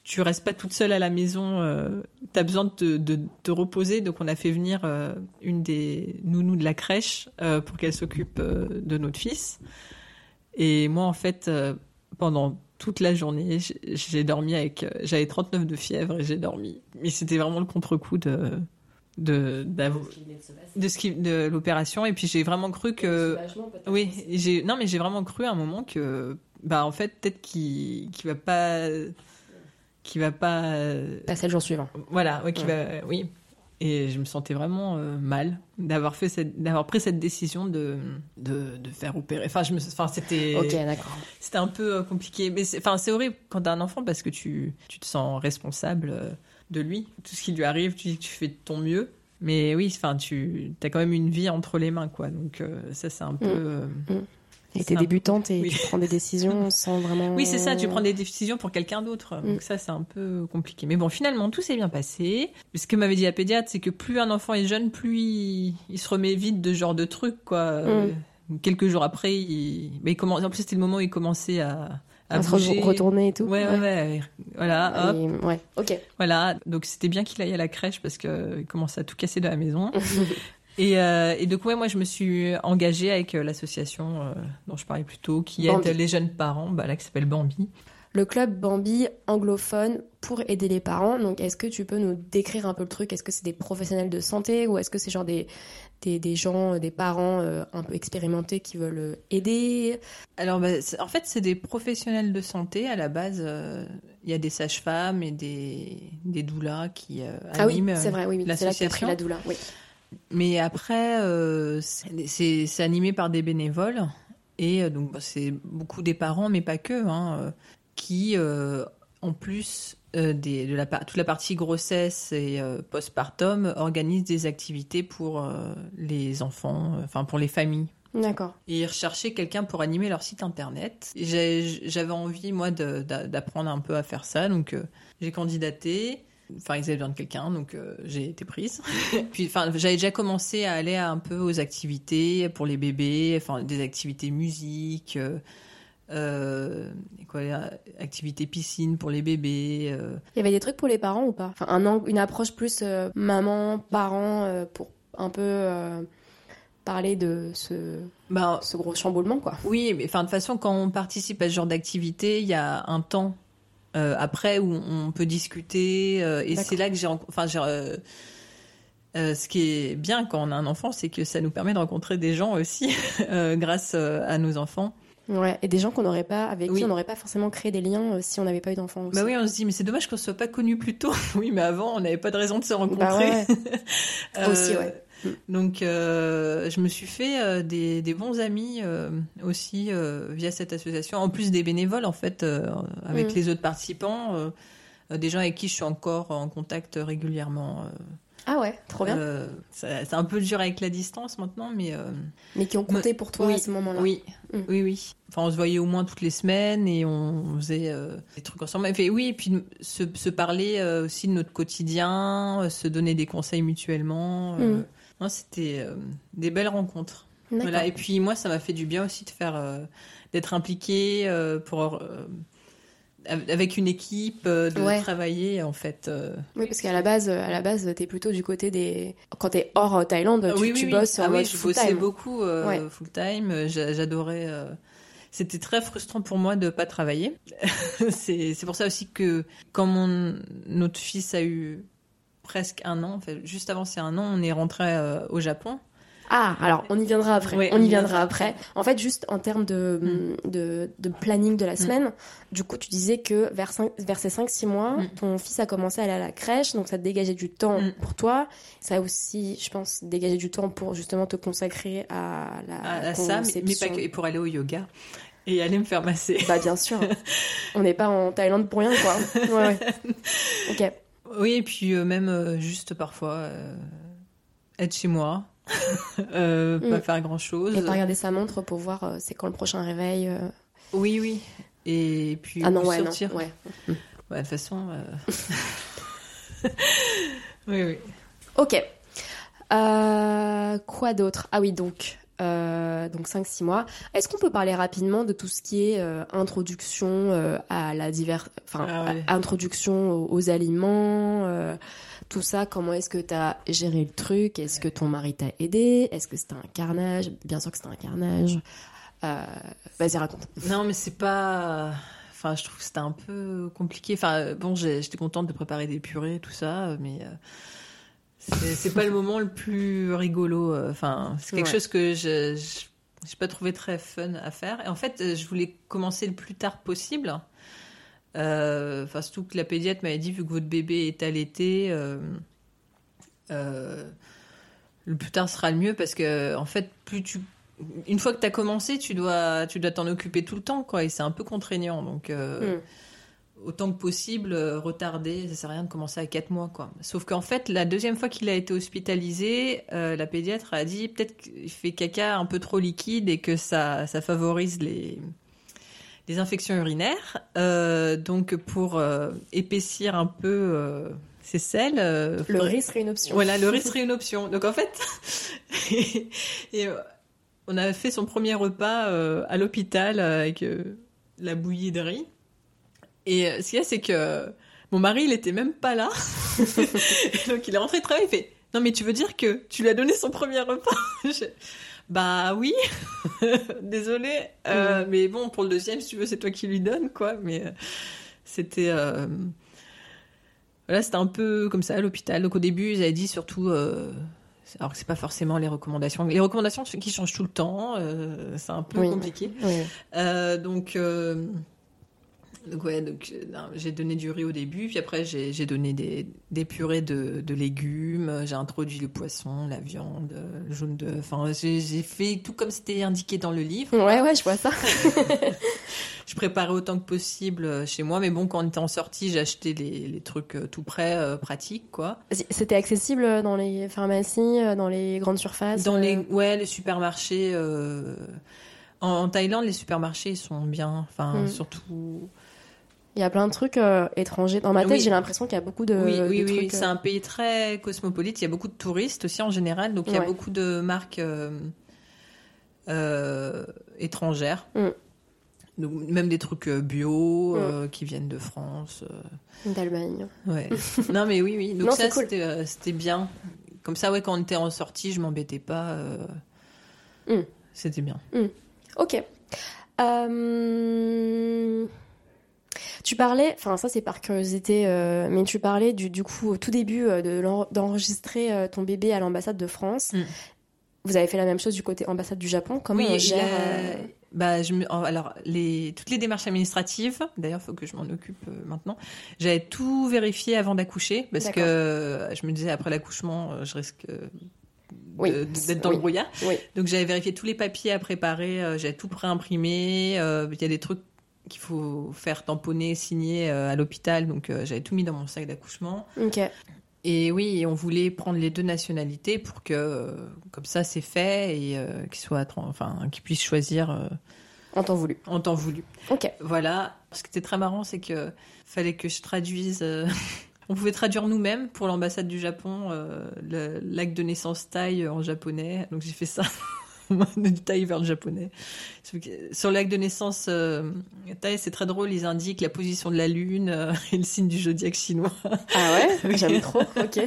tu restes pas toute seule à la maison, euh, t'as besoin de te, de te reposer, donc on a fait venir euh, une des nounous de la crèche euh, pour qu'elle s'occupe euh, de notre fils, et moi en fait pendant toute la journée, j'ai dormi avec. J'avais 39 de fièvre et j'ai dormi. Mais c'était vraiment le contre-coup de. De, de, ce qui, de l'opération. Et puis j'ai vraiment cru que. Oui, j'ai, non, mais j'ai vraiment cru à un moment que. Bah, en fait, peut-être qu'il, qu'il va pas. Qu'il va pas. Passer le jour suivant. Voilà, ouais, qu'il va. Oui. Et je me sentais vraiment euh, mal d'avoir fait cette, d'avoir pris cette décision de, de, de faire opérer. Enfin, je me, enfin, c'était. Ok, d'accord. C'était un peu euh, compliqué. Mais c'est, enfin, c'est horrible quand t'as un enfant parce que tu, tu te sens responsable euh, de lui. Tout ce qui lui arrive, tu dis que tu fais de ton mieux. Mais oui, enfin, tu as quand même une vie entre les mains, quoi. Donc euh, ça, c'est un peu. euh, Et t'es débutante et oui. tu prends des décisions sans vraiment. Oui, c'est ça. Tu prends des décisions pour quelqu'un d'autre. Mm. Donc ça, c'est un peu compliqué. Mais bon, finalement, tout s'est bien passé. Ce que m'avait dit la pédiatre, c'est que plus un enfant est jeune, plus il, il se remet vite de ce genre de trucs, quoi. Euh, Quelques jours après, il, mais il commence. En plus, c'était le moment où il commençait à, à À se re- retourner et tout. Ouais, ouais, ouais. Voilà, hop. Ouais, ok. Voilà, donc c'était bien qu'il aille à la crèche parce qu'il commençait à tout casser de la maison. et, euh, et donc, ouais, moi, je me suis engagée avec euh, l'association euh, dont je parlais plus tôt, qui Bambi. aide les jeunes parents, bah, là, qui s'appelle Bambi. Le club Bambi anglophone pour aider les parents. Donc, est-ce que tu peux nous décrire un peu le truc? Est-ce que c'est des professionnels de santé ou est-ce que c'est genre des, des, des gens, des parents euh, un peu expérimentés qui veulent euh, aider? Alors, bah, en fait, c'est des professionnels de santé. À la base, euh, il y a des sages-femmes et des, des doulas qui euh, Ah oui, animent c'est euh, vrai, oui, oui. L'association. la doula. Oui. Mais après, euh, c'est- animé par des bénévoles. Et euh, donc, bah, c'est beaucoup des parents, mais pas que, hein, euh, qui, euh, en plus euh, des, de la, toute la partie grossesse et postpartum, organisent des activités pour les enfants, enfin pour les familles. D'accord. Et ils recherchaient quelqu'un pour animer leur site internet. J'avais envie, moi, d'apprendre un peu à faire ça. Donc, j'ai candidaté. Enfin, ils avaient besoin de quelqu'un, donc euh, j'ai été prise. Puis, enfin, j'avais déjà commencé à aller un peu aux activités pour les bébés, enfin, des activités musique, euh, euh, quoi, activités piscine pour les bébés. euh. Il y avait des trucs pour les parents ou pas? Enfin, un une approche plus maman, parent, pour un peu parler de ce, Ben, ce gros chamboulement, quoi. Oui, mais enfin, de toute façon, quand on participe à ce genre d'activité, il y a un temps euh, après où on peut discuter. euh, et c'est là que j'ai. Enfin, euh, euh, ce qui est bien quand on a un enfant, c'est que ça nous permet de rencontrer des gens aussi grâce à nos enfants. Ouais, et des gens qu'on n'aurait pas, avec Oui. qui on n'aurait pas forcément créé des liens euh, si on n'avait pas eu d'enfants. Bah oui, on se dit, mais c'est dommage qu'on ne soit pas connus plus tôt. oui, mais avant, on n'avait pas de raison de se rencontrer. Bah ouais. Euh, Aussi, ouais. Donc, euh, je me suis fait euh, des, des bons amis euh, aussi via cette association, en plus des bénévoles en fait, avec Mm. les autres participants, des gens avec qui je suis encore en contact régulièrement. Ah ouais, trop bien. Euh, c'est un peu dur avec la distance maintenant, mais euh, Mais qui ont compté pour toi oui, à ce moment-là. Oui, Mm. oui, oui. Enfin, on se voyait au moins toutes les semaines et on faisait euh, des trucs ensemble. Et puis, oui, et puis se, se parler aussi de notre quotidien, se donner des conseils mutuellement. euh. Non, C'était euh, des belles rencontres. Voilà. Et puis moi, ça m'a fait du bien aussi de faire, euh, d'être impliquée euh, pour avec une équipe, de Ouais. travailler en fait. Oui, parce qu'à la base, à la base, t'es plutôt du côté des. Quand t'es hors Thaïlande, tu, oui, oui, tu bosses ah, oui, mode je bossais beaucoup Ouais. full time. J'a- J'adorais. C'était très frustrant pour moi de pas travailler. c'est c'est pour ça aussi que quand mon notre fils a eu presque un an, en fait, juste avant c'est un an, on est rentré euh, au Japon. Ah, alors on y viendra après. Ouais, on y viendra après. En fait, juste en termes de, Mm. de, de planning de la semaine, du coup, tu disais que vers, cinq- vers ces 5-6 mois, Mm. ton fils a commencé à aller à la crèche, donc ça te dégageait du temps Mm. pour toi. Ça a aussi, je pense, dégagé du temps pour justement te consacrer à la à, à ça, mais, mais pas que, et pour aller au yoga et aller me faire masser. Bah bien sûr. on n'est pas en Thaïlande pour rien, quoi. Ouais, ouais. Ok. Oui, et puis euh, même euh, juste parfois euh, être chez moi, pas Mm. faire grand chose. Et pas regarder sa montre pour voir c'est quand le prochain réveil. Oui, oui. Et puis Ah non, ouais, sortir. non. Ouais. Ouais, de toute façon. oui, oui. Ok. Quoi d'autre? Ah oui, donc, euh, donc 5-6 mois. Est-ce qu'on peut parler rapidement de tout ce qui est euh, introduction euh, à la divers... enfin, Ah ouais. introduction aux, aux aliments, tout ça? Comment est-ce que tu as géré le truc? Est-ce que ton mari t'a aidé? Est-ce que c'était un carnage? Bien sûr que c'était un carnage. Vas-y, raconte. Non, mais c'est pas. Enfin, je trouve que c'était un peu compliqué. Enfin, bon, j'étais contente de préparer des purées, tout ça, mais c'est pas le moment le plus rigolo. euh, Enfin, c'est quelque Ouais. chose que je j'ai pas trouvé très fun à faire. Et en fait, euh, je voulais commencer le plus tard possible. Euh, Enfin, surtout que la pédiatre m'avait dit, vu que votre bébé est allaité, euh, euh, le plus tard sera le mieux parce que, en fait, plus tu une fois que tu as commencé, tu dois tu dois t'en occuper tout le temps quoi et c'est un peu contraignant donc euh, Mm. Autant que possible euh, retarder, ça sert à rien de commencer à 4 mois quoi. Sauf qu'en fait, la deuxième fois qu'il a été hospitalisé, euh, la pédiatre a dit peut-être qu'il fait caca un peu trop liquide et que ça ça favorise les les infections urinaires. Euh, donc pour euh, épaissir un peu ces selles, Le faudrait- riz serait une option. voilà, le riz serait une option. Donc en fait, et, et, on a fait son premier repas à l'hôpital avec la bouillie de riz. Et euh, ce qu'il y a, c'est que mon mari, il était même pas là. Donc il est rentré de travail, il fait Non, mais tu veux dire que tu lui as donné son premier repas Je- Bah oui, désolé. Euh, Mais bon, pour le deuxième, si tu veux, c'est toi qui lui donnes, quoi. Mais euh, c'était. euh, voilà, c'était un peu comme ça à l'hôpital. Donc au début, ils avaient dit surtout. euh, alors que c'est pas forcément les recommandations. Les recommandations qui changent tout le temps, euh, c'est un peu Oui. compliqué. Oui. Euh, donc, euh, donc ouais, donc euh, j'ai donné du riz au début, puis après j'ai donné des, des purées de, de légumes, j'ai introduit le poisson, la viande, euh, le jaune d'œuf. Enfin, j'ai fait tout comme c'était indiqué dans le livre. Ouais, ouais, je vois ça. Je préparais autant que possible euh, chez moi, mais bon, quand on était en sortie, acheté les, les trucs tout prêts, euh, pratiques, quoi. C'était accessible dans les pharmacies, dans les grandes surfaces Dans euh, les, ouais, les supermarchés. euh, en, en Thaïlande, les supermarchés ils sont bien. Enfin, Mm. surtout. Il y a plein de trucs euh, étrangers. Dans ma tête, Oui. j'ai l'impression qu'il y a beaucoup de, oui, oui, oui, c'est euh, un pays très cosmopolite. Il y a beaucoup de touristes aussi en général, donc il y a Ouais. beaucoup de marques euh, euh, étrangères. Mm. Donc, même des trucs bio Mm. qui viennent de France. d'Allemagne. ouais. non, mais oui, oui. Donc Non, ça, cool. c'était bien. Comme ça, ouais, quand on était en sortie, je m'embêtais pas. Mm. C'était bien. Ok. Euh, Tu parlais, enfin ça c'est par curiosité, euh, mais tu parlais du, du coup au tout début euh, de d'enregistrer euh, ton bébé à l'ambassade de France. Mm. Vous avez fait la même chose du côté ambassade du Japon. Comment oui, on gère bah, je me... alors les... toutes les démarches administratives, d'ailleurs, il faut que je m'en occupe euh, maintenant. J'avais tout vérifié avant d'accoucher parce que euh, je me disais après l'accouchement, je risque euh, Oui, d'être dans oui. le brouillard. Oui. Donc j'avais vérifié tous les papiers à préparer, j'avais tout préimprimé. Il y a des trucs qu'il faut faire tamponner, signer euh, à l'hôpital, donc euh, j'avais tout mis dans mon sac d'accouchement. Ok. Et oui, on voulait prendre les deux nationalités pour que, euh, comme ça, c'est fait et euh, qu'ils soient, enfin, qu'ils puissent choisir euh, En temps voulu. en temps voulu. Ok. Voilà. Ce qui était très marrant, c'est que fallait que je traduise. euh, on pouvait traduire nous-mêmes pour l'ambassade du Japon l'acte de naissance taille en japonais. Donc j'ai fait ça. du taille vers le japonais. Sur l'acte de naissance euh, c'est très drôle. Ils indiquent la position de la lune euh, et le signe du zodiaque chinois. Ah ouais? J'aime trop. Ok.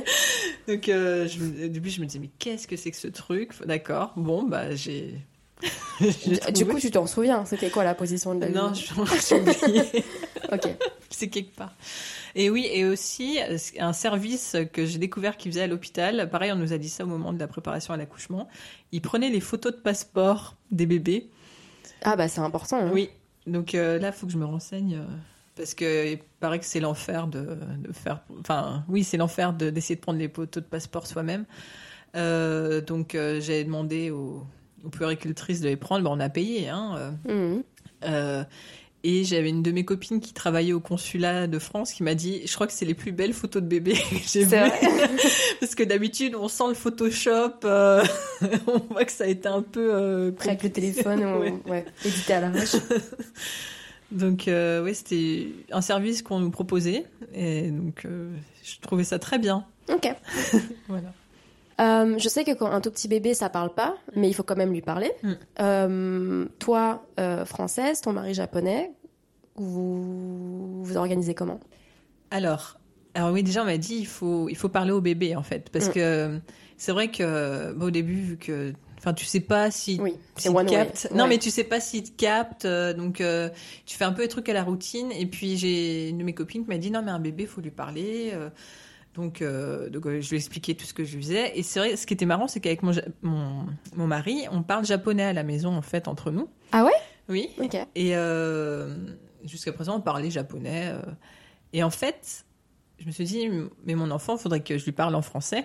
Donc euh, je, au début, je me disais mais qu'est-ce que c'est que ce truc? D'accord. Bon bah j'ai. Du coup, tu t'en souviens? C'était quoi la position de la non, lune? je- j'ai oublié. Ok. c'est quelque part. Et oui, et aussi euh, un service que j'ai découvert qu'ils faisaient à l'hôpital. Pareil, on nous a dit ça au moment de la préparation à l'accouchement. Ils prenaient les photos de passeport des bébés. Ah bah c'est important. hein. Oui. Donc euh, là, il faut que je me renseigne. euh, Parce que il paraît que c'est l'enfer de, de faire. Enfin, oui, c'est l'enfer de- d'essayer de prendre les photos de passeport soi-même. Euh, donc j'ai demandé aux, aux puéricultrices de les prendre. Bon, on a payé, hein. euh, et j'avais une de mes copines qui travaillait au consulat de France qui m'a dit, je crois que c'est les plus belles photos de bébé que j'ai vues. Parce que d'habitude, on sent le Photoshop, euh, on voit que ça a été un peu... euh, Après avec le téléphone, on... Ouais. ouais. édité à l'arrache. Donc, euh, oui, c'était un service qu'on nous proposait. Et donc, euh, je trouvais ça très bien. Ok. Voilà. Euh, je sais que quand un tout petit bébé, ça parle pas, mais il faut quand même lui parler. Mm. Euh, toi, euh, française, ton mari japonais, vous vous organisez comment? Alors, alors oui, déjà on m'a dit il faut il faut parler au bébé en fait parce Mm. que c'est vrai que au début vu que enfin tu sais pas si Oui, te one way. capte. Non Ouais. mais tu sais pas s'il te capte donc euh, tu fais un peu les trucs à la routine et puis j'ai une de mes copines qui m'a dit non mais un bébé faut lui parler euh, donc, euh, donc euh, je lui ai expliqué tout ce que je faisais et c'est vrai ce qui était marrant c'est qu'avec mon, mon mon mari on parle japonais à la maison en fait entre nous. Ah ouais? Oui. Ok. Et euh, jusqu'à présent, on parlait japonais. et en fait, je me suis dit, mais mon enfant, il faudrait que je lui parle en français.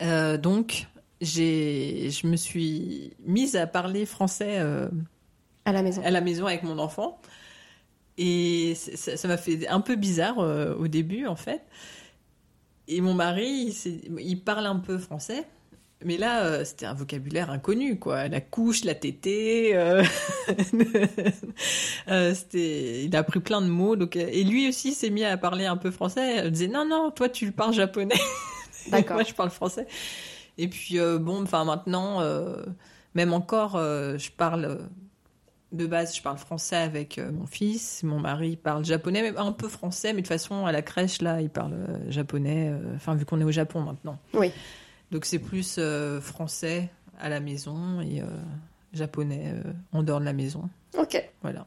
Donc, je me suis mise à parler français À la maison. à la maison avec mon enfant. Et ça m'a fait un peu bizarre au début, en fait. Et mon mari, il, parle un peu français. Mais là, euh, c'était un vocabulaire inconnu, quoi. La couche, la tétée. euh, euh, c'était, il a appris plein de mots. Donc, et lui aussi s'est mis à parler un peu français. Il disait non, non, toi tu parles japonais. D'accord. Moi je parle français. Et puis bon, enfin maintenant, même encore, je parle de base, je parle français avec euh, mon fils. Mon mari parle japonais, mais un peu français, mais de toute façon à la crèche là, il parle euh, japonais. euh, Enfin vu qu'on est au Japon maintenant. Oui. Donc c'est plus euh, français à la maison et euh, japonais euh, en dehors de la maison. Ok. Voilà.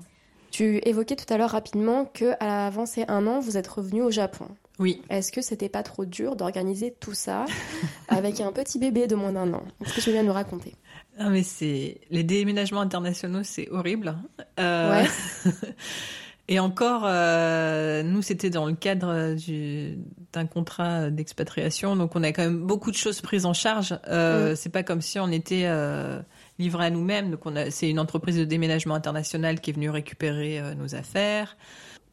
Tu évoquais tout à l'heure rapidement que à avancer un an, vous êtes revenu au Japon. Oui. Est-ce que c'était pas trop dur d'organiser tout ça avec un petit bébé de moins d'un an? Est-ce que tu viens nous raconter Ah mais c'est les déménagements internationaux, c'est horrible. Euh, Et encore, euh, nous c'était dans le cadre du- d'un contrat d'expatriation, donc on a quand même beaucoup de choses prises en charge. Euh, C'est pas comme si on était euh, livré à nous-mêmes. Donc c'est une entreprise de déménagement international qui est venue récupérer euh, nos affaires.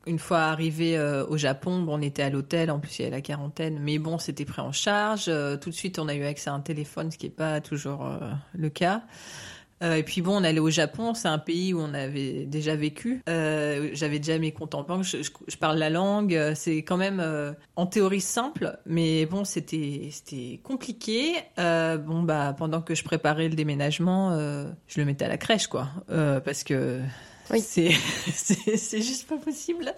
Une fois arrivé euh, au Japon, bon, on était à l'hôtel, en plus il y avait la quarantaine, mais bon, c'était pris en charge. Euh, tout de suite, on a eu accès à un téléphone, ce qui n'est pas toujours euh, le cas. Et puis bon, on allait au Japon, c'est un pays où on avait déjà vécu. J'avais déjà mes comptes en banque, je, parle la langue. C'est quand même en théorie simple, mais bon, c'était c'était compliqué. Bon bah pendant que je préparais le déménagement, je le mettais à la crèche quoi, parce que Oui. c'est c'est c'est juste pas possible.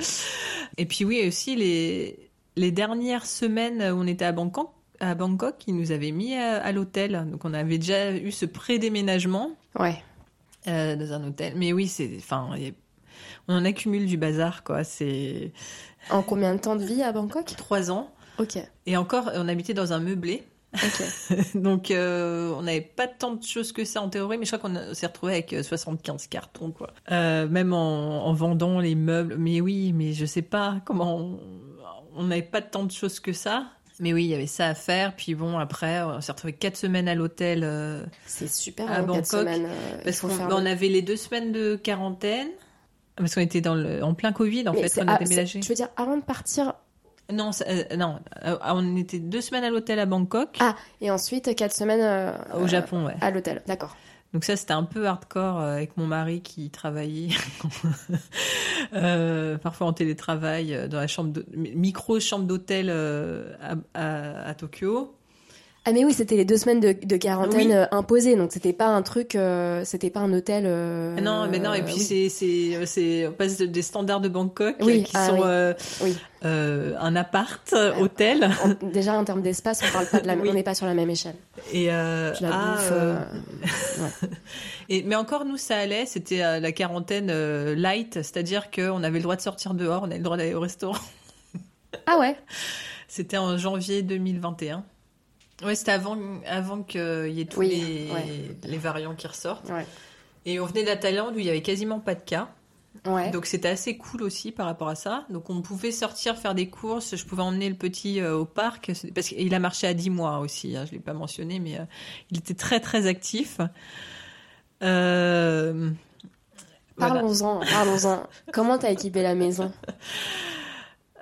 Et puis oui aussi les les dernières semaines où on était à Bangkok, à Bangkok, ils nous avaient mis à, à l'hôtel. Donc on avait déjà eu ce pré-déménagement Ouais. euh, dans un hôtel. Mais oui, c'est, enfin, on en accumule du bazar, quoi. C'est En combien de temps de vie à Bangkok? Trois ans. Ok. Et encore, on habitait dans un meublé. Donc, euh, on n'avait pas tant de choses que ça en théorie, mais je crois qu'on s'est retrouvé avec euh, 75 cartons, quoi. Euh, même en, en vendant les meubles. Mais oui, mais je sais pas comment. On n'avait pas tant de choses que ça. Mais oui, il y avait ça à faire. Puis bon, après, on s'est retrouvé quatre semaines à l'hôtel. euh, C'est super À long, quatre Bangkok, semaines. euh, Parce qu'on on avait les deux semaines de quarantaine. Parce qu'on était dans le, en plein Covid, en Mais fait, on a déménagé. Je veux dire, avant de partir Non, euh, non, euh, on était deux semaines à l'hôtel à Bangkok, Ah, et ensuite quatre semaines euh, au Japon, ouais. à l'hôtel. D'accord. Donc ça, c'était un peu hardcore avec mon mari qui travaillait parfois en télétravail dans la chambre de, micro chambre d'hôtel à, à- à Tokyo. Ah mais oui, c'était les deux semaines de, de quarantaine Oui. euh, imposées, donc c'était pas un truc, euh, c'était pas un hôtel. euh, Ah non, mais non, et puis oui. c'est c'est euh, c'est on passe de- des standards de Bangkok Oui, euh, qui ah sont oui. euh, Oui. euh, un appart euh, hôtel déjà en termes d'espace, on parle pas de la, Oui. on n'est pas sur la même échelle. et euh, la ah, bouffe, euh, euh, Et, mais encore, nous, ça allait. C'était euh, la quarantaine euh, light, c'est-à-dire qu'on avait le droit de sortir dehors, on avait le droit d'aller au restaurant. Ah ouais. C'était en janvier 2021. Ouais, c'était avant, avant qu'il y ait tous Oui, les, ouais. les variants qui ressortent. Ouais. Et on venait de la Thaïlande où il y avait quasiment pas de cas. Ouais. Donc c'était assez cool aussi par rapport à ça. Donc on pouvait sortir faire des courses. Je pouvais emmener le petit euh, au parc parce qu'il a marché à 10 mois aussi. hein, je l'ai pas mentionné, mais euh, il était très très actif. Euh, voilà. Parlons-en, parlons-en. Comment t'as équipé la maison?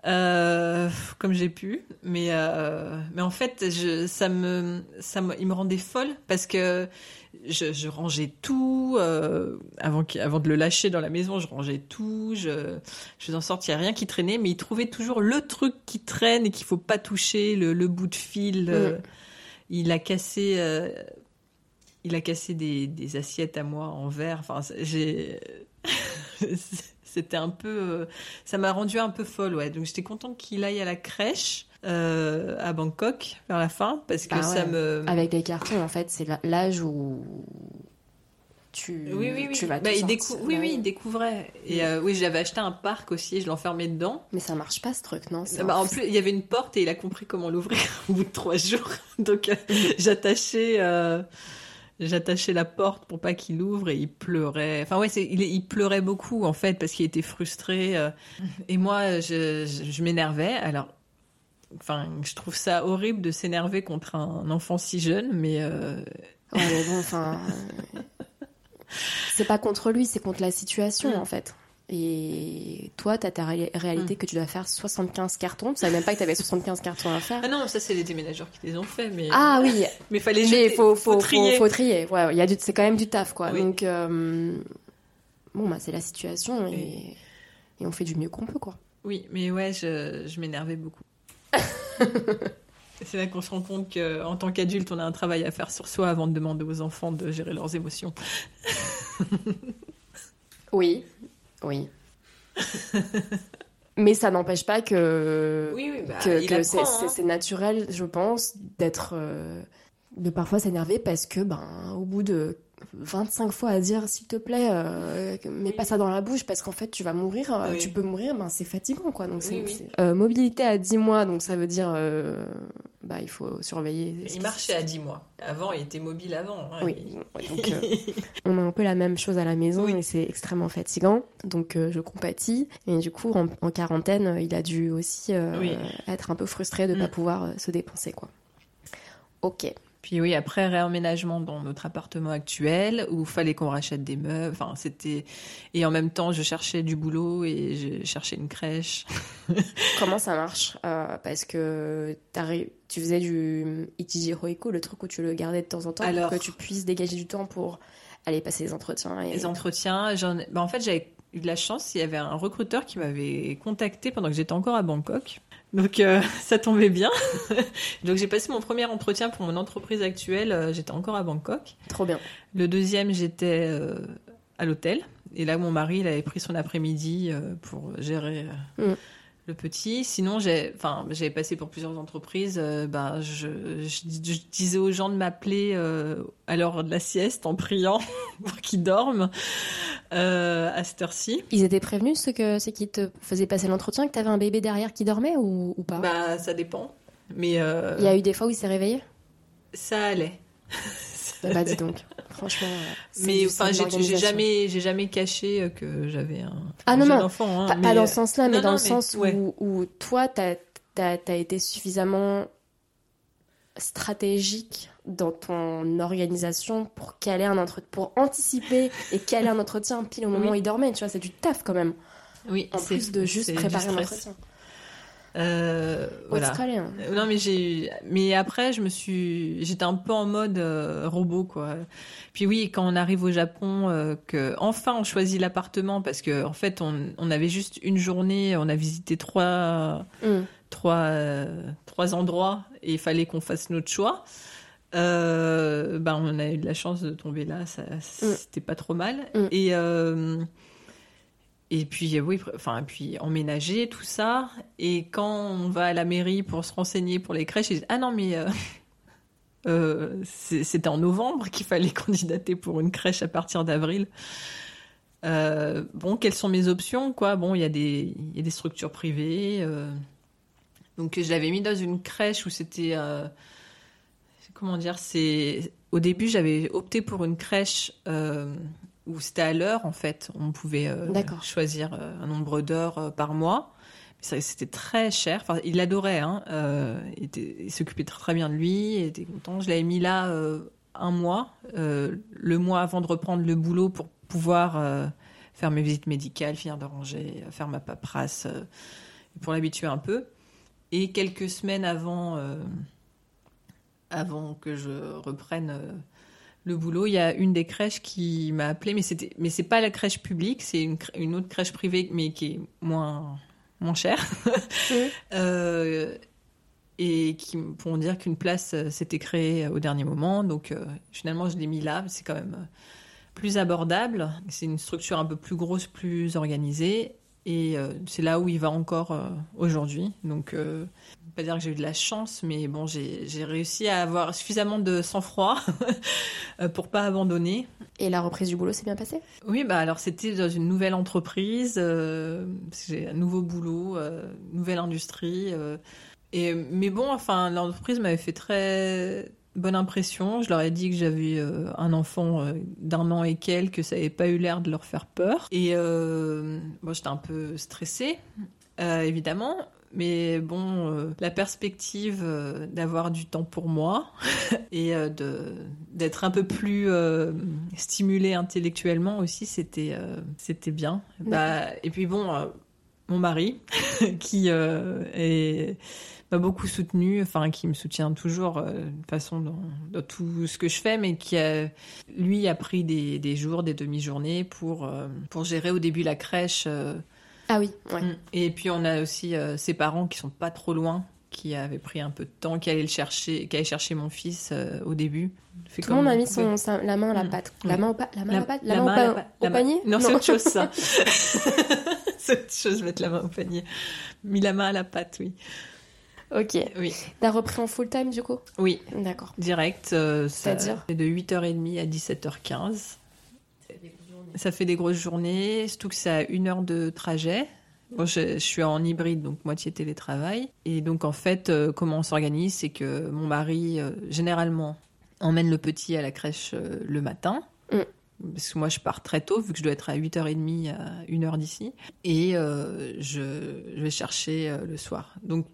Euh, comme j'ai pu, mais euh, mais en fait, je, ça me ça me, il me rendait folle parce que je, je rangeais tout euh, avant de le lâcher dans la maison, je rangeais tout, je je faisais en sorte qu'il n'y a rien qui traînait, mais il trouvait toujours le truc qui traîne et qu'il faut pas toucher, le, le bout de fil. euh, il a cassé. il a cassé des, des assiettes à moi en verre. Enfin, j'ai. C'était un peu. euh, ça m'a rendu un peu folle, ouais. Donc j'étais contente qu'il aille à la crèche euh, à Bangkok vers la fin parce que Bah ça me. Avec les cartons, en fait, c'est l'âge où tu, Oui, oui, oui. tu vas Bah, il décou- Oui, Bah oui, il découvrait. Et euh, oui, j'avais acheté un parc aussi et je l'enfermais dedans. Mais ça marche pas ce truc, non? C'est Bah, en plus, il y avait une porte et il a compris comment l'ouvrir au bout de trois jours. Donc, euh, j'attachais, j'attachais la porte pour pas qu'il ouvre et il pleurait. Enfin, ouais, il, il pleurait beaucoup en fait parce qu'il était frustré. euh. Et moi, je, je, je m'énervais. Alors, enfin, je trouve ça horrible de s'énerver contre un enfant si jeune, mais euh, Ouais, mais bon, enfin. euh, c'est pas contre lui, c'est contre la situation, en fait. Et toi, t'as ta ré- réalité Mm. que tu dois faire 75 cartons. Tu savais même pas que t'avais 75 cartons à faire. ah non, ça c'est les déménageurs qui les ont fait, mais Ah oui, mais fallait mais jeter, faut, faut, faut, trier. faut trier. Ouais, il y a du, c'est quand même du taf, quoi. Oui. Donc, euh, bon, bah, c'est la situation et, Oui. et on fait du mieux qu'on peut, quoi. Oui, mais ouais, je, je m'énervais beaucoup. C'est là qu'on se rend compte qu'en tant qu'adulte, on a un travail à faire sur soi avant de demander aux enfants de gérer leurs émotions. Oui, oui. Mais ça n'empêche pas que, Oui, oui, bah, que, c'est, hein. c'est naturel, je pense, d'être. euh, de parfois s'énerver parce que, ben, au bout de 25 fois à dire s'il te plaît, euh, mets pas ça dans la bouche parce qu'en fait tu vas mourir, euh, Oui. tu peux mourir, ben, c'est fatigant quoi. Donc, Oui, oui. euh, mobilité à 10 mois, donc ça veut dire. Bah, il faut surveiller. Il marchait à 10 mois. Avant, il était mobile avant. hein. Oui, donc, euh, on a un peu la même chose à la maison Oui. et c'est extrêmement fatigant. Donc euh, je compatis. Et du coup, en, en quarantaine, euh, il a dû aussi euh, Oui. être un peu frustré de ne pas Mm. pouvoir euh, se dépenser. quoi. Ok. Puis oui, après réemménagement dans notre appartement actuel, où il fallait qu'on rachète des meubles. Enfin, c'était et en même temps, je cherchais du boulot et je cherchais une crèche. Comment ça marche Euh, Parce que tu faisais du Ichiji Hoiko, le truc où tu le gardais de temps en temps Alors- pour que tu puisses dégager du temps pour aller passer les entretiens. Et... les entretiens. Ai- bah, en fait, j'avais eu de la chance. Il y avait un recruteur qui m'avait contacté pendant que j'étais encore à Bangkok. Donc, euh, ça tombait bien. Donc, j'ai passé mon premier entretien pour mon entreprise actuelle. euh, j'étais encore à Bangkok. Trop bien. Le deuxième, j'étais euh, à l'hôtel. Et là, mon mari, il avait pris son après-midi euh, pour gérer Mm. Le petit. Sinon, j'ai, enfin, j'avais passé pour plusieurs entreprises. euh, ben, je, je, je disais aux gens de m'appeler euh, à l'heure de la sieste en priant pour qu'ils dorment euh, à cette heure-ci. Ils étaient prévenus, ceux, que, ceux qui te faisaient passer l'entretien, que t'avais un bébé derrière qui dormait ou, ou pas? Bah, ça dépend. Mais Il y a eu des fois où il s'est réveillé? ça allait. Bah, bah, dis donc, franchement. Mais enfin, j'ai jamais, j'ai jamais caché euh, que j'avais un, Ah, non, jeune non. enfant. hein, Pas, mais, pas dans euh, ce sens-là, mais non, dans le mais- sens ouais. où, où toi, t'as as, été suffisamment stratégique dans ton organisation pour caler un entre... pour anticiper et caler un entretien pile au moment Oui. où il dormait. Tu vois, c'est du taf quand même. Oui, En plus de juste préparer un stress. entretien. Euh, voilà. Non mais j'ai mais après je me suis j'étais un peu en mode euh, robot quoi. Puis oui quand on arrive au Japon euh, que enfin on choisit l'appartement parce que en fait on, on avait juste une journée on a visité trois Mm. trois euh, trois endroits et il fallait qu'on fasse notre choix. Euh, ben on a eu de la chance de tomber là ça c'était pas trop mal Mm. et et puis euh, oui, enfin puis emménager tout ça. Et quand on va à la mairie pour se renseigner pour les crèches, ils disent ah non mais euh, euh, c'était en novembre qu'il fallait candidater pour une crèche à partir d'avril. Bon, quelles sont mes options quoi? Bon, il y a des il y a des structures privées. donc je l'avais mis dans une crèche où c'était comment dire c'est au début j'avais opté pour une crèche où c'était à l'heure en fait. On pouvait euh, choisir euh, un nombre d'heures euh, par mois. C'était très cher. Enfin il l'adorait hein. Euh, il, s'occupait très, très bien de lui. Il était content. Je l'avais mis là euh, un mois le mois avant de reprendre le boulot pour pouvoir faire mes visites médicales finir de ranger faire ma paperasse pour l'habituer un peu. Et quelques semaines avant avant que je reprenne le boulot, il y a une des crèches qui m'a appelé, mais c'était, mais c'est pas la crèche publique, c'est une, autre crèche privée, mais qui est moins, moins chère. Euh, et qui pour dire qu'une place euh, s'était créée au dernier moment. Donc euh, finalement, je l'ai mis là. C'est quand même plus abordable. C'est une structure un peu plus grosse, plus organisée. Et euh, c'est là où il va encore euh, aujourd'hui. Donc, euh, pas dire que j'ai eu de la chance, mais bon, j'ai réussi à avoir suffisamment de sang-froid pour pas abandonner. Et la reprise du boulot s'est bien passée? Oui, bah alors c'était dans une nouvelle entreprise, euh, j'ai un nouveau boulot, euh, nouvelle industrie. euh, et mais bon, enfin l'entreprise m'avait fait très bonne impression. Je leur ai dit que j'avais euh, un enfant euh, d'un an et quelques, que ça n'avait pas eu l'air de leur faire peur. Et euh, bon, j'étais un peu stressée, euh, évidemment. Mais bon, la perspective d'avoir du temps pour moi et de d'être un peu plus stimulée intellectuellement aussi, c'était c'était bien. Bah, et puis bon, mon mari qui est m'a beaucoup soutenu, enfin qui me soutient toujours euh, de toute façon dans, dans tout ce que je fais, mais qui a, lui a pris des, des jours, des demi-journées pour euh, pour gérer au début la crèche. euh, Ah oui, ouais. Mm. Et puis on a aussi euh, ses parents qui sont pas trop loin, qui avaient pris un peu de temps, qui allaient le chercher, qui allaient chercher mon fils euh, au début. Fait Tout le monde a mis pouvait. son, sa- la main à la Mm. pâte. La main au, pa- la main à la pâte La, la main au, main pa- la panier Non, c'est autre chose ça. c'est autre chose, mettre la main au panier. Mis la main à la pâte, oui. Ok. Oui, T'as repris en full time du coup? Oui, D'accord. direct. euh, C'est-à-dire? C'est de 8h30 à 17h15. Ça fait des grosses journées, surtout que c'est à une heure de trajet. Bon, je, je suis en hybride, donc moitié télétravail. Et donc, en fait, euh, comment on s'organise, c'est que mon mari, euh, généralement, emmène le petit à la crèche euh, le matin. Mm. Parce que moi, je pars très tôt, vu que je dois être à 8h30 à 1h d'ici. Et je, je vais chercher le soir. Donc,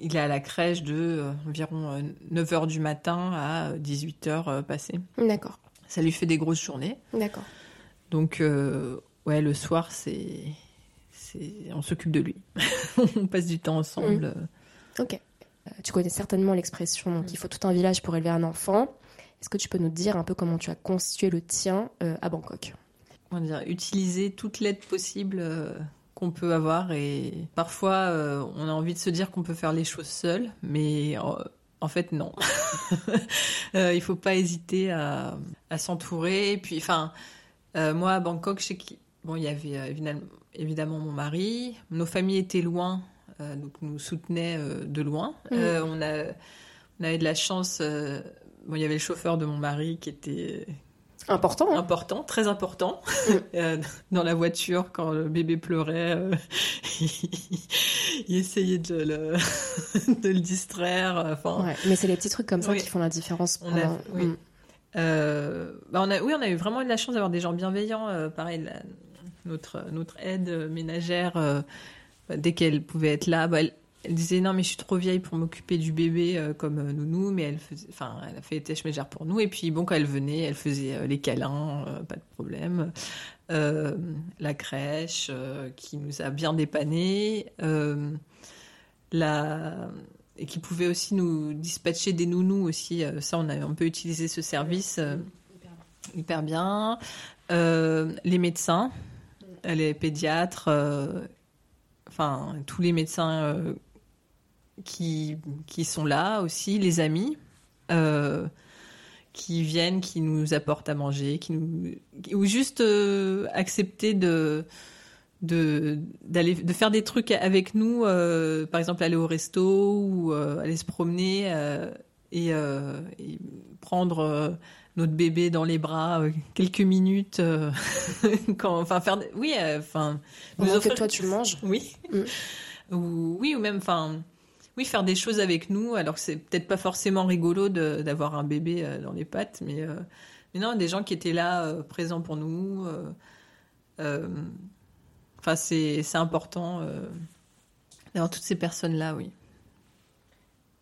il est à la crèche de euh, environ euh, 9h du matin à 18h euh, passées. D'accord. Ça lui fait des grosses journées. D'accord. Donc, euh, ouais, le soir, c'est. c'est- On s'occupe de lui. on passe du temps ensemble. Mm. Ok. Euh, tu connais certainement l'expression qu'il faut tout un village pour élever un enfant. Est-ce que tu peux nous dire un peu comment tu as constitué le tien euh, à Bangkok? Comment dire, utiliser toute l'aide possible euh, qu'on peut avoir. Et parfois, euh, on a envie de se dire qu'on peut faire les choses seul, mais en, en fait, non. euh, il faut pas hésiter à, à s'entourer. Et puis, enfin, euh, moi, à Bangkok, je sais qu'il bon, il y avait euh, évidemment, évidemment mon mari. Nos familles étaient loin, euh, donc nous soutenaient euh, de loin. Euh, on, a, on avait de la chance. euh, bon, il y avait le chauffeur de mon mari qui était Important, hein important, très important. Euh, dans la voiture, quand le bébé pleurait, euh, il essayait de le, de le distraire. Enfin, Ouais, mais c'est les petits trucs comme ça Oui. qui font la différence. On a- pendant- oui. Mm. euh, bah, on a, oui, on a eu vraiment eu la chance d'avoir des gens bienveillants. euh, pareil, la- notre, notre aide ménagère, euh, dès qu'elle pouvait être là, bah, elle, elle disait non mais je suis trop vieille pour m'occuper du bébé euh, comme euh, nounou, mais elle faisait, enfin, elle a fait les tâches ménagères pour nous. Et puis bon, quand elle venait, elle faisait euh, les câlins, pas de problème. La crèche qui nous a bien dépanné. la et qui pouvait aussi nous dispatcher des nounous aussi. Ça, on a un peu utilisé ce service hyper bien. Les médecins, les pédiatres, enfin tous les médecins qui qui sont là aussi, les amis. euh, qui viennent, qui nous apportent à manger, qui nous ou juste euh, accepter de de d'aller de faire des trucs avec nous, euh, par exemple aller au resto ou euh, aller se promener et, et prendre notre bébé dans les bras quelques minutes, quand enfin faire oui enfin nous Pendant que offrir- toi tu manges. oui. Mm. Ou oui, ou même, enfin, oui, faire des choses avec nous. Alors que c'est peut-être pas forcément rigolo de- d'avoir un bébé euh, dans les pattes, mais, euh, mais non, des gens qui étaient là, euh, présents pour nous. Enfin, c'est c'est important d'avoir toutes ces personnes-là, oui.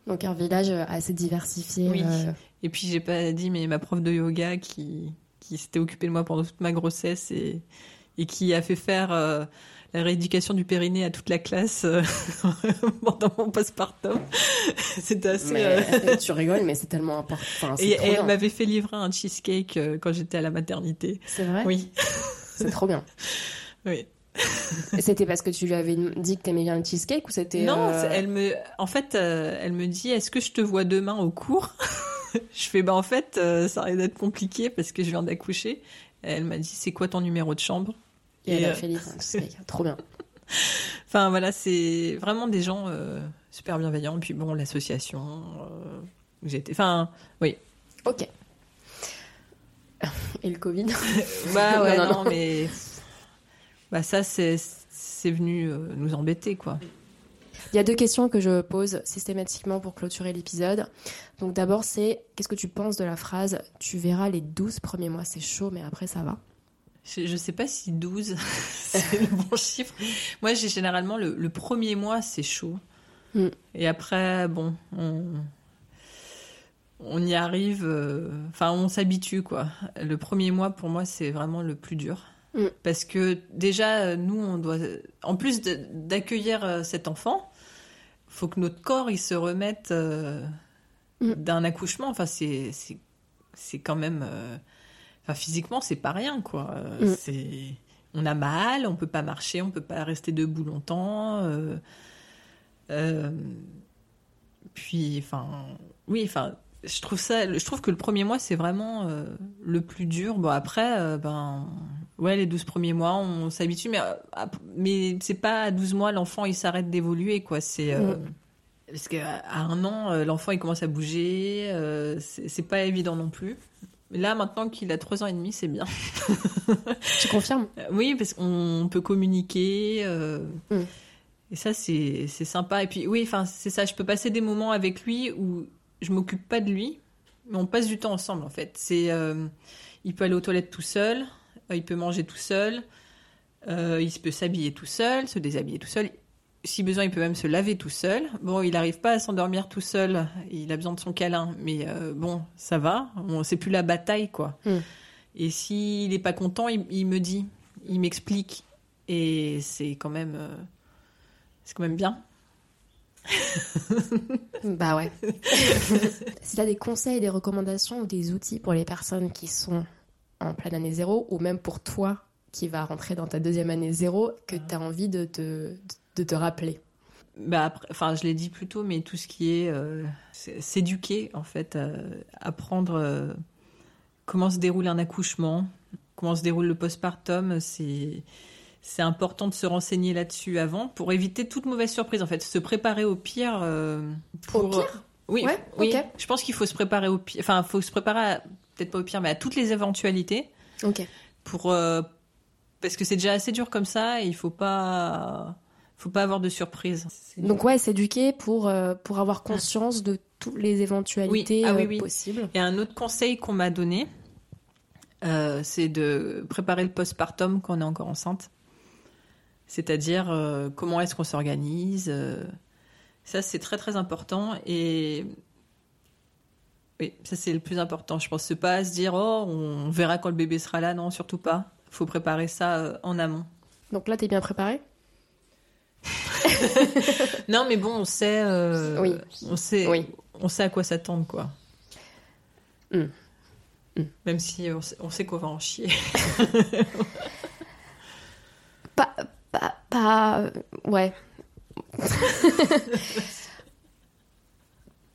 Donc un village assez diversifié. Oui. Et puis j'ai pas dit, mais ma prof de yoga qui, qui s'était occupée de moi pendant toute ma grossesse et, et qui a fait faire la rééducation du périnée à toute la classe euh, pendant mon postpartum. C'était assez. mais, euh, tu rigoles, mais c'est tellement important. Enfin, Et, elle m'avait fait livrer un cheesecake euh, quand j'étais à la maternité. C'est vrai? Oui, C'est trop bien. oui. C'était parce que tu lui avais dit que t'aimais bien le cheesecake ou c'était. Non, euh, elle me, en fait, euh, elle me dit, est-ce que je te vois demain au cours Je fais, bah en fait, euh, ça risque d'être compliqué parce que je viens d'accoucher. Elle m'a dit, c'est quoi ton numéro de chambre? Et elle Et, a euh, fait cheesecake. Trop bien. Enfin voilà, c'est vraiment des gens euh, super bienveillants. Puis bon, l'association, euh, où j'étais. Enfin, oui. Ok. Et le Covid Bah ouais, Non, non, non, non. mais bah ça c'est c'est venu euh, nous embêter quoi. Il y a deux questions que je pose systématiquement pour clôturer l'épisode. Donc d'abord, c'est qu'est-ce que tu penses de la phrase Tu verras les 12 premiers mois, c'est chaud, mais après ça va Je, je sais pas si 12 c'est le bon chiffre. Moi, j'ai généralement le, le premier mois c'est chaud. Mm. Et après, bon, on, on y arrive. euh, Enfin, on s'habitue quoi. Le premier mois pour moi c'est vraiment le plus dur. Mm. Parce que déjà, nous, on doit, en plus d'accueillir euh, cet enfant, faut que notre corps il se remette euh, Mm. d'un accouchement. Enfin, c'est quand même, euh, enfin physiquement c'est pas rien quoi. Euh, Mm. C'est on a mal, on peut pas marcher, on peut pas rester debout longtemps. euh, euh, puis, enfin, oui, enfin, je trouve ça, je trouve que le premier mois c'est vraiment euh, le plus dur. Bon après, ben, ouais, les 12 premiers mois, on s'habitue, mais mais c'est pas à 12 mois l'enfant il s'arrête d'évoluer quoi. C'est euh, parce qu'à à un an, l'enfant il commence à bouger, c'est pas évident non plus. Là, maintenant qu'il a 3 ans et demi, c'est bien. Tu confirmes? Euh, Oui, parce qu'on peut communiquer. euh, Mm. Et ça, c'est c'est sympa. Et puis, oui, enfin, c'est ça. Je peux passer des moments avec lui où je m'occupe pas de lui, mais on passe du temps ensemble, en fait. C'est, euh, il peut aller aux toilettes tout seul, il peut manger tout seul, euh, il peut s'habiller tout seul, se déshabiller tout seul. Si besoin, il peut même se laver tout seul. Bon, il n'arrive pas à s'endormir tout seul. Il a besoin de son câlin, mais euh, bon, ça va. On, c'est plus la bataille, quoi. Mm. Et s'il n'est pas content, il, il me dit, il m'explique, et c'est quand même, euh, c'est quand même bien. Bah ouais. si tu as des conseils, des recommandations ou des outils pour les personnes qui sont en pleine année zéro, ou même pour toi qui va rentrer dans ta deuxième année zéro, que tu as envie de te, de te rappeler Bah après, enfin, je l'ai dit plus tôt, mais tout ce qui est euh, s'éduquer, en fait, euh, apprendre euh, comment se déroule un accouchement, comment se déroule le postpartum, c'est c'est important de se renseigner là-dessus avant pour éviter toute mauvaise surprise. En fait, se préparer au pire. pour... Au pire Oui, Ouais, oui. Je pense qu'il faut se préparer au pire. Enfin, il faut se préparer, à- peut-être pas au pire, mais à toutes les éventualités Ok. pour parce que c'est déjà assez dur comme ça et il faut pas faut pas avoir de surprise. Donc ouais, s'éduquer pour, euh, pour avoir conscience de toutes les éventualités Oui. Ah oui, euh, oui. possibles. Et un autre conseil qu'on m'a donné, euh, c'est de préparer le postpartum quand on est encore enceinte. C'est-à-dire euh, comment est-ce qu'on s'organise. ça, c'est très très important. Et oui, ça c'est le plus important. Je pense pas à se dire oh on verra quand le bébé sera là. Non, surtout pas. faut préparer ça en amont. Donc là, t'es bien préparé? non, mais bon, on sait, euh, Oui. on sait, Oui. on sait à quoi s'attendre, quoi. Mm. Mm. Même si on sait, on sait qu'on va en chier. Pas, pas, pas, ouais.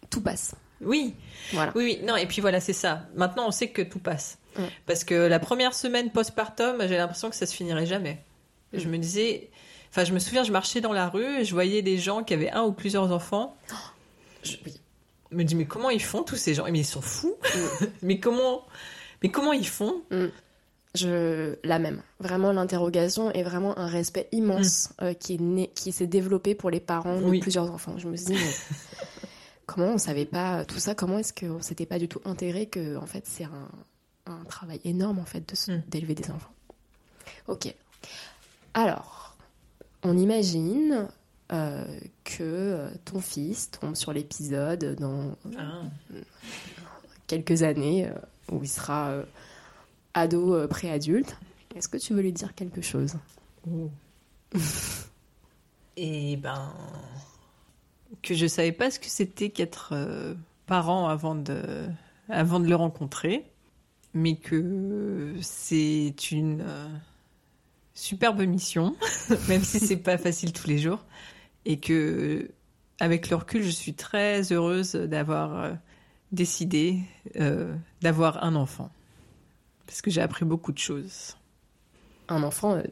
Tout passe. Oui, Voilà. oui, oui. Non, et puis voilà, c'est ça. Maintenant, on sait que tout passe. Parce que la première semaine postpartum, j'ai l'impression que ça se finirait jamais. Mm. Je me disais, enfin, je me souviens, je marchais dans la rue et je voyais des gens qui avaient un ou plusieurs enfants. Je- oui. Je me dis, mais comment ils font tous ces gens? Mais ils sont fous. mais comment, mais comment ils font? Je la même. Vraiment l'interrogation est vraiment un respect immense euh, qui est né, qui s'est développé pour les parents de Oui. plusieurs enfants. Je me suis dit mais comment on savait pas tout ça? Comment est-ce qu'on s'était pas du tout intégré que en fait c'est un, un travail énorme en fait de se- Mm. d'élever des enfants? Ok. Alors on imagine euh, que euh, ton fils tombe sur l'épisode dans Ah. quelques années euh, où il sera euh, ado préadulte. Est-ce que tu veux lui dire quelque chose? Oh. Et ben que je savais pas ce que c'était qu'être parent avant de avant de le rencontrer, mais que c'est une superbe mission, même si c'est pas facile tous les jours, et que avec le recul, je suis très heureuse d'avoir euh, décidé euh, d'avoir un enfant, parce que j'ai appris beaucoup de choses. Un enfant, euh,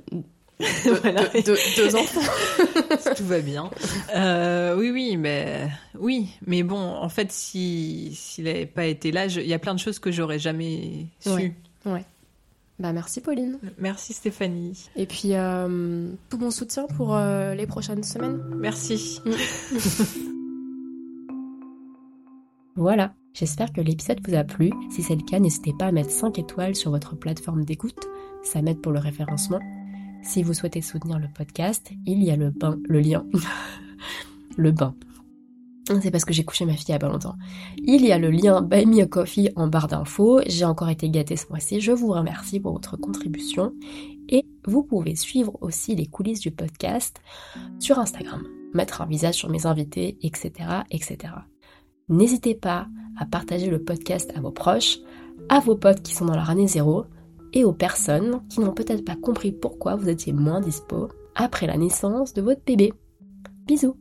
Voilà. deux, deux- deux enfants. si tout va bien. Euh, oui, oui, mais oui, mais bon, en fait, si s'il n'avait pas été là, il y a plein de choses que j'aurais jamais su. Ouais. Bah merci Pauline. Merci Stéphanie. Et puis euh, tout mon soutien pour euh, les prochaines semaines. Merci. Voilà, j'espère que l'épisode vous a plu. Si c'est le cas, n'hésitez pas à mettre 5 étoiles sur votre plateforme d'écoute, ça m'aide pour le référencement. Si vous souhaitez soutenir le podcast, il y a le bain, le lien. le bain. C'est parce que j'ai couché ma fille il y a pas longtemps. Il y a le lien Buy Me a Coffee en barre d'infos. J'ai encore été gâtée ce mois-ci. Je vous remercie pour votre contribution. Et vous pouvez suivre aussi les coulisses du podcast sur Instagram. Mettre un visage sur mes invités, etc. etc. N'hésitez pas à partager le podcast à vos proches, à vos potes qui sont dans leur année zéro et aux personnes qui n'ont peut-être pas compris pourquoi vous étiez moins dispo après la naissance de votre bébé. Bisous